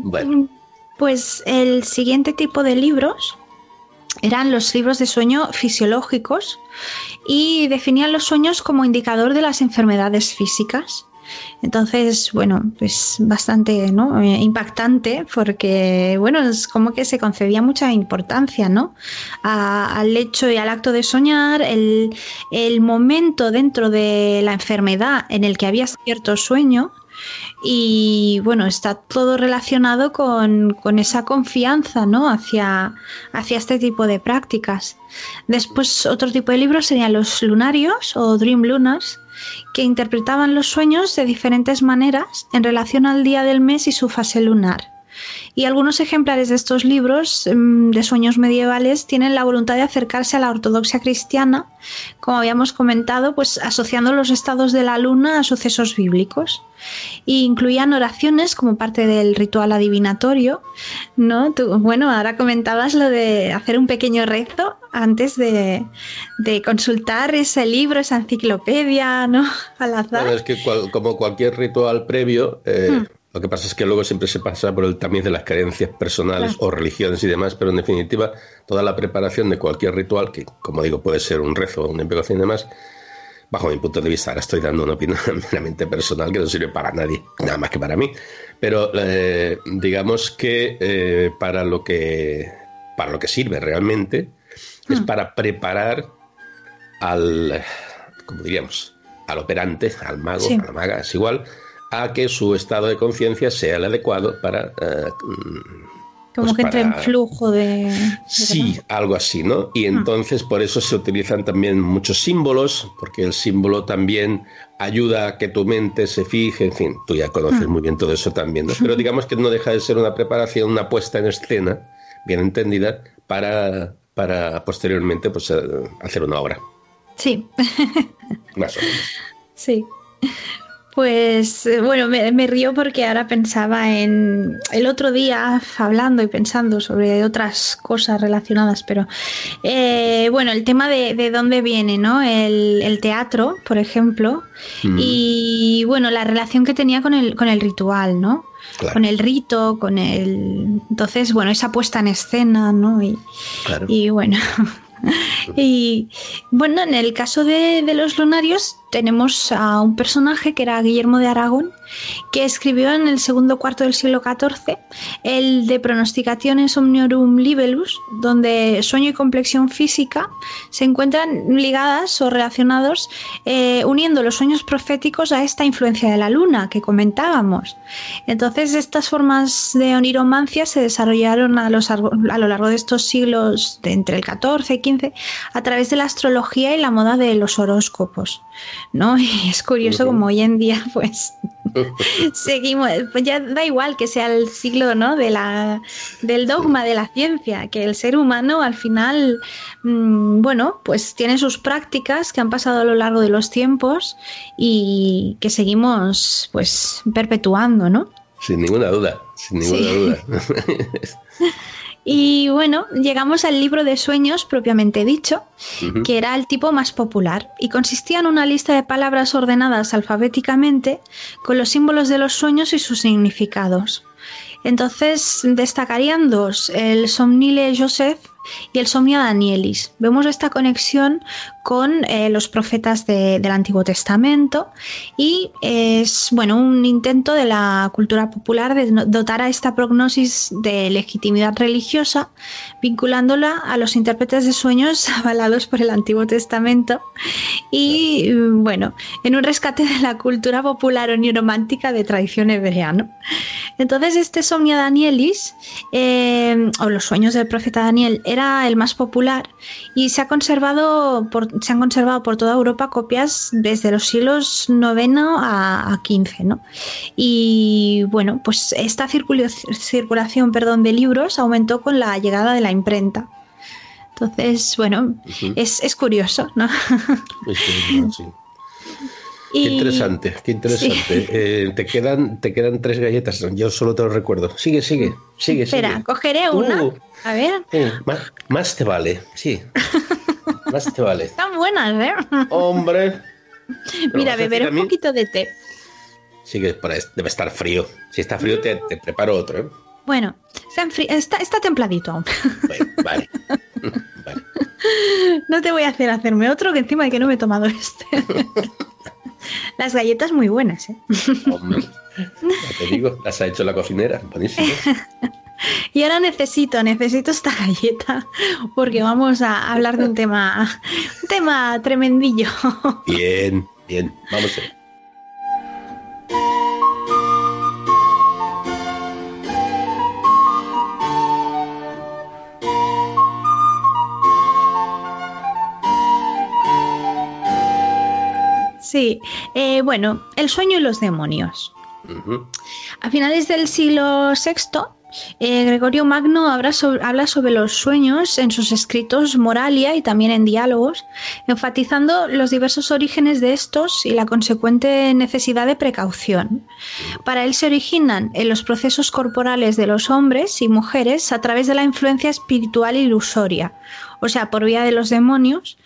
S4: bueno. Pues el siguiente tipo de libros eran los libros de sueño fisiológicos y definían los sueños como indicador de las enfermedades físicas. Entonces, bueno, pues bastante ¿no? Eh, impactante porque, bueno, es como que se concedía mucha importancia, ¿no? al hecho y al acto de soñar, el, el momento dentro de la enfermedad en el que había cierto sueño y bueno, está todo relacionado con, esa confianza ¿no? hacia, hacia este tipo de prácticas. Después otro tipo de libros serían los lunarios o dream lunars, que interpretaban los sueños de diferentes maneras en relación al día del mes y su fase lunar. Y algunos ejemplares de estos libros mm, de sueños medievales tienen la voluntad de acercarse a la ortodoxia cristiana, como habíamos comentado, pues asociando los estados de la luna a sucesos bíblicos. E incluían oraciones como parte del ritual adivinatorio, ¿no? bueno, ahora comentabas lo de hacer un pequeño rezo antes de, consultar ese libro, esa enciclopedia, ¿no?
S2: Al azar. es que como cualquier ritual previo, eh, hmm. Lo que pasa es que luego siempre se pasa por el tamiz de las creencias personales o religiones y demás, pero en definitiva, toda la preparación de cualquier ritual, que como digo puede ser un rezo, una invocación y demás, bajo mi punto de vista, ahora estoy dando una opinión meramente personal que no sirve para nadie, nada más que para mí, pero eh, digamos que eh, para lo que para lo que sirve realmente es hmm. para preparar al, como diríamos, al operante, al mago, a la maga, es igual, a que su estado de conciencia sea el adecuado para... Eh,
S4: como pues que entre en flujo de...
S2: sí, algo así, ¿no? Y ah. entonces por eso se utilizan también muchos símbolos, porque el símbolo también ayuda a que tu mente se fije, en fin, tú ya conoces ah. muy bien todo eso también, ¿no? Pero digamos que no deja de ser una preparación, una puesta en escena, bien entendida, para, para posteriormente pues, eh, hacer una obra.
S4: Sí. Más o menos. Sí. Pues eh, bueno, me, río porque ahora pensaba en el otro día hablando y pensando sobre otras cosas relacionadas, pero eh, bueno, el tema de, dónde viene, ¿no? El, teatro, por ejemplo, mm. y bueno, la relación que tenía con el, con el ritual, ¿no? Con el rito, con el... Entonces, bueno, esa puesta en escena, ¿no? Y, y bueno, y bueno, en el caso de, los lunarios tenemos a un personaje que era Guillermo de Aragón, que escribió en el segundo cuarto del siglo XIV el de Pronosticationes Omniorum Libellus, donde sueño y complexión física se encuentran ligadas o relacionados eh, uniendo los sueños proféticos a esta influencia de la luna que comentábamos. Entonces estas formas de oniromancia se desarrollaron a, los, a lo largo de estos siglos de entre el XIV y XV a través de la astrología y la moda de los horóscopos. ¿no? Y es curioso como hoy en día, pues, seguimos, pues ya da igual que sea el siglo, ¿no? De la, del dogma de la ciencia, que el ser humano al final, mm, bueno, pues tiene sus prácticas que han pasado a lo largo de los tiempos y que seguimos, pues, perpetuando, ¿no?
S2: Sin ninguna duda, sin ninguna duda.
S4: Y bueno, llegamos al libro de sueños propiamente dicho, que era el tipo más popular y consistía en una lista de palabras ordenadas alfabéticamente con los símbolos de los sueños y sus significados. Entonces destacarían dos, el Somnile Joseph y el Somnia Danielis. Vemos esta conexión con eh, los profetas del Antiguo Testamento y es bueno un intento de la cultura popular de dotar a esta prognosis de legitimidad religiosa, vinculándola a los intérpretes de sueños avalados por el Antiguo Testamento y bueno, en un rescate de la cultura popular o de tradición hebrea. Entonces este Somnia Danielis eh, o los sueños del profeta Daniel era el más popular y se ha conservado por se han conservado por toda Europa copias desde los siglos IX a, XV. ¿no? Y bueno, pues esta circulación perdón, de libros aumentó con la llegada de la imprenta. Entonces, bueno, es, curioso, ¿no?
S2: Qué interesante, qué interesante. Eh, te, quedan, te quedan tres galletas, yo solo te lo recuerdo. Sigue, sigue, sigue.
S4: Espera, cogeré una. Uh. a ver.
S2: más, más, te vale, sí. Más te vale.
S4: Están buenas, ¿eh?
S2: Hombre.
S4: Mira, beber un poquito de té.
S2: Sí, que debe estar frío. Si está frío, te, preparo otro, ¿eh?
S4: Bueno, está, está, templadito aún.
S2: vale. vale.
S4: No te voy a hacer hacerme otro, que encima de que no me he tomado este. Las galletas muy buenas, ¿eh?
S2: Hombre, ya te digo, las ha hecho la cocinera, buenísimo.
S4: Y ahora necesito, necesito esta galleta porque vamos a hablar de un tema, un tema tremendillo.
S2: Bien, bien, vamos a ver.
S4: Sí, eh, bueno, el sueño y los demonios. A finales del siglo VI, eh, Gregorio Magno habla sobre, los sueños en sus escritos Moralia y también en diálogos, enfatizando los diversos orígenes de estos y la consecuente necesidad de precaución. Para él se originan en los procesos corporales de los hombres y mujeres a través de la influencia espiritual ilusoria, o sea, por vía de los demonios,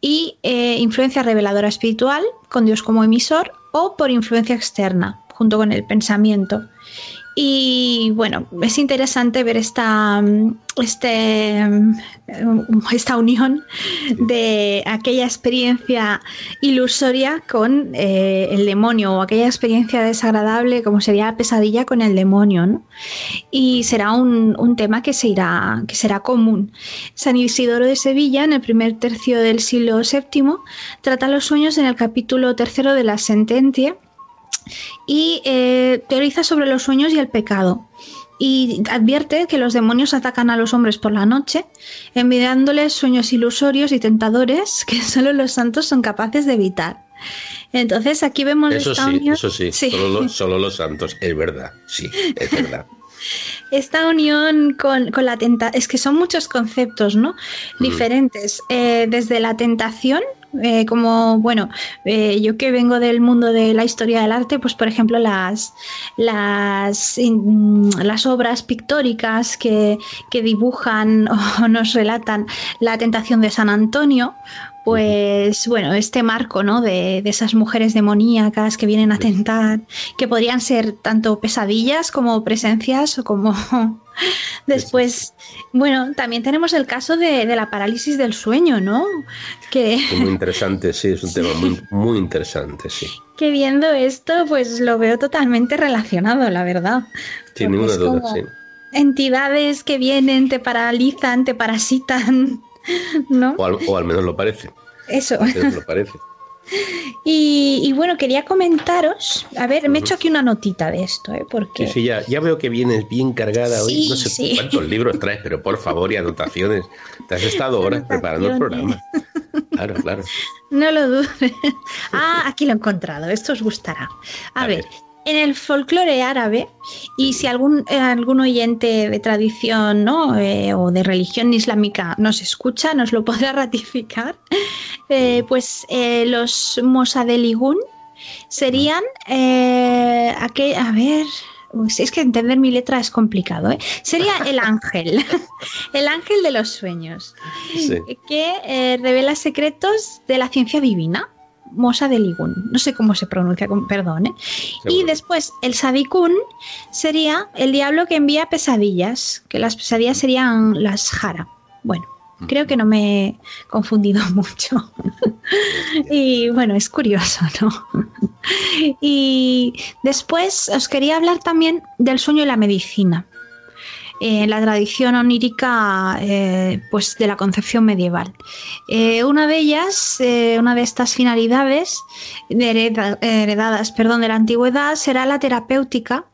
S4: y eh, influencia reveladora espiritual, con Dios como emisor, o por influencia externa, junto con el pensamiento. Y bueno, es interesante ver esta, este, esta unión de aquella experiencia ilusoria con eh, el demonio o aquella experiencia desagradable como sería la pesadilla con el demonio. ¿no? Y será un, un, tema que, se irá, que será común. San Isidoro de Sevilla, en el primer tercio del siglo VII, trata los sueños en el capítulo tercero de la sentencia y eh, teoriza sobre los sueños y el pecado. Y advierte que los demonios atacan a los hombres por la noche, enviándoles sueños ilusorios y tentadores que solo los santos son capaces de evitar. Entonces aquí vemos
S2: eso sí, eso sí, Solo, los, santos, es verdad, sí, es verdad.
S4: Esta unión con, la tentación, es que son muchos conceptos, ¿no? Mm. Diferentes, eh, desde la tentación eh, como, bueno, eh, yo que vengo del mundo de la historia del arte, pues por ejemplo las, las, las obras pictóricas que, que dibujan o nos relatan la tentación de San Antonio, pues bueno, este marco, ¿no? De, de, esas mujeres demoníacas que vienen a tentar, que podrían ser tanto pesadillas como presencias o como Después, bueno, también tenemos el caso de, la parálisis del sueño, ¿no?
S2: Que... muy interesante, sí, es un tema muy, muy interesante, sí.
S4: Que viendo esto, pues lo veo totalmente relacionado, la verdad.
S2: Sin ninguna duda, sí.
S4: Entidades que vienen, te paralizan, te parasitan, ¿no?
S2: O al, menos lo parece.
S4: Eso.
S2: lo parece.
S4: Y, bueno, quería comentaros, a ver, me he hecho aquí una notita de esto, ¿eh? Porque...
S2: Sí, sí, ya, ya veo que vienes bien cargada hoy. no sé cuántos libros traes, pero por favor, y anotaciones. Te has estado horas preparando el programa. Claro, claro.
S4: No lo dudes. Ah, aquí lo he encontrado, esto os gustará. A, ver en el folclore árabe, y si algún, eh, algún oyente de tradición ¿no? Eh, o de religión islámica nos escucha, nos lo podrá ratificar, eh, pues los Mosadeligun serían aquel, a ver, es que entender mi letra es complicado, Sería el ángel, el ángel de los sueños, que revela secretos de la ciencia divina. Mosa de Ligun. No sé cómo se pronuncia, perdón. ¿eh? Y después el Sadikun sería el diablo que envía pesadillas, que las pesadillas serían las Jara. Bueno, creo que no me he confundido mucho. y bueno, es curioso, ¿no? y después os quería hablar también del sueño y la medicina. En la tradición onírica eh, pues de la concepción medieval. Eh, una de ellas, eh, una de estas finalidades heredadas perdón, de la antigüedad será la terapéutica.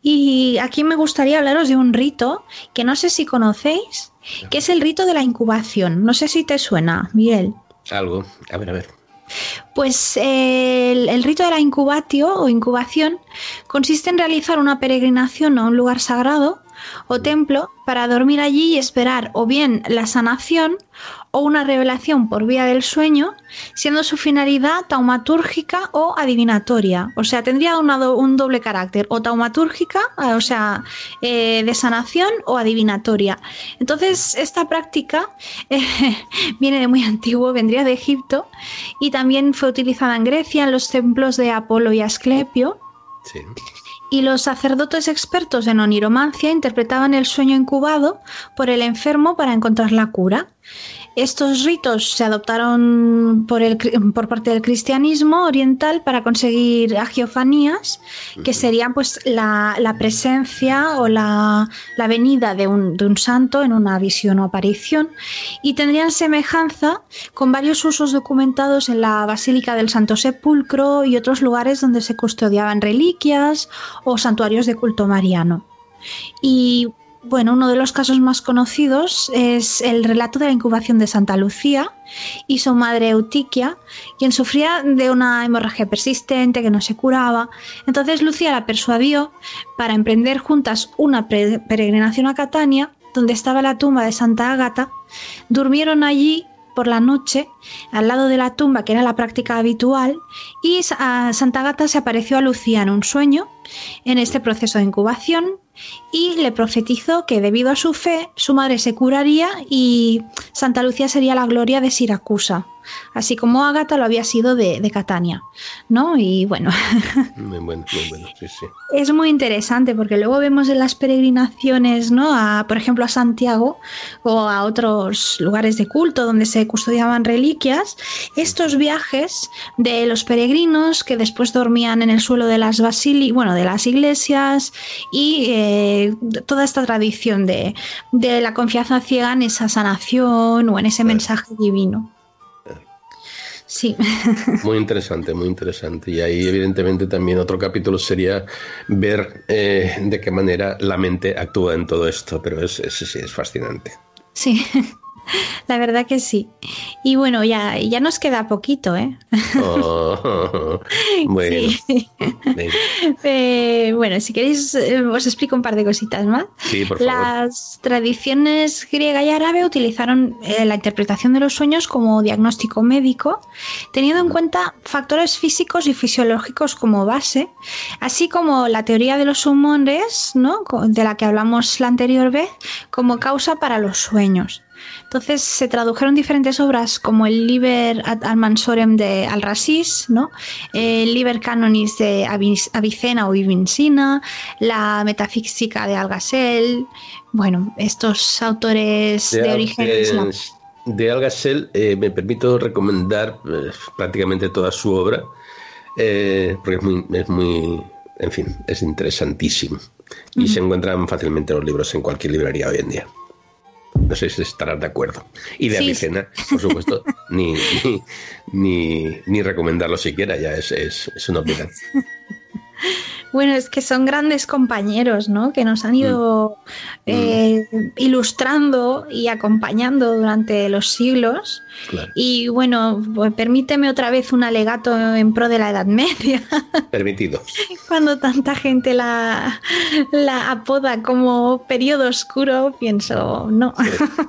S4: Y aquí me gustaría hablaros de un rito que no sé si conocéis, que es el rito de la incubación. No sé si te suena, Miguel.
S2: Algo, a ver, a ver.
S4: Pues el, el, rito de la incubatio o incubación consiste en realizar una peregrinación a un lugar sagrado o templo para dormir allí y esperar o bien la sanación o una revelación por vía del sueño, siendo su finalidad taumatúrgica o adivinatoria. O sea, tendría un doble carácter, o taumatúrgica, eh, o sea, eh, de sanación o adivinatoria. Entonces, esta práctica eh, viene de muy antiguo, vendría de Egipto y también fue utilizada en Grecia en los templos de Apolo y Asclepio. Sí y los sacerdotes expertos en oniromancia interpretaban el sueño incubado por el enfermo para encontrar la cura. Estos ritos se adoptaron por, el, por parte del cristianismo oriental para conseguir agiofanías, que serían pues la, presencia o la, venida de un, de un, santo en una visión o aparición, y tendrían semejanza con varios usos documentados en la Basílica del Santo Sepulcro y otros lugares donde se custodiaban reliquias o santuarios de culto mariano. Y bueno, uno de los casos más conocidos es el relato de la incubación de Santa Lucía y su madre Eutiquia, quien sufría de una hemorragia persistente que no se curaba. Entonces Lucía la persuadió para emprender juntas una peregrinación a Catania, donde estaba la tumba de Santa Ágata. Durmieron allí por la noche al lado de la tumba, que era la práctica habitual, y a Santa Ágata se apareció a Lucía en un sueño en este proceso de incubación y le profetizó que debido a su fe su madre se curaría y Santa Lucía sería la gloria de Siracusa, así como Ágata lo había sido de, Catania, ¿no? Y bueno, muy bueno, muy bueno, sí, sí. es muy interesante porque luego vemos en las peregrinaciones, ¿no? A, por ejemplo, a Santiago o a otros lugares de culto donde se custodiaban reliquias, estos viajes de los peregrinos que después dormían en el suelo de las basílicas, bueno, de las iglesias y eh, toda esta tradición de, la confianza ciega en esa sanación o en ese mensaje divino. Sí.
S2: Muy interesante, muy interesante. Y ahí, evidentemente, también otro capítulo sería ver eh, de qué manera la mente actúa en todo esto, pero es, es, es fascinante.
S4: Sí. La verdad que sí. Y bueno, ya, ya nos queda poquito, ¿eh? Oh, bueno. Eh, bueno, si queréis, eh, os explico un par de cositas más.
S2: Sí, por favor.
S4: Las tradiciones griega y árabe utilizaron eh, la interpretación de los sueños como diagnóstico médico, teniendo en cuenta factores físicos y fisiológicos como base, así como la teoría de los humores, ¿no? de la que hablamos la anterior vez, como causa para los sueños. Entonces se tradujeron diferentes obras como el Liber ad Almansorem de Al-Rasis, ¿no? el Liber Canonis de Avicena o Ivincina, la Metafísica de Algasel. Bueno, estos autores de, origen islam.
S2: De Algasel eh, me permito recomendar eh, prácticamente toda su obra, eh, porque es muy, es muy, en fin, es interesantísimo. Y se encuentran fácilmente los libros en cualquier librería hoy en día. No sé si estarás de acuerdo. Y de Avicena, por supuesto, ni, ni, ni, recomendarlo siquiera, ya es, es, es una opinión.
S4: Bueno, es que son grandes compañeros, ¿no? Que nos han ido mm. eh, ilustrando y acompañando durante los siglos. Y bueno, pues permíteme otra vez un alegato en pro de la Edad Media.
S2: Permitido.
S4: Cuando tanta gente la, la apoda como periodo oscuro, pienso, no,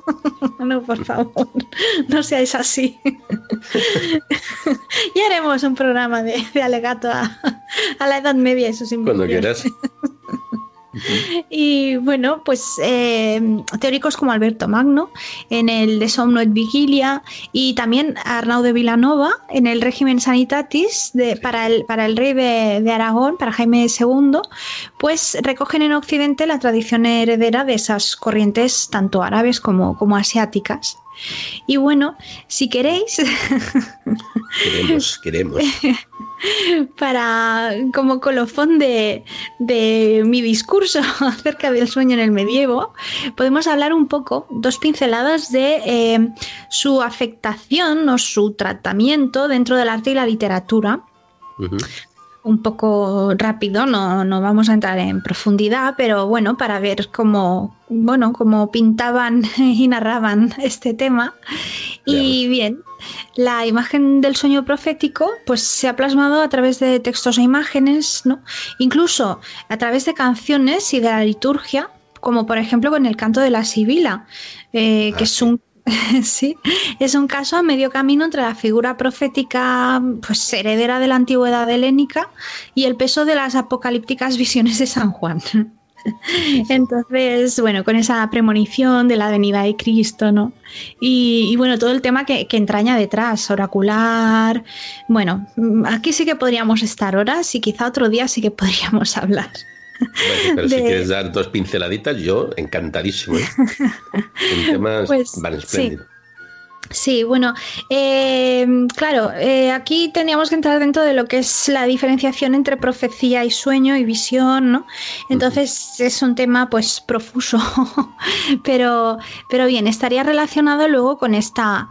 S4: no, por favor, no seáis así. ya haremos un programa de, alegato a, a la Edad Media,
S2: cuando quieras.
S4: y bueno, pues eh, teóricos como Alberto Magno en el De Somno et Vigilia y también Arnau de Vilanova en el régimen sanitatis de, para, el, para el rey de, de, Aragón, para Jaime II, pues recogen en Occidente la tradición heredera de esas corrientes tanto árabes como, como asiáticas. Y bueno, si queréis...
S2: Queremos, queremos.
S4: Para, como colofón de, de mi discurso acerca del sueño en el medievo, podemos hablar un poco, dos pinceladas de eh, su afectación o su tratamiento dentro del arte y la literatura un poco rápido, no, no, vamos a entrar en profundidad, pero bueno, para ver cómo, bueno, cómo pintaban y narraban este tema. Y bien, la imagen del sueño profético pues se ha plasmado a través de textos e imágenes, ¿no? Incluso a través de canciones y de la liturgia, como por ejemplo con el canto de la Sibila, eh, que es un sí, es un caso a medio camino entre la figura profética pues, heredera de la antigüedad helénica y el peso de las apocalípticas visiones de San Juan. Entonces, bueno, con esa premonición de la venida de Cristo, ¿no? Y, bueno, todo el tema que, que, entraña detrás, oracular. Bueno, aquí sí que podríamos estar horas y quizá otro día sí que podríamos hablar
S2: pero si quieres dar dos pinceladitas, yo encantadísimo. ¿eh? Un tema pues, espléndido.
S4: Sí. bueno, eh, claro, eh, aquí teníamos que entrar dentro de lo que es la diferenciación entre profecía y sueño y visión, ¿no? Entonces es un tema pues profuso, pero, pero bien, estaría relacionado luego con esta,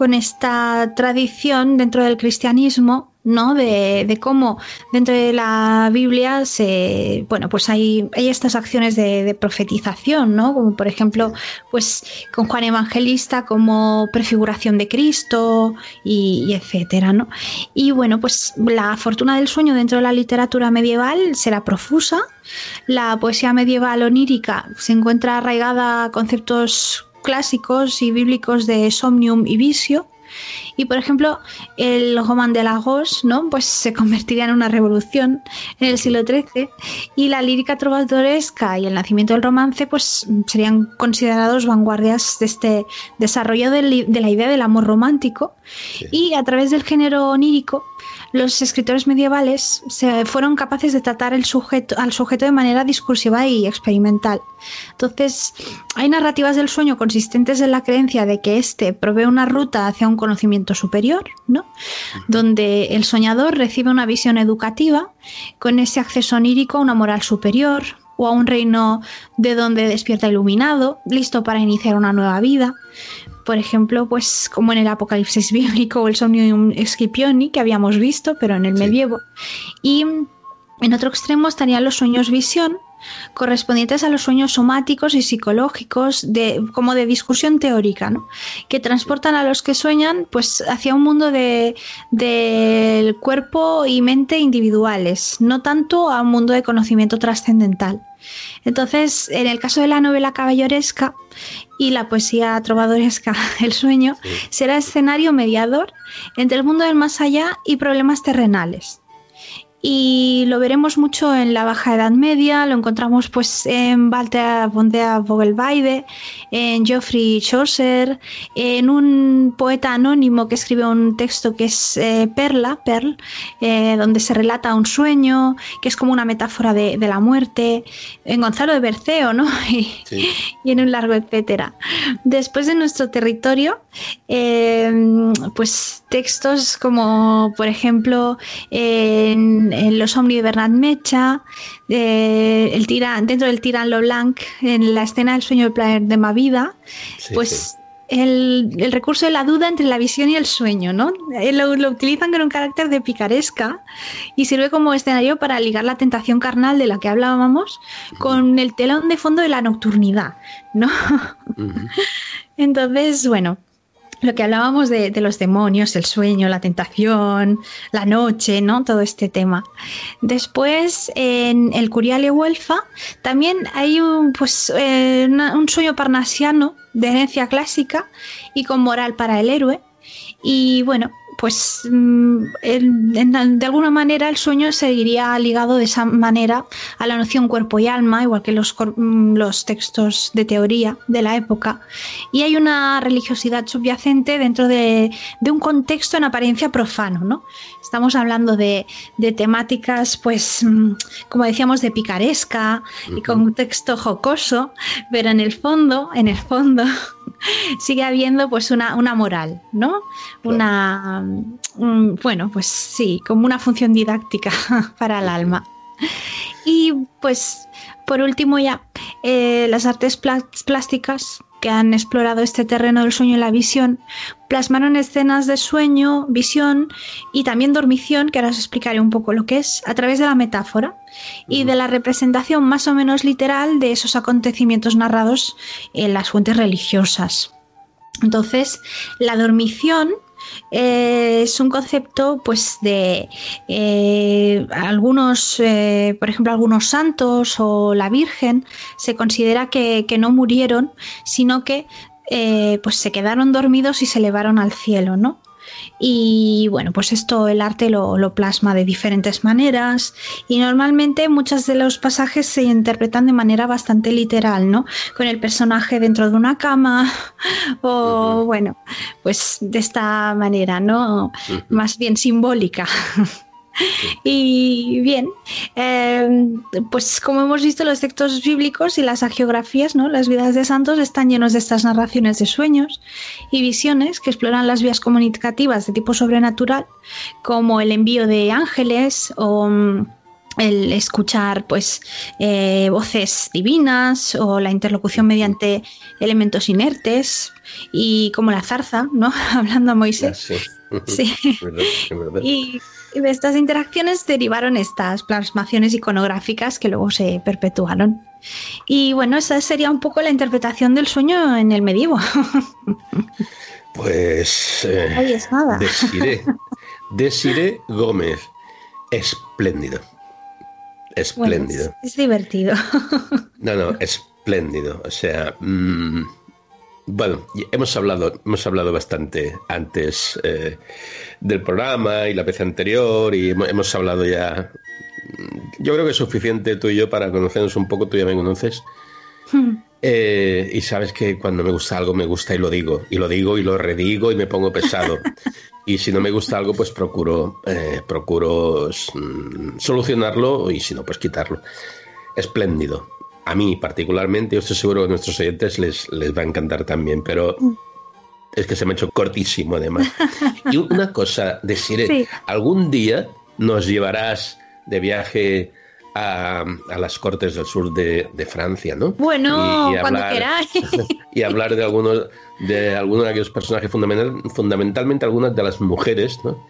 S4: con esta tradición dentro del cristianismo ¿no? De, cómo dentro de la Biblia se, bueno, pues hay, hay estas acciones de, profetización, ¿no? Como por ejemplo, pues con Juan Evangelista como prefiguración de Cristo y, etcétera, ¿no? Y bueno, pues la fortuna del sueño dentro de la literatura medieval será profusa. La poesía medieval onírica se encuentra arraigada a conceptos clásicos y bíblicos de somnium y visio. Y por ejemplo, el roman de Lagos, ¿no? Pues se convertiría en una revolución en el siglo XIII y la lírica trovadoresca y el nacimiento del romance pues serían considerados vanguardias de este desarrollo de, la idea del amor romántico. Y a través del género onírico los escritores medievales se fueron capaces de tratar el sujeto, al sujeto de manera discursiva y experimental. Entonces, hay narrativas del sueño consistentes en la creencia de que éste provee una ruta hacia un conocimiento superior, ¿no? Donde el soñador recibe una visión educativa con ese acceso onírico a una moral superior, o a un reino de donde despierta iluminado, listo para iniciar una nueva vida por ejemplo, pues como en el Apocalipsis bíblico o el Somnium Scipioni que habíamos visto, pero en el medievo. Y en otro extremo estarían los sueños visión, correspondientes a los sueños somáticos y psicológicos de, como de discusión teórica, ¿no? que transportan a los que sueñan pues, hacia un mundo del de, cuerpo y mente individuales, no tanto a un mundo de conocimiento trascendental. Entonces, en el caso de la novela caballeresca y la poesía trovadoresca, El sueño, será escenario mediador entre el mundo del más allá y problemas terrenales y lo veremos mucho en la Baja Edad Media, lo encontramos pues en Walter von der Vogelweide, en Geoffrey Chaucer, en un poeta anónimo que escribe un texto que es eh, Perla, Pearl, eh, donde se relata un sueño, que es como una metáfora de, la muerte, en Gonzalo de Berceo, ¿no? y, en un largo etcétera. Después de nuestro territorio, eh, pues textos como por ejemplo en en, Los Omni de Bernard Mecha, el dentro del Tiran Blanc, en la escena del sueño de de Mavida, pues El, recurso de la duda entre la visión y el sueño, ¿no? Eh, lo, utilizan con un carácter de picaresca y sirve como escenario para ligar la tentación carnal de la que hablábamos con el telón de fondo de la nocturnidad, ¿no? Entonces, bueno, lo que hablábamos de, los demonios, el sueño, la tentación, la noche, ¿no? Todo este tema. Después, en el Curiale Huelfa, también hay un, pues, eh, un sueño parnasiano de herencia clásica y con moral para el héroe. Y bueno, pues mm, de alguna manera el sueño seguiría ligado de esa manera a la noción cuerpo y alma, igual que los, mm, los textos de teoría de la época. Y hay una religiosidad subyacente dentro de, un contexto en apariencia profano, ¿no? Estamos hablando de, temáticas, pues, mm, como decíamos, de picaresca y contexto jocoso, pero en el fondo, en el fondo, sigue habiendo pues una, una moral, ¿no? Una, bueno, pues sí, como una función didáctica para el alma. Y pues por último ya, eh, las artes plásticas que han explorado este terreno del sueño y la visión, plasmaron escenas de sueño, visión y también dormición, que ahora os explicaré un poco lo que es, a través de la metáfora y de la representación más o menos literal de esos acontecimientos narrados en las fuentes religiosas. Entonces, la dormición eh, es un concepto pues de eh, algunos, eh, por ejemplo, algunos santos o la Virgen se considera que, que no murieron, sino que pues se quedaron dormidos y se elevaron al cielo, ¿no? Y bueno, pues esto el arte lo, plasma de diferentes maneras y normalmente muchos de los pasajes se interpretan de manera bastante literal, ¿no? Con el personaje dentro de una cama o bueno, pues de esta manera, ¿no? Más bien simbólica. Y bien, em, pues como hemos visto, los textos bíblicos y las agiografías, ¿no? las vidas de santos, están llenos de estas narraciones de sueños y visiones que exploran las vías comunicativas de tipo sobrenatural, como el envío de ángeles o mm, el escuchar pues eh, voces divinas o la interlocución mediante elementos inertes y como la zarza, ¿no? Hablando a Moisés. Sí. Y, de estas interacciones derivaron estas plasmaciones iconográficas que luego se perpetuaron. Y bueno, esa sería un poco la interpretación del sueño en el medievo.
S2: Pues. Eh,
S4: es nada.
S2: Desiré, Gómez. Espléndido. Espléndido.
S4: es, divertido.
S2: No, no, espléndido. O sea. Mm, bueno, hemos hablado, hemos hablado bastante antes eh, del programa y la vez anterior y hemos hablado ya. Yo creo que es suficiente tú y yo para conocernos un poco. Tú ya me conoces. Hmm. Eh, y sabes que cuando me gusta algo me gusta y lo digo, y lo digo y lo redigo y me pongo pesado. y si no me gusta algo, pues procuro, eh, procuro mm, solucionarlo y si no, pues quitarlo. Espléndido a mí particularmente, yo estoy seguro que a nuestros oyentes les, les va a encantar también, pero es que se me ha hecho cortísimo además. Y una cosa, decir, algún día nos llevarás de viaje a, las Cortes del Sur de, Francia, ¿no?
S4: Bueno, cuando queráis.
S2: y hablar de algunos de algunos de aquellos personajes fundamental, fundamentalmente algunas de las mujeres, ¿no?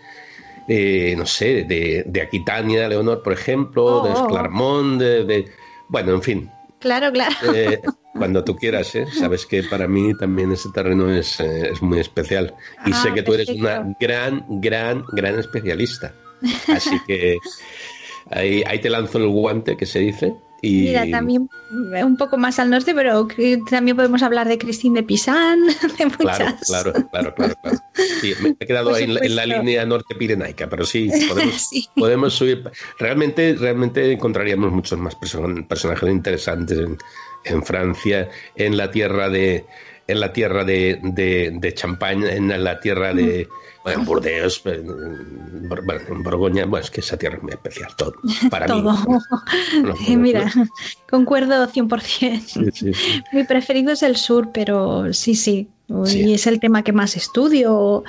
S2: Eh, no sé, de, de Aquitania, Leonor, por ejemplo, de oh. Esclarmont, de, bueno, en fin,
S4: Claro, claro.
S2: Eh, cuando tú quieras, ¿eh? sabes que para mí también ese terreno es, eh, es muy especial. Y sé ah, que tú eres una gran, gran, gran especialista. Así que ahí, ahí te lanzo el guante, que se dice. Y...
S4: Mira, también un poco más al norte, pero también podemos hablar de Christine de Pisan, de
S2: muchas. Claro, claro, claro, claro, Sí, me he quedado ahí en la, línea norte pirenaica, pero sí podemos, podemos subir. Realmente, realmente encontraríamos muchos más personajes interesantes en, en Francia, en la tierra de en la tierra de, de, de Champagne, en la tierra de, bueno, en Burdeos, en Borgoña, bueno, es que esa tierra es muy especial, todo, para todo.
S4: mí. Mira, concuerdo 100%. Mi preferido es el sur, pero sí, sí, y es el tema que más estudio.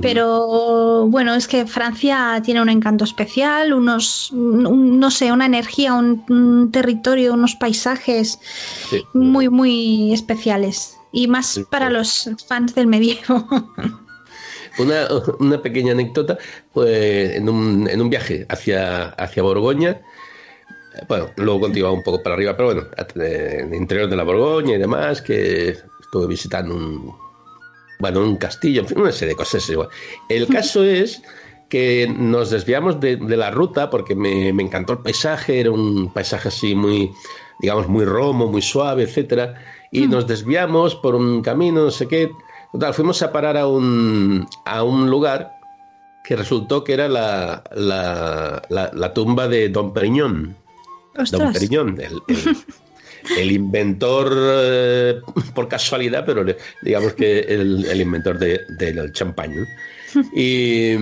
S4: Pero bueno, es que Francia tiene un encanto especial, unos, no sé, una energía, un, territorio, unos paisajes muy, muy especiales. Y más para los fans del medievo.
S2: Una, una pequeña anécdota, pues en un, en un viaje hacia, hacia Borgoña, bueno, luego continuaba un poco para arriba, pero bueno, en el interior de la Borgoña y demás, que estuve visitando un, bueno, un castillo, en fin, una serie de cosas igual. El caso es que nos desviamos de, la ruta porque me, me, encantó el paisaje, era un paisaje así muy, digamos, muy romo, muy suave, etcétera, y mm. nos desviamos por un camino, no sé qué, Total, fuimos a parar a un, a un lugar que resultó que era la, la, tumba de Don Periñón. Don Periñón, el, inventor eh, por casualidad, pero digamos que el, inventor del champán. Y,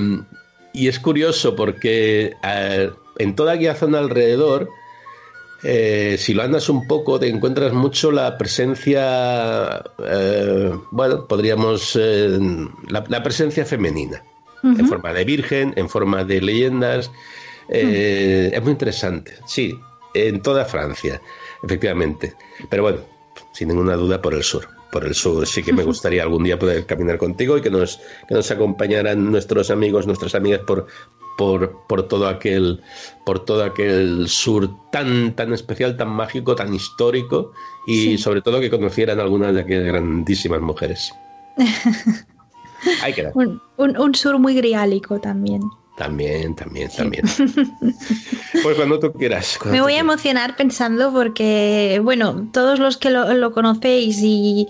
S2: es curioso porque eh, en toda aquella zona alrededor, eh, si lo andas un poco, te encuentras mucho la presencia, bueno, podríamos, la, presencia femenina en forma de virgen, en forma de leyendas. Eh, es muy interesante, sí, en toda Francia, efectivamente. Pero bueno, sin ninguna duda por el sur. Por el sur sí que me gustaría algún día poder caminar contigo y que nos, que nos acompañaran nuestros amigos, nuestras amigas por, por, por, todo aquel por todo aquel sur tan tan especial, tan mágico, tan histórico y sobre todo que conocieran algunas de aquellas grandísimas mujeres.
S4: Un, sur muy griálico también.
S2: También, también, también. pues cuando tú quieras.
S4: Me voy a emocionar pensando porque, bueno, todos los que lo, lo conocéis y,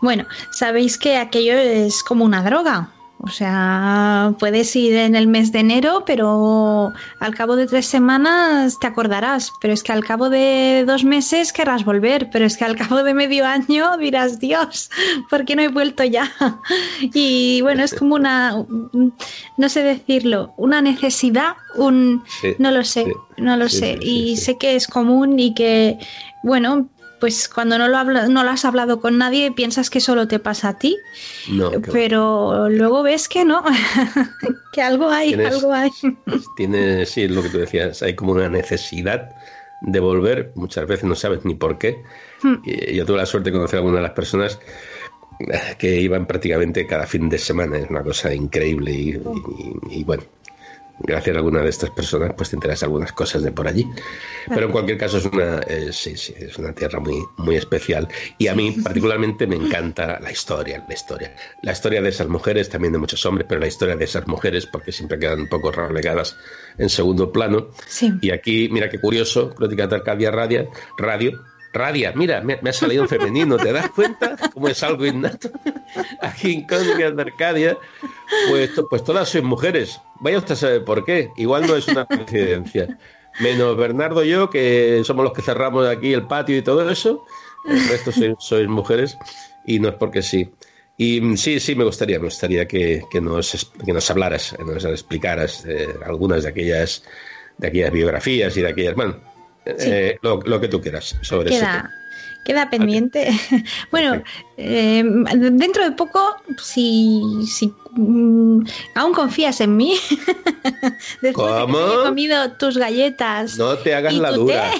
S4: bueno, sabéis que aquello es como una droga. O sea, puedes ir en el mes de enero, pero al cabo de tres semanas te acordarás. Pero es que al cabo de dos meses querrás volver. Pero es que al cabo de medio año dirás, Dios, ¿por qué no he vuelto ya? Y bueno, es como una, no sé decirlo, una necesidad, un... no lo sé, no lo sé. y sé que es común y que, bueno, pues cuando no lo, no lo has hablado con nadie piensas que solo te pasa a ti, pero luego ves que no, que algo hay, algo hay.
S2: Tiene, sí, es lo que tú decías, hay como una necesidad de volver, muchas veces no sabes ni por qué. Hmm. Yo tuve la suerte de conocer a algunas de las personas que iban prácticamente cada fin de semana, es una cosa increíble y bueno, gracias a alguna de estas personas, pues te enteras algunas cosas de por allí. Pero en cualquier caso es una, eh, sí, sí, es una tierra muy, muy especial. Y a mí particularmente me encanta la historia, la historia. La historia de esas mujeres, también de muchos hombres, pero la historia de esas mujeres, porque siempre quedan un poco relegadas en segundo plano. Y aquí, mira qué curioso, Crónica de Arcadia Radio, radio Radia, mira, me, ha salido femenino, ¿te das cuenta? Como es algo innato. Aquí en Crónicas de Arcadia, pues, pues todas son mujeres. Vaya usted a saber por qué. Igual no es una coincidencia. Menos Bernardo y yo, que somos los que cerramos aquí el patio y todo eso. El resto sois, mujeres y no es porque sí. Y mm, sí, sí, me gustaría, me gustaría que, nos, que nos hablaras, nos explicaras eh, algunas de aquellas, de aquellas biografías y de aquellas, eh, lo, que tú quieras sobre eso.
S4: Queda pendiente. bueno, eh, dentro de poco, si, si mm, aún confías en mí, después de que he comido tus galletas.
S2: No te hagas la dura.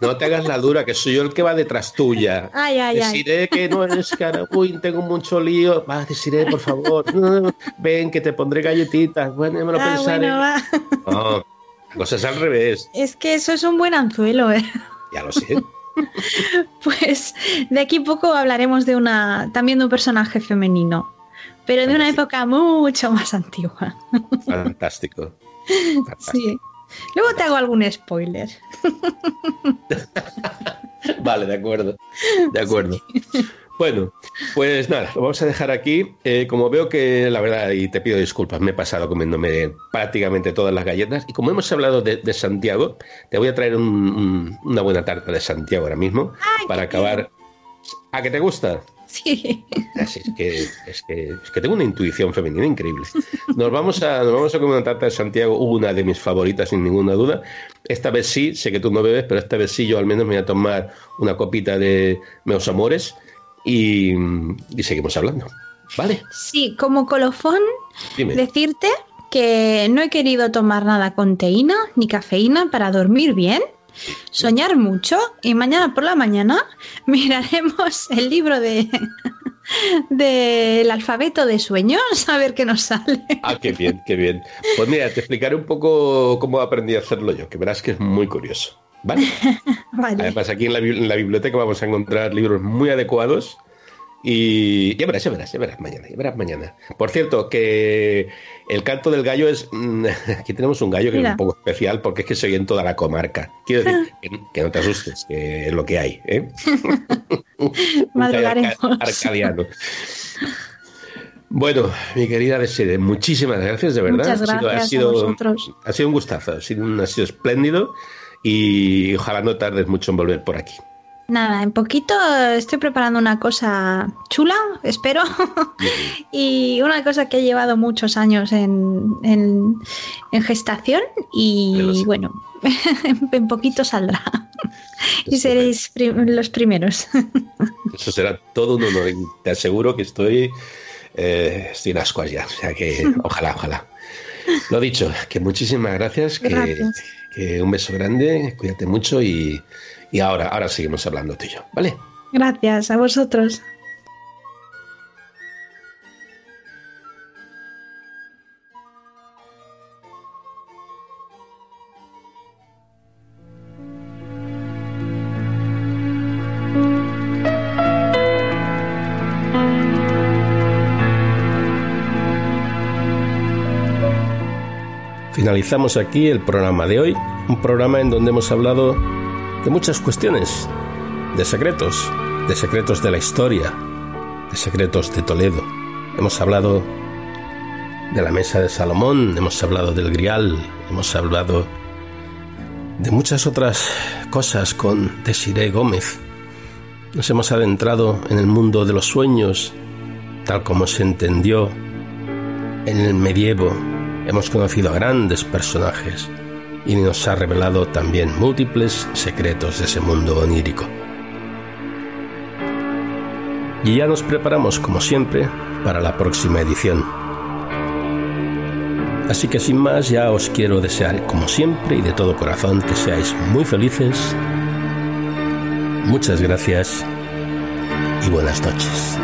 S2: no te hagas la dura, que soy yo el que va detrás tuya.
S4: Ay, ay,
S2: Deciré que no eres cara. Uy, tengo mucho lío. Va, deciré, por favor. ven, que te pondré galletitas. Bueno, me lo ah, pensaré. no, cosas al revés.
S4: Es que eso es un buen anzuelo, ¿eh?
S2: Ya lo sé.
S4: Pues de aquí poco hablaremos de una también de un personaje femenino, pero de una época mucho más antigua.
S2: Fantástico.
S4: Sí. Luego te hago algún spoiler.
S2: vale, de acuerdo. De acuerdo. Bueno, pues nada, lo vamos a dejar aquí. Eh, como veo que, la verdad, y te pido disculpas, me he pasado comiéndome prácticamente todas las galletas. Y como hemos hablado de, Santiago, te voy a traer una buena tarta de Santiago ahora mismo para acabar. ¿A qué te gusta?
S4: Sí.
S2: Así es, que, es, que, es que tengo una intuición femenina increíble. Nos vamos, a, nos vamos a comer una tarta de Santiago, una de mis favoritas sin ninguna duda. Esta vez sí, sé que tú no bebes, pero esta vez sí yo al menos me voy a tomar una copita de Meus Amores y, seguimos hablando. ¿Vale?
S4: Sí, como colofón, decirte que no he querido tomar nada con teína ni cafeína para dormir bien, soñar mucho y mañana por la mañana miraremos el libro de del alfabeto de sueños a ver qué nos sale.
S2: Ah, qué bien, qué bien. Pues mira, te explicaré un poco cómo aprendí a hacerlo yo, que verás que es muy curioso. ¿Vale? Además, aquí en la, biblioteca vamos a encontrar libros muy adecuados. Y ya verás, ya verás, ya verás mañana, ya verás mañana. Por cierto, que el canto del gallo es. Mm, aquí tenemos un gallo que es un poco especial porque es que se oye en toda la comarca. Quiero decir, que, no te asustes, que es lo que hay. ¿eh?
S4: Madrugaremos.
S2: arcadiano. Bueno, mi querida Desire, muchísimas gracias, de verdad.
S4: Muchas gracias
S2: ha sido,
S4: a vosotros.
S2: Ha sido un gustazo, ha sido, ha sido espléndido y ojalá no tardes mucho en volver por aquí.
S4: Nada, en poquito estoy preparando una cosa chula, espero, y una cosa que ha llevado muchos años en, en, gestación y bueno, en poquito saldrá. y seréis los primeros.
S2: Eso será todo un honor y te aseguro que estoy eh, estoy en ascuas ya. O sea que ojalá, ojalá. Lo dicho, que muchísimas gracias, Que, un beso grande, cuídate mucho y, y ahora, ahora seguimos hablando tú y yo, ¿vale?
S4: Gracias, a vosotros.
S2: Finalizamos aquí el programa de hoy, un programa en donde hemos hablado de muchas cuestiones, de secretos, de secretos de la historia, de secretos de Toledo. Hemos hablado de la mesa de Salomón, hemos hablado del Grial, hemos hablado de muchas otras cosas con Desiree Gómez. Nos hemos adentrado en el mundo de los sueños, tal como se entendió en el medievo hemos conocido a grandes personajes y nos ha revelado también múltiples secretos de ese mundo onírico. Y ya nos preparamos, como siempre, para la próxima edición. Así que sin más ya os quiero desear, como siempre y de todo corazón, que seáis muy felices. Muchas gracias y buenas noches.